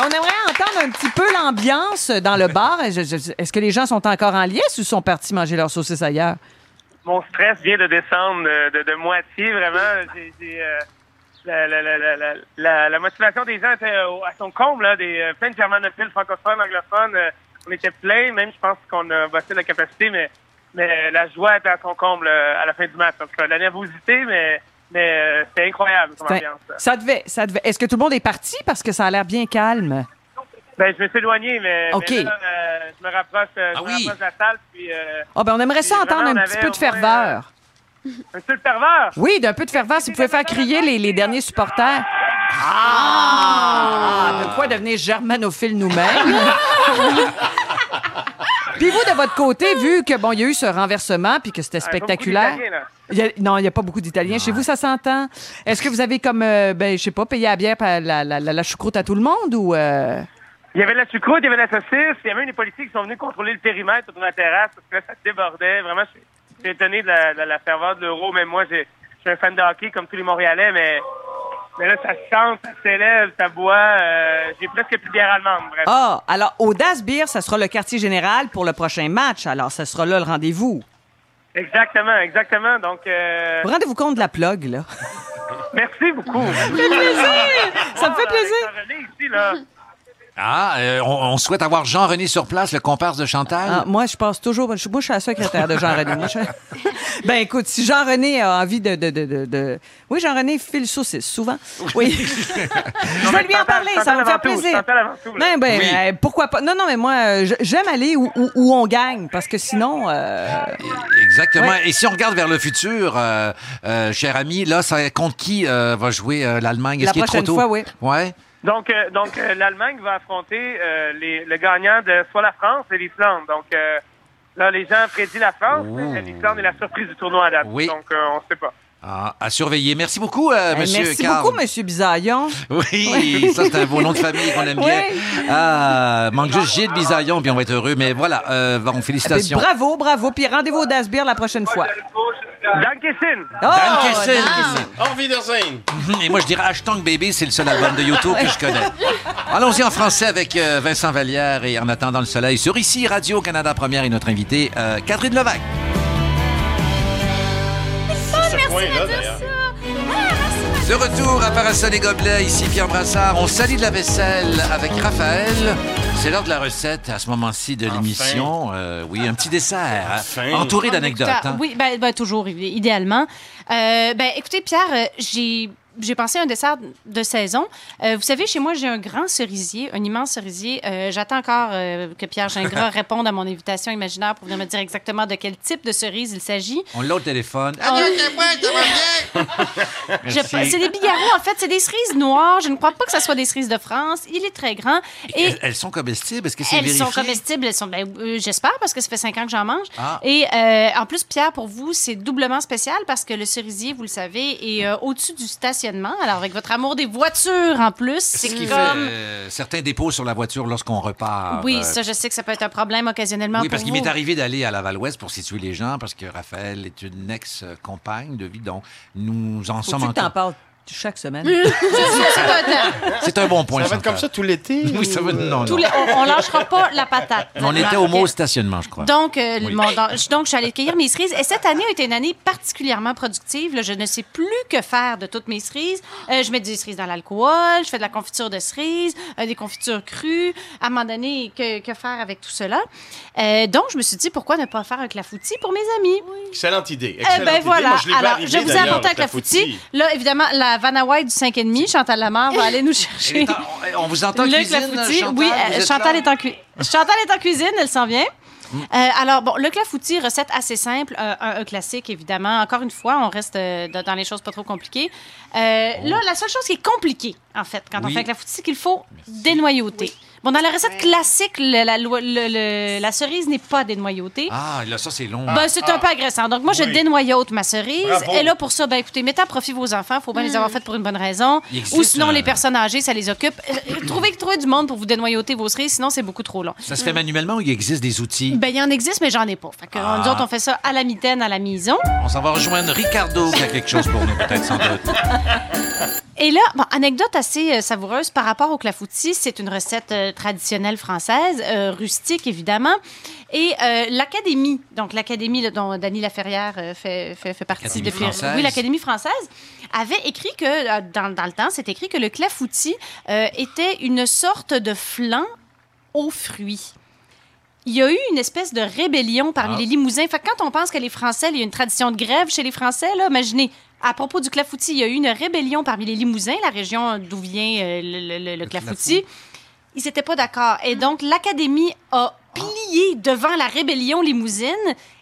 On aimerait entendre un petit peu l'ambiance dans le *laughs* bar. Est-ce que les gens sont encore en liesse ou sont partis manger leur saucisse ailleurs? Mon stress vient de descendre euh, de, de moitié, vraiment. J'ai, euh, la, motivation des gens était euh, à son comble, là, des, euh, plein de germanophiles, francophones, anglophones. euh, on était plein, même je pense qu'on a bossé la capacité, mais, mais la joie était à son comble euh, à la fin du match. Cas, la nervosité, mais, mais euh, c'était incroyable comme ambiance. Ça devait, ça devait. Est-ce que tout le monde est parti parce que ça a l'air bien calme? Ben, je me suis éloigné, mais, là, euh, je me rapproche, euh, je me rapproche de la salle, puis... euh, Ah ben on aimerait ça entendre vraiment, un petit peu de ferveur. Un peu de ferveur? Oui, d'un peu de ferveur, si vous pouvez faire crier les, les derniers supporters. Ah! De quoi devenir germanophile nous-mêmes? *laughs* Puis vous, de votre côté, vu que bon, il y a eu ce renversement puis que c'était Ah, il y a pas beaucoup spectaculaire. d'Italiens, là. il y a- non, il n'y a pas beaucoup d'Italiens. Chez vous, ça s'entend. Est-ce que vous avez comme, euh, ben, je sais pas, payé la bière, pa- la, la, la, la choucroute à tout le monde ou. euh, Il y avait de la choucroute, il y avait de la saucisse, il y avait même des policiers qui sont venus contrôler le périmètre autour de la terrasse parce que là, ça débordait. Vraiment, je suis- je suis étonné de la, de la ferveur de l'euro. Même moi, je suis un fan de hockey comme tous les Montréalais, mais, mais là, ça chante, ça s'élève, ça boit. euh, j'ai presque plus de bière allemande, bref. Ah, alors, au Das Beer, ça sera le quartier général pour le prochain match. Alors, ça sera là le rendez-vous. Exactement, exactement. Donc, euh, Vous rendez-vous compte de la plug, là? *laughs* merci beaucoup. Ça me fait plaisir! Ça me fait plaisir! Ah, euh, on, on souhaite avoir Jean-René sur place, le comparse de Chantal? Ah, moi, je passe toujours. je- Moi, je suis la secrétaire de Jean-René. Je- *laughs* Ben, écoute, si Jean-René a envie de. de, de, de- de- Oui, Jean-René file saucisse, souvent. Oui. *laughs* je vais lui en parler, ça va me faire plaisir. Ben, ben, Oui. euh, pourquoi pas? Non, non, mais moi, euh, j'aime aller où, où- où on gagne, parce que sinon. euh, Exactement. Ouais. Et si on regarde vers le futur, euh, euh, cher ami, là, ça compte qui euh, va jouer euh, l'Allemagne? Est-ce La qu'il est trop tôt? fois, oui. Ouais. Donc, euh, donc euh, l'Allemagne va affronter euh, les, le gagnant de soit la France et l'Islande. Donc, euh, là, les gens prédisent la France, mais l'Islande est la surprise du tournoi à date. Oui. Donc, euh, on ne sait pas. Ah, à surveiller. Merci beaucoup, euh, ben, monsieur merci Carl. beaucoup, Monsieur Bisaillon. *laughs* Oui, ça, c'est un beau nom de famille qu'on aime bien. Ah, manque juste Gilles Bisaillon, puis on va être heureux. Mais voilà, euh, bon, Ben, félicitations. bravo, bravo. Puis rendez-vous au Das Beer la prochaine fois. Dankeschön. Oh, Dankeschön. Au Wiedersehen. Mhm, Et moi, je dirais Hashtag Baby, c'est le seul album de YouTube que je connais. *laughs* Allons-y en français avec euh, Vincent Vallière et En attendant le soleil sur ici, Radio-Canada Première et notre invitée, euh, Catherine Levac. D'ailleurs. De retour à Parasol et Gobelets, ici Pierre Brassard. On salit de la vaisselle avec Raphaël. C'est l'heure de la recette à ce moment-ci de l'émission. Euh, oui, un petit dessert, hein, Enfin. entouré d'anecdotes. Ah, hein. Oui, ben, ben, toujours, idé- idéalement. Euh, ben, écoutez, Pierre, euh, j'ai. J'ai pensé à un dessert de saison. Euh, vous savez, chez moi, j'ai un grand cerisier, un immense cerisier. Euh, J'attends encore euh, que Pierre Gingras *laughs* réponde à mon invitation imaginaire pour venir me dire exactement de quel type de cerise il s'agit. On l'a au téléphone. On- *laughs* Je- Merci. C'est des bigarros, en fait. C'est des cerises noires. Je ne crois pas que ce soit des cerises de France. Il est très grand. Et Elles, elles sont comestibles? Est-ce que c'est elles vérifié? sont comestibles. Elles sont, ben, euh, j'espère, parce que ça fait cinq ans que j'en mange. Ah. Et euh, en plus, Pierre, pour vous, c'est doublement spécial parce que le cerisier, vous le savez, est euh, au-dessus du stationnement. Alors, avec votre amour des voitures en plus, C'est comme... fait euh, certains dépôts sur la voiture lorsqu'on repart. Oui, euh, ça, je sais que ça peut être un problème occasionnellement Oui, parce qu'il m'est arrivé d'aller à Laval-Ouest pour situer les gens, parce que Raphaël est une ex-compagne de vie, donc nous en sommes encore. parles chaque semaine? C'est un bon point. Ça va être comme ça tout l'été? Oui, ça va. Non, Tous non. les- on, on lâchera pas la patate. On était au mot stationnement, je crois. Donc, euh, Oui. mon- dans- je- donc, je suis allée cueillir mes cerises. Et cette année a été une année particulièrement productive. Là, je ne sais plus que faire de toutes mes cerises. Euh, je mets des cerises dans l'alcool, je fais de la confiture de cerises, euh, des confitures crues. À un moment donné, que, que faire avec tout cela? Euh, donc, je me suis dit, pourquoi ne pas faire un clafoutis pour mes amis? Excellente idée. Eh Excellente ben idée. voilà. Moi, je Alors, je vous ai apporté un le clafoutis. Là, évidemment, la Vanaway du 5,5, Chantal Lamar va aller nous chercher. On vous entend en le cuisine, clafoutis. Chantal, oui, vous euh, êtes Chantal est, en cu- Chantal est en cuisine, elle s'en vient. Euh, alors, bon, le clafoutis, recette assez simple, euh, un, un classique, évidemment. Encore une fois, on reste euh, dans les choses pas trop compliquées. Euh, Là, la seule chose qui est compliquée, en fait, quand on Oui. fait un clafoutis, c'est qu'il faut dénoyauter. Bon, dans la recette classique, le- la, loi- le- le- la cerise n'est pas dénoyautée. Ah, là, ça, c'est long. Ben, c'est un peu agressant. Donc, moi, je Oui. dénoyaute ma cerise. Bravo. Et là, pour ça, ben, écoutez, mettez à profit vos enfants. Il faut bien les avoir faites pour une bonne raison. Il existe Ou sinon, les personnes âgées, ça les occupe. Euh, Trouvez, trouvez du monde pour vous dénoyauter vos cerises, sinon, c'est beaucoup trop long. Ça se fait manuellement ou il existe des outils? Ben, il y en existe, mais j'en ai pas. Fait que, Ah. nous autres, on fait ça à la mitaine, à la maison. On s'en va rejoindre Ricardo qui a quelque chose pour nous, peut-être, sans doute. Et là, bon, anecdote assez euh, savoureuse par rapport au clafoutis, c'est une recette euh, traditionnelle française, euh, rustique évidemment. Et euh, l'Académie, donc l'Académie dont Dany Laferrière euh, fait, fait, fait partie depuis. Oui, l'Académie française avait écrit que, euh, dans, dans le temps, c'est écrit que le clafoutis euh, était une sorte de flan aux fruits. Il y a eu une espèce de rébellion parmi Ah. les Limousins. Fait que quand on pense que les Français, il y a une tradition de grève chez les Français, là, imaginez, à propos du clafoutis, il y a eu une rébellion parmi les Limousins, la région d'où vient euh, le, le- le- le clafoutis. Ils n'étaient pas d'accord. Et donc, l'Académie a plié devant la rébellion limousine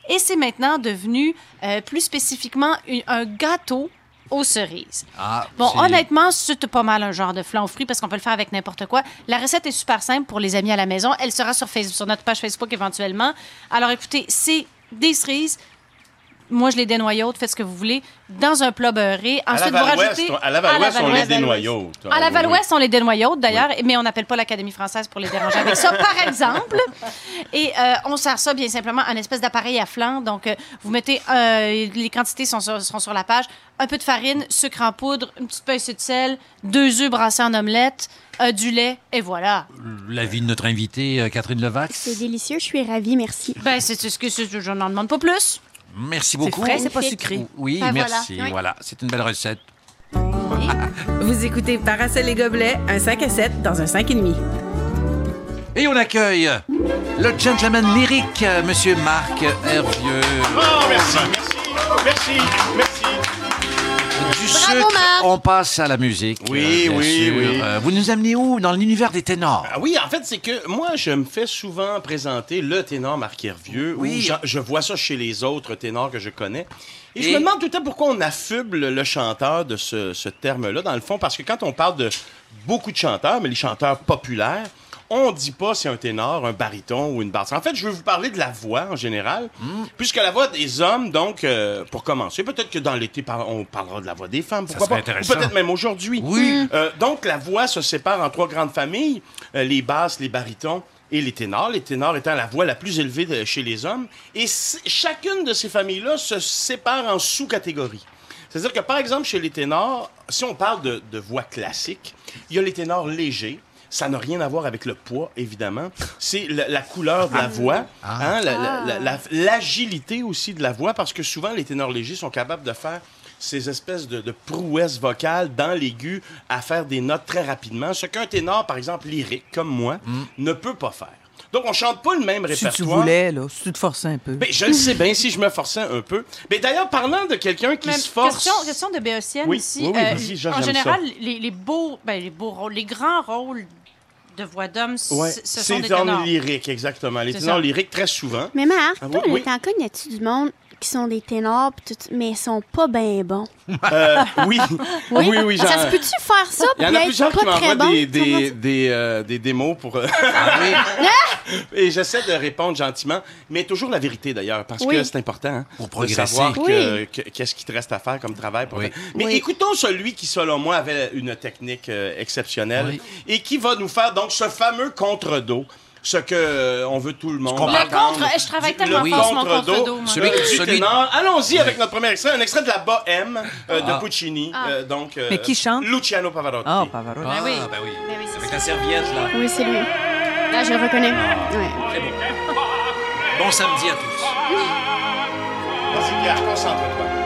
et c'est maintenant devenu euh, plus spécifiquement une- un gâteau aux cerises. Ah, Bon, honnêtement, c'est pas mal un genre de flan aux fruits parce qu'on peut le faire avec n'importe quoi. La recette est super simple pour les amis à la maison. Elle sera sur, Facebook, sur notre page Facebook éventuellement. Alors écoutez, c'est des cerises. Moi, je les dénoyaute, faites ce que vous voulez, dans un plat beurré. À Ensuite, vous rajoutez... on- à Laval-Ouest, on les dénoyaute. À la Val-Ouest, on les dénoyaute d'ailleurs, mais on n'appelle pas l'Académie française pour les déranger avec ça, par *laughs* exemple. Et euh, on sert ça bien simplement en espèce d'appareil à flanc. Donc, euh, vous mettez, euh, les quantités sont sur, seront sur la page, un peu de farine, sucre en poudre, une petite pincée de sel, deux œufs brassés en omelette, euh, du lait, et voilà. L'avis de notre invitée, euh, Catherine Levac. C'est délicieux, je suis ravie, merci. Ben, c'est ce que je n'en demande pas plus. Merci beaucoup. frais, c'est pas sucré. Oui, Ben, merci. voilà. Oui. Voilà, c'est une belle recette. Vous écoutez Paracel et Gobelets, un 5 à 7 dans un 5,5. Et on accueille le gentleman lyrique, Monsieur Marc Hervieux. Oh, merci, merci, merci, merci. Du Bravo, sucre, Marc. on passe à la musique. Oui, euh, bien oui, sûr. oui. Euh, vous nous amenez où? Dans l'univers des ténors. Ah oui, en fait, c'est que moi, je me fais souvent présenter le ténor Marc Hervieux, Oui. ou je, je vois ça chez les autres ténors que je connais. Et, je Et- me demande tout le temps pourquoi on affuble le chanteur de ce, ce terme-là, dans le fond, parce que quand on parle de beaucoup de chanteurs, mais les chanteurs populaires, on dit pas c'est un ténor, un baryton ou une basse. En fait, je veux vous parler de la voix en général, Hmm. puisque la voix des hommes, donc, euh, pour commencer, peut-être que dans l'été, par- on parlera de la voix des femmes, pourquoi pas? Ou intéressant. peut-être même aujourd'hui. Oui. Euh, donc, la voix se sépare en trois grandes familles, euh, les basses, les barytons et les ténors. Les ténors étant la voix la plus élevée de- chez les hommes. Et chacune de ces familles-là se sépare en sous-catégories. C'est-à-dire que, par exemple, chez les ténors, si on parle de, de voix classique, il y a les ténors légers. Ça n'a rien à voir avec le poids, évidemment. C'est la, la couleur de la voix, hein, la- la- la- la- l'agilité aussi de la voix, parce que souvent, les ténors légers sont capables de faire ces espèces de, de prouesses vocales dans l'aigu à faire des notes très rapidement, ce qu'un ténor, par exemple, lyrique, comme moi, ne peut pas faire. Donc, on chante pas le même Si répertoire. tu voulais, là, si tu te forçais un peu. Ben, je le sais bien si je me forçais un peu. Mais d'ailleurs, parlant de quelqu'un qui Même se force. Question, question de Béotienne Oui, ici. oui, oui, Euh, en général, les, les beaux, ben, les beaux rôles, les grands rôles de voix d'hommes, c- Ouais, ce sont c'est des dans ténors. le lyrique, exactement. Les C'est ténors lyriques, très souvent. Mais Marc, Ah, toi, oui. t'en connais-tu du monde qui sont des ténors, pis tout, mais ils sont pas bien bons? *laughs* Euh, *laughs* oui. oui, oui, Ça j'en- se peut-tu faire ça, Il y en a être plusieurs qui pas très m'envoient bon? des, des, des, euh, des démos pour. euh, *laughs* Et j'essaie de répondre gentiment, mais toujours la vérité d'ailleurs, parce Oui. que c'est important hein, Pour de progresser. savoir Oui. que- qu'est-ce qui te reste à faire comme travail. Pour Oui. Mais Oui. écoutons celui qui, selon moi, avait une technique euh, exceptionnelle Oui. et qui va nous faire donc ce fameux contre-dos. Ce que euh, on veut tout le monde. Le entendre. contre, je travaille tellement le fort sur mon contre-dos, moi. Celui- euh, du celui- ténor. Allons-y avec notre premier extrait, un extrait de la Bohème euh, de Ah. Puccini. euh, donc, euh, Mais qui chante? Luciano Pavarotti. Ah, Pavarotti. Ah, oui. ben oui. Ben oui, c'est Avec la serviette, là. Oui, c'est lui. Là, je le reconnais. Ah. Ouais. C'est bon. Bon samedi à tous. Vas-y, Pierre, concentre-toi.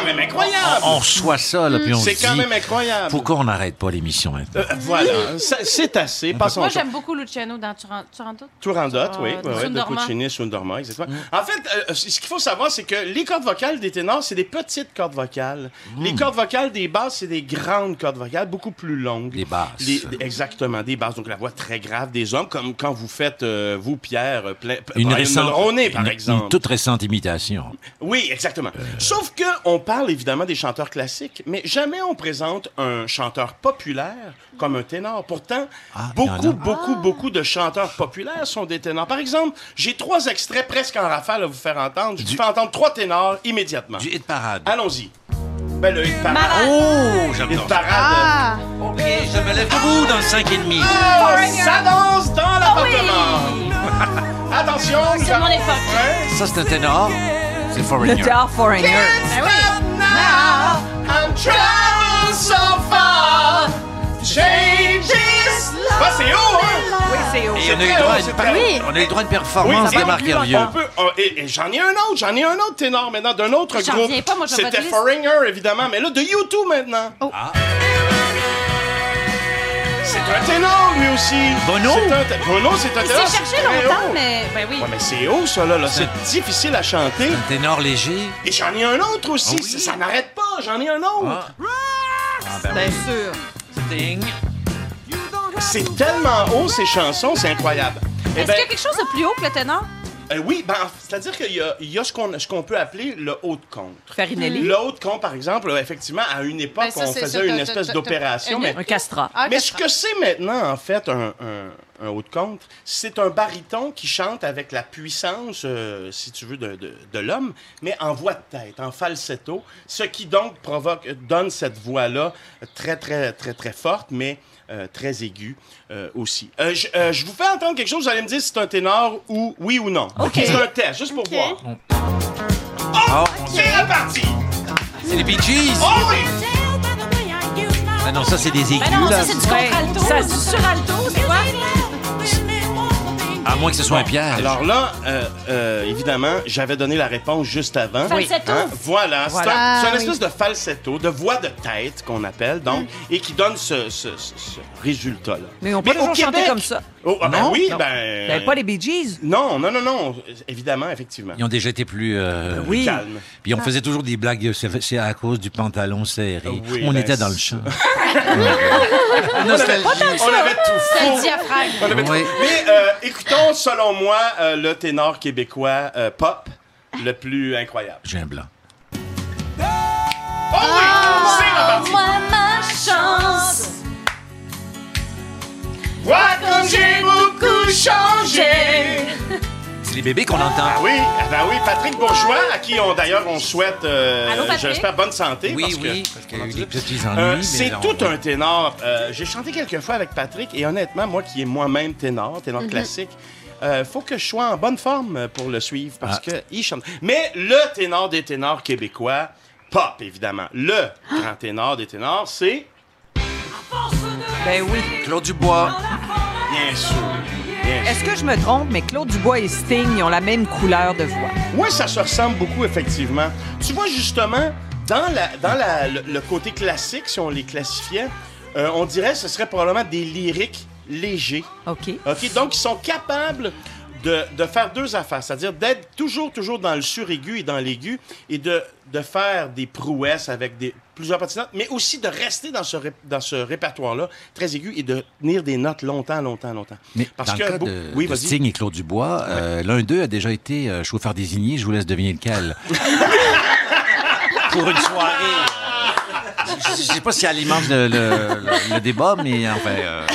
quand même incroyable. On reçoit ça, là, puis on se C'est dit... quand même incroyable. Pourquoi on n'arrête pas l'émission maintenant? Euh, voilà, Ça- c'est assez. Passons Moi, au- j'aime beaucoup Luciano dans Turan- Turandot. Turandot, oui, Euh, oui, oui, de Sundorma. Puccini, Sundorma, exactement. En fait, euh, ce qu'il faut savoir, c'est que les cordes vocales des ténors, c'est des petites cordes vocales. Les cordes vocales des basses, c'est des grandes cordes vocales, beaucoup plus longues. Des basses. Les- exactement, des basses. Donc, la voix très grave des hommes, comme quand vous faites, euh, vous, Pierre, euh, plein, Une Brian récente, Mulroney, par une- exemple. une toute récente imitation. Oui, exactement. Sauf que on parle évidemment des chanteurs classiques, mais jamais on présente un chanteur populaire comme un ténor. Pourtant, y en beaucoup, a. beaucoup, beaucoup de chanteurs populaires sont des ténors. Par exemple, j'ai trois extraits presque en rafale à vous faire entendre. Je vous fais entendre trois ténors immédiatement. Du hit parade. Allons-y. Ben, le hit parade. Oh, Hit j'adore. parade. OK, je me lève debout dans le 5 et demi. Oh, ça danse dans l'appartement. *laughs* Attention. C'est mon époque. Ça, c'est un ténor. C'est Foreigner. Le Dark Foreigner. Ben oui. Now I'm traveling so far. Changes. Ah, c'est haut, hein? Oui, c'est haut. Et on a eu le droit à une, par- haut. on a eu le droit à une performance Oui, de Marc Hervieux. Oh, et, et j'en ai un autre, j'en ai un autre ténor maintenant d'un autre groupe. C'était. Foreigner, évidemment, mais là, de YouTube maintenant. Ah. C'est un ténor, lui aussi. Bono? C'est un Bono, c'est un Il ténor. s'est cherché longtemps, haut. mais ben oui. Ouais, mais c'est haut, ça, là. là. C'est difficile à chanter. Un ténor léger. Et j'en ai un autre aussi. Ah oui? Ça, ça n'arrête pas. J'en ai un autre. Ah, ben Bien oui. sûr. Sting. C'est tellement haut, ces chansons, c'est incroyable. Eh Est-ce ben, qu'il y a quelque chose de plus haut que le ténor? Euh, oui, ben, c'est-à-dire qu'il y a, il y a ce qu'on ce qu'on peut appeler le haut de contre. Farinelli. Le haut de contre, par exemple, effectivement, à une époque, Ben, ça, on faisait ça, une t'as- espèce t'as- d'opération. t'as- Mais, Un castrat. Ah, mais ce que c'est maintenant, en fait, un, un, un haut de contre, c'est un baryton qui chante avec la puissance, euh, si tu veux, de, de, de l'homme, mais en voix de tête, en falsetto, ce qui donc provoque, donne cette voix-là très, très, très, très forte, mais euh, très aiguë euh, aussi. Euh, je, euh, je vous fais entendre quelque chose, vous allez me dire si c'est un ténor ou oui ou non. C'est un test, juste pour Ok. voir. Oh, C'est reparti! c'est les Bee Gees. Oh oui! Ah non, ça, c'est des aigus, Ben non, là. ça, c'est du. Ça, du sur-alto, c'est quoi? À moins que ce soit un piège. Alors là, euh, euh, évidemment, j'avais donné la réponse juste avant. Falsetto. Hein? Voilà, c'est Voilà. un- c'est une Ah, espèce de falsetto, de voix de tête qu'on appelle, donc, et qui donne ce, ce- ce- ce résultat-là. Mais on peut toujours chanter Québec- comme ça. Oh, ah ben Non? oui, Non. ben... Pas les Bee Gees? Non, non, non, non, évidemment, effectivement. Ils ont déjà été plus euh, Oui. Calme. Puis on faisait toujours des blagues, c'est à cause du pantalon serré. Oui, on ben, était dans le c'est- champ. *laughs* Nostalgie. On avait tout C'est faux. le diaphragme. On avait tout- Oui. Mais euh, écoutons, selon moi, euh, le ténor québécois euh, pop le plus incroyable. J'ai un blanc. Oh oui! C'est reparti! Moi, Vois comme j'ai beaucoup changé! C'est les bébés qu'on entend. Ah oui, ah ben oui, Patrick Bourgeois, à qui on d'ailleurs on souhaite, euh, Allô, Patrick? j'espère, bonne santé. Oui, parce oui, que, parce qu'il y a eu des petits ennuis. Euh, mais c'est on- tout un ténor. Euh, J'ai chanté quelques fois avec Patrick et honnêtement, moi qui est moi-même ténor, ténor classique, euh, faut que je sois en bonne forme pour le suivre parce Ah. que il chante. Mais le ténor des ténors québécois, pop évidemment. Le grand ténor des ténors, c'est Ben oui. Claude Dubois. Bien sûr. bien sûr. Est-ce que je me trompe, mais Claude Dubois et Sting, ils ont la même couleur de voix? Oui, ça se ressemble beaucoup, effectivement. Tu vois, justement, dans, la, dans la- le, le côté classique, si on les classifiait, euh, on dirait que ce serait probablement des lyriques légers. OK. OK? Donc, ils sont capables de, de faire deux affaires, c'est-à-dire d'être toujours, toujours dans le suraigu et dans l'aigu et de, de faire des prouesses avec des, plusieurs petites notes, mais aussi de rester dans ce, ré- dans ce répertoire-là très aigu et de tenir des notes longtemps, longtemps, longtemps. Mais Parce dans que le cas beau- de, oui, de vas-y. Sting et Claude Dubois, euh, l'un d'eux a déjà été euh, chauffeur désigné. Je vous laisse deviner lequel. Pour une soirée. euh, Je ne sais pas si elle alimente le, le- le- le débat, mais enfin, euh,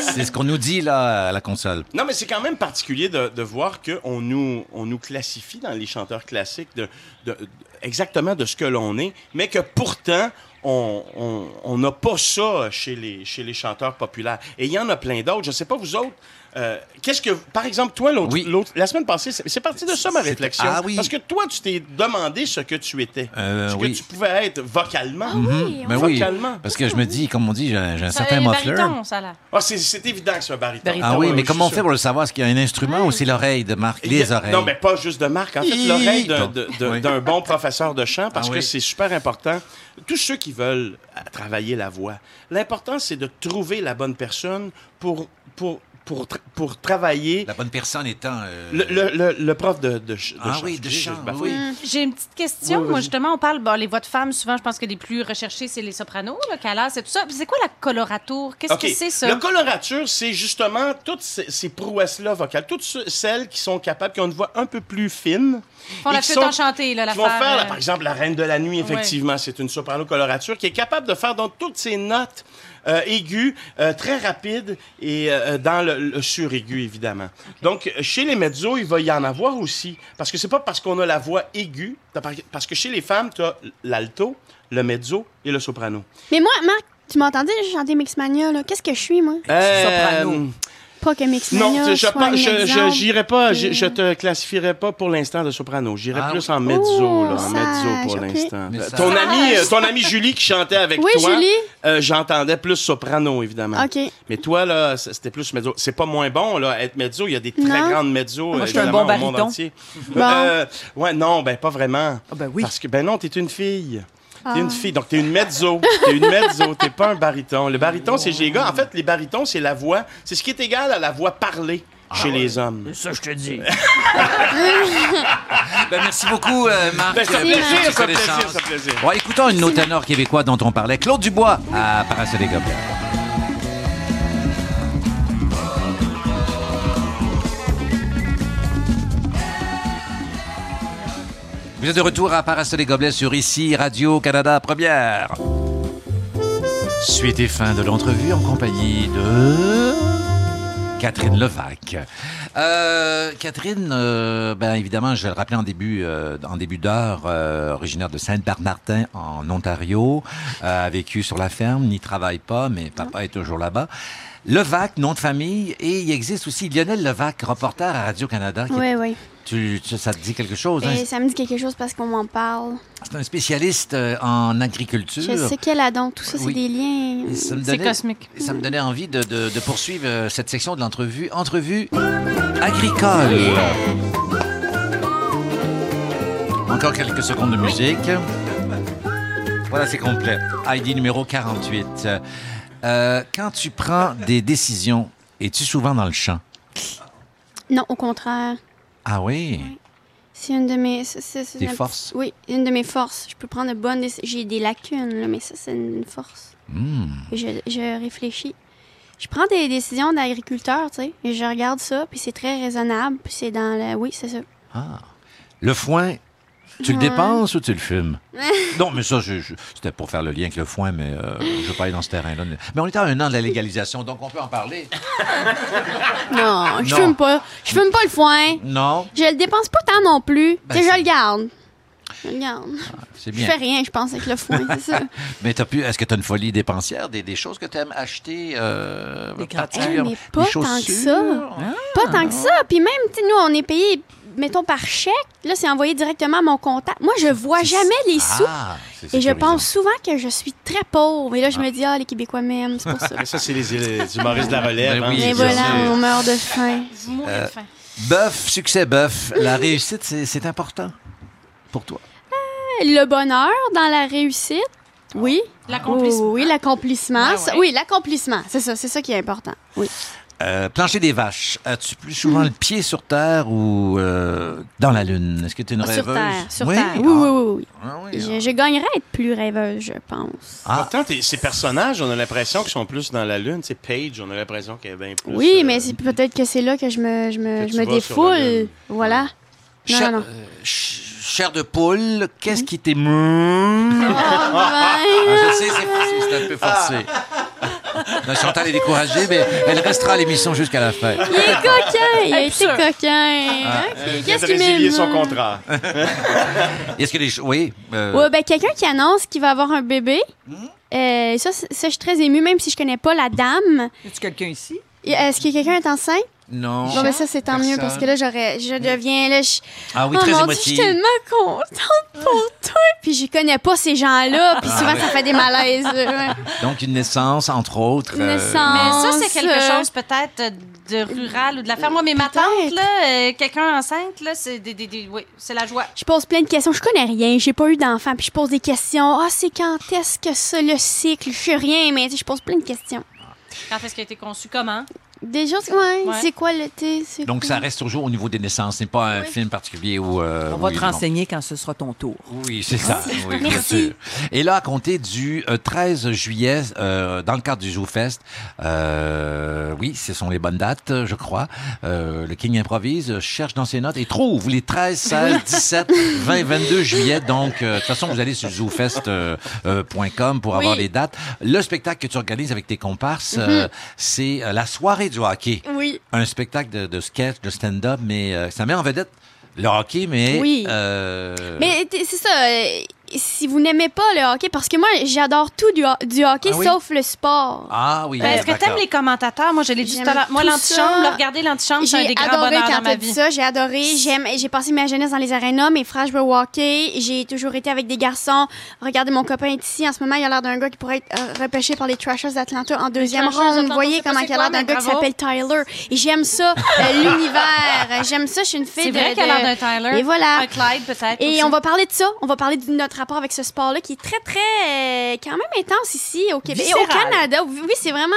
c'est ce qu'on nous dit là à la console. Non, mais c'est quand même particulier de, de voir qu'on nous, on nous classifie dans les chanteurs classiques de, de- de- exactement de ce que l'on est, mais que pourtant, on n'a pas ça chez les chanteurs populaires. Et il y en a plein d'autres. Je ne sais pas, vous autres, euh, qu'est-ce que, par exemple, toi, l'autre, l'autre- la semaine passée, c'est c'est parti de ça ma réflexion. ah oui. Parce que toi, tu t'es demandé ce que tu étais, Euh, ce oui. que tu pouvais être vocalement. Mhm. Ben oui, vocalement. parce que je me dis, comme on dit, j'ai un, j'ai un Ça, certain muffler. barytons, ça, là. Ah, c'est, c'est évident que c'est un baryton. Ah oui, mais comment on fait pour le savoir? Est-ce qu'il y a un instrument ou c'est l'oreille de a- Les oreilles? Non, mais pas juste de marque. En fait, l'oreille d'un, Bon. Oui. professeur de chant, parce Ah que oui. c'est super important. Tous ceux qui veulent travailler la voix, l'important, c'est de trouver la bonne personne pour, pour, pour, tra- pour travailler. La bonne personne étant... euh, Le, le- le- le prof de, de, ch- de Ah chant. oui, de chant, j'ai. Hum, J'ai une petite question. Oui, Moi, justement, on parle, bon, les voix de femmes, souvent, je pense que les plus recherchées, c'est les sopranos, le calas et tout ça. C'est quoi la coloratour? Qu'est-ce que c'est, ça? Le colorature, c'est justement toutes ces, ces prouesses-là vocales, toutes ce- celles qui sont capables, qui ont une voix un peu plus fine. Font la qui flûte sont- enchantée, là, qui vont faire, là, euh, par exemple, la Reine de la Nuit, effectivement, c'est une soprano colorature qui est capable de faire donc toutes ces notes euh, aiguës, euh, très rapides et euh, dans le, le suraigu, évidemment. Donc, chez les mezzos, il va y en avoir aussi. Parce que c'est pas parce qu'on a la voix aiguë, parce que chez les femmes, tu as l'alto, le mezzo et le soprano. Mais moi, Marc, tu m'entendais chanter Mixmania, là? Qu'est-ce que je suis, moi? Euh, Pas que Non, Mixmania je, je, soit un je, j'irai pas, je, je te classifierai pas pour l'instant de soprano. J'irai Ah plus en mezzo, Oh, là, en mezzo pour l'instant. Ça- Ton ami, ton ami Julie qui chantait avec Oui, toi, Julie. euh, j'entendais plus soprano évidemment. OK. Mais toi là, c'était plus mezzo. C'est pas moins bon là, être mezzo. Il y a des très Non. grandes mezzo Moi, euh, je suis un bon monde entier. Bon. Euh, ouais, non, ben pas vraiment. Ah ben oui. Parce que ben non, t'es une fille. T'es Ah. une fille, donc t'es une mezzo. T'es une mezzo, t'es pas un baryton. Le baryton, c'est les gars. En fait, les barytons, c'est la voix. C'est ce qui est égal à la voix parlée chez les hommes. Ça, je te dis. *laughs* Ben, merci beaucoup, euh, Marc. Ben, ça plaisir, ça plaisir, connaissance. ça fait plaisir. Bon, écoutons une de nos ténors québécois dont on parlait, Claude Dubois, à Parasol et Gobelins. Vous êtes de retour à Parasol et Gobelets sur ici Radio-Canada Première. Suite et fin de l'entrevue en compagnie de Catherine Levac. Euh, Catherine, euh, ben évidemment, je vais le rappeler en début, euh, d'heure, euh, originaire de Saint-Bernardin en Ontario, a vécu sur la ferme, n'y travaille pas, mais papa est toujours là-bas. Levac, nom de famille, et il existe aussi Lionel Levac, reporter à Radio-Canada. Oui, oui. Tu, tu- ça te dit quelque chose? hein? Et ça me dit quelque chose parce qu'on m'en parle. C'est un spécialiste euh, en agriculture. Je sais qu'elle a donc tout ça, c'est Oui. des liens. C'est cosmique. Ça me donnait envie de, de- de poursuivre euh, cette section de l'entrevue. Entrevue agricole. Encore quelques secondes de musique. Voilà, c'est complet. ID numéro 48. Euh, quand tu prends des décisions, es-tu souvent dans le champ? Non, au contraire. Ah oui? C'est une de mes. un- forces? Oui, une de mes forces. Je peux prendre de bonnes décisions. J'ai des lacunes, là, mais ça, c'est une force. Hmm. Je, je réfléchis. Je prends des décisions d'agriculteur, tu sais, et je regarde ça, puis c'est très raisonnable, puis c'est dans le... Oui, c'est ça. Ah. Le foin, tu le dépenses ou tu le fumes? *laughs* non, mais ça, je- je- c'était pour faire le lien avec le foin, mais euh, je ne veux pas aller dans ce terrain-là. Mais on est à un an de la légalisation, donc on peut en parler. *laughs* Non, je Non. fume pas. Je fume pas le foin. Non, Je le dépense pas tant non plus. Ben, tu sais, c'est- je le garde. Je le garde. c'est Je bien. fais rien, je pense, avec le foin, c'est ça. *laughs* Mais t'as pu, est-ce que tu as une folie dépensière, des, des choses que tu aimes acheter euh, Des particulièrement? mais pas Des tant que chaussures? ça. Pas tant que ça. Puis même, tu sais, nous, on est payé, mettons, par chèque. Là, c'est envoyé directement à mon comptable. Moi, je vois jamais les sous. Ah, Et je pense souvent que je suis très pauvre. Et là, je me dis, ah, les Québécois m'aiment, c'est pour ça. Mais ça, c'est les, les humoristes de la relève. Ben hein, oui, voilà, sûr. on meurt de faim. Euh. Bœuf, succès bœuf. La réussite, c'est c'est important pour toi. Le bonheur dans la réussite, oui. L'accomplissement. Oui, oui, l'accomplissement. Ah ouais. Oui, l'accomplissement. C'est ça, c'est ça qui est important. Oui. Euh, plancher des vaches, as-tu plus souvent le pied sur terre ou euh, dans la lune? Est-ce que tu es une Sur rêveuse? terre, sur oui? terre. Oui, oui, oui. oui. Ah oui, Je, je gagnerais à être plus rêveuse, je pense. Ah. Pourtant, ces personnages, on a l'impression qu'ils sont plus dans la lune. C'est Paige, on a l'impression qu'elle est bien plus. Oui, euh, mais c'est peut-être que c'est là que je me, je me, Que je me sur défoule. Voilà. Non, Cha- non, non. euh, ch- chair de poule, qu'est-ce qui t'émeut? ben. *laughs* Ah, je sais, c'est c'est un peu forcé. *laughs* *laughs* Non, Chantal est découragée, mais elle restera à l'émission jusqu'à la fin. Il est coquin, il a été coquin. Ah. Ok, Elle vient Qu'est-ce qu'il résilier son contrat. *laughs* Est-ce que les choses. Oui. euh, Ouais, ben, quelqu'un qui annonce qu'il va avoir un bébé. Euh, ça, ça, je suis très émue, même si je connais pas la dame. Y a-tu quelqu'un ici? Est-ce que quelqu'un est enceinte? Non. Bon, mais ça, c'est tant mieux parce que là, j'aurais, je deviens, là, je... Ah oui, oh, très mon Dieu, je suis tellement contente pour toi. Puis je connais pas ces gens-là, puis Ah souvent, ouais. ça fait des malaises. ouais. Donc, une naissance, entre autres. Une euh, naissance. Mais ça, c'est quelque euh, chose peut-être de rural ou de la ferme. Moi, mais ma tante, là, euh, quelqu'un enceinte, là, c'est des, des- des- oui, c'est la joie. Je pose plein de questions. Je connais rien. J'ai pas eu d'enfant. Puis je pose des questions. Ah, c'est quand est-ce que ça, le cycle? Je sais rien, mais tu sais, je pose plein de questions. Quand est-ce qu'il a été conçu? Comment? Déjà, c'est- ouais, Ouais. c'est quoi l'été? c'est Donc, quoi? ça reste toujours au niveau des naissances. Ce n'est pas un film particulier où. euh, On va oui, te non. renseigner quand ce sera ton tour. Oui, c'est ça. Oui, bien Merci. sûr. Et là, à compter du euh, 13 juillet, euh, dans le cadre du ZooFest, euh, oui, ce sont les bonnes dates, je crois. Euh, le King improvise, cherche dans ses notes et trouve les 13, 16, 17, 20, 22 juillet. Donc, euh, de toute façon, vous allez sur zoofest.com pour avoir Oui. les dates. Le spectacle que tu organises avec tes comparses, euh, Mhm. c'est euh, la soirée du hockey. Oui. Un spectacle de, de sketch, de stand-up, mais euh, ça met en vedette le hockey, mais... Oui. euh, Mais c'est ça. Si vous n'aimez pas le hockey, parce que moi, j'adore tout du, ho- du hockey Ah oui? sauf le sport. Ah oui, Ben, Est-ce que d'accord. t'aimes les commentateurs? Moi, je l'ai dit J'aime tout à l'heure. Moi, tout l'antichambre, ça. là, regarder l'antichambre, c'est un J'ai des grands adoré bonheurs quand dans ma t'as dit vie. ça. J'ai adoré. J'aime. J'ai passé ma jeunesse dans les arénas. Mes frères jouaient au hockey. J'ai toujours été avec des garçons. Regardez, mon copain est ici. En ce moment, il a l'air d'un gars qui pourrait être euh, repêché par les Trashers d'Atlanta en deuxième Trashers ronde. d'Atlanta, Vous voyez comment il a l'air d'un gars qui s'appelle Tyler. Et j'aime ça, euh, *laughs* l'univers. J'aime ça. Je suis une fille C'est de... vrai qu'elle a l'air d'un Tyler? Et voilà. Un Clyde, peut-être. Et aussi. on va parler de ça. On va parler de notre rapport avec ce sport-là qui est très, très, euh, quand même intense ici au Québec. Et au. Canada. Oui, c'est vraiment.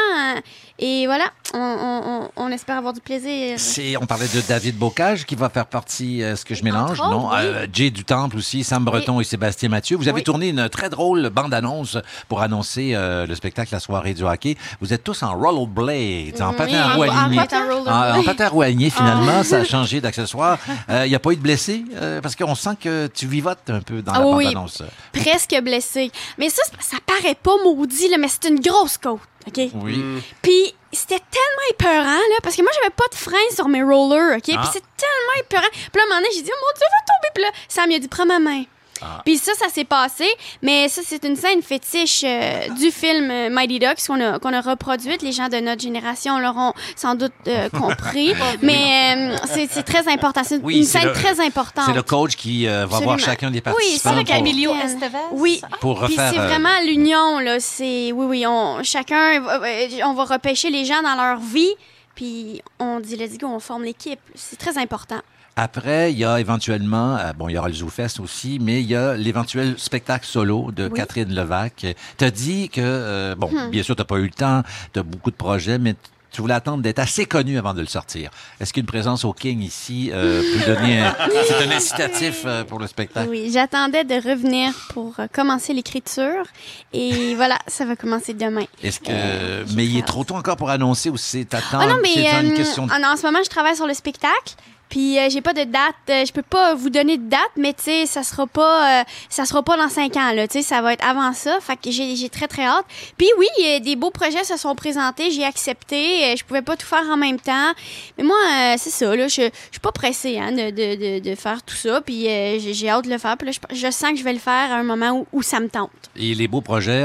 Euh, et voilà, on, on- on- espère avoir du plaisir. On parlait de David Bocage qui va faire partie, est-ce que je mélange? autres, non? oui. Euh, Jay Dutemple aussi, Sam Breton et Sébastien Mathieu. Vous avez Oui. tourné une très drôle bande-annonce pour annoncer euh, le spectacle La soirée du hockey. Vous êtes tous en rollerblades, en Oui, patin à en- roues en patin à rollerblade. En, en patin à roues alignées, finalement, Ah. ça a changé d'accessoire. Il n'y a pas eu de blessés? euh, parce qu'on sent que tu vivotes un peu dans Ah la oui, bande-annonce. presque blessé. Mais ça, ça paraît pas maudit, là, mais c'est une grosse côte, OK? Oui. Puis c'était tellement épeurant, là, parce que moi, j'avais pas de frein sur mes rollers, OK? Puis Ah. c'est tellement épeurant. Puis là, à un moment donné, j'ai dit, oh mon Dieu, va tomber. Puis là, Sam il a dit, prends ma main. Ah. Puis ça, ça s'est passé. Mais ça, c'est une scène fétiche euh, du film euh, Mighty Ducks qu'on a, qu'on a reproduite. Les gens de notre génération l'auront sans doute euh, *laughs* compris. mais euh, c'est c'est très important. C'est Oui, une c'est scène le- très importante. C'est le coach qui euh, va voir chacun des Oui, participants. c'est avec pour- Emilio Estevez. Oui. Pour Puis refaire, c'est euh, vraiment l'union, là. C'est, oui, oui, on, chacun, va- on va repêcher les gens dans leur vie, puis on dit, let's go, on forme l'équipe. C'est très important. Après, il y a éventuellement, euh, bon, il y aura le ZooFest aussi, mais il y a l'éventuel spectacle solo de Oui. Catherine Levac. Tu as dit que, euh, bon, Hmm. bien sûr, tu n'as pas eu le temps, tu as beaucoup de projets, mais tu voulais attendre d'être assez connu avant de le sortir. Est-ce qu'une présence au King ici euh, peut donner un... *laughs* C'est un incitatif euh, pour le spectacle? Oui, j'attendais de revenir pour euh, commencer l'écriture, et *laughs* voilà, ça va commencer demain. Est-ce que... mais il est trop tôt encore pour annoncer ou c'est attendre? Ah non, mais c'est une question de... ah en ce moment, je travaille sur le spectacle. Puis euh, j'ai pas de date, euh, je peux pas vous donner de date, mais tu sais, ça sera pas, euh, ça sera pas dans cinq ans là, tu sais, ça va être avant ça. Fait que j'ai j'ai très très hâte. Puis oui, euh, des beaux projets se sont présentés, j'ai accepté. euh, je pouvais pas tout faire en même temps, mais moi euh, c'est ça là, je je suis pas pressée hein, de, de, de, de faire tout ça. Puis euh, j'ai hâte de le faire. Puis là, je, je sens que je vais le faire à un moment où, où ça me tente. Et les beaux projets,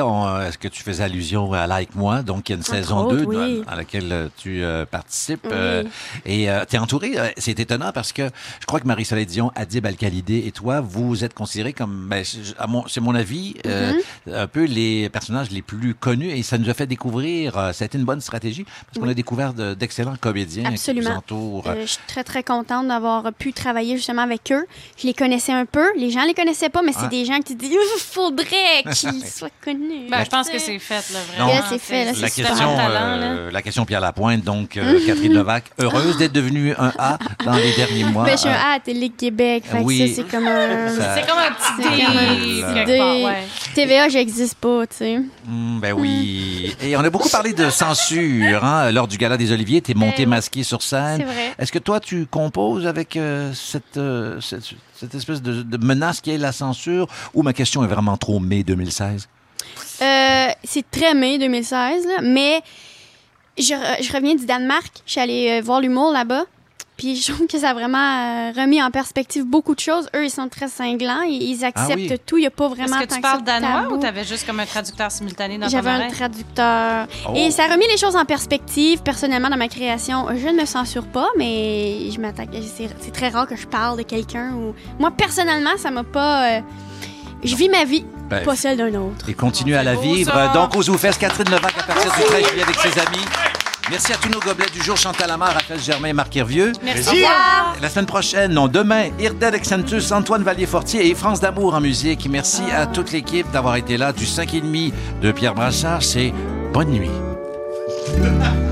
est-ce que tu fais allusion à Like Moi? Donc, il y a une Entre saison autres, 2 oui. dans, dans laquelle tu participes. Oui. et tu es entouré. c'est étonnant parce que je crois que Marie-Soleil Dion, Adib Al-Khalidé et toi, vous êtes considérés comme, ben, c'est- à mon- c'est mon avis, euh, Mhm. un peu les personnages les plus connus. Et ça nous a fait découvrir, euh, ça a été une bonne stratégie parce qu'on a découvert de- d'excellents comédiens qui Absolument. vous entourent. Euh, je suis très, très contente d'avoir pu travailler justement avec eux. Je les connaissais un peu. Les gens les connaissaient pas, mais c'est Ouais. des gens qui disent il faudrait *laughs* qu'ils soient connus. Ben, je pense que c'est fait, là, Yeah, vraiment. c'est fait, là, La question, talent, là. euh, la question Pierre Lapointe, donc euh, *laughs* Catherine Levac, heureuse d'être devenue un A *laughs* dans les derniers mois. Ben, je suis Euh, à Télé-Québec. Fait que oui. c'est comme un. Ça- C'est comme un petit dé. TVA, j'existe pas, tu sais. Mm, ben oui. Et on a beaucoup parlé de censure hein, lors du Gala des Oliviers. Tu es monté masqué sur scène. Ben C'est vrai. Est-ce que toi, tu composes avec euh, cette, euh, cette, cette espèce de, de menace qui est la censure? Ou ma question est vraiment trop mai 2016? Euh, c'est très mai 2016, là, mais je, je reviens du Danemark. Je suis allée euh, voir l'humour là-bas. Puis je trouve que ça a vraiment euh, remis en perspective beaucoup de choses. Eux, ils sont très cinglants. Ils, ils acceptent oui. tout. Il n'y a pas vraiment Est-ce que tu parles danois tabou. ou t'avais juste comme un traducteur simultané dans J'avais un traducteur. Oh. Et ça a remis les choses en perspective. Personnellement, dans ma création, je ne me censure pas, mais je m'attaque. C'est c'est très rare que je parle de quelqu'un. Ou... Moi, personnellement, ça m'a pas. euh, Je vis ma vie, Ben, pas celle d'un autre. Et continue à la vivre. ça. Donc, aux Zoufest, Catherine Levac à partir du 13 juillet avec ses amis. Merci à tous nos gobelets du jour, Chantal Lamar, Raphaël Germain et Marc Hervieux. Merci. La semaine prochaine, non, demain, Irdel Excentus, Antoine Vallier-Fortier et France d'amour en musique. Merci à toute l'équipe d'avoir été là du 5,5 de Pierre Brassard. C'est bonne nuit. *laughs*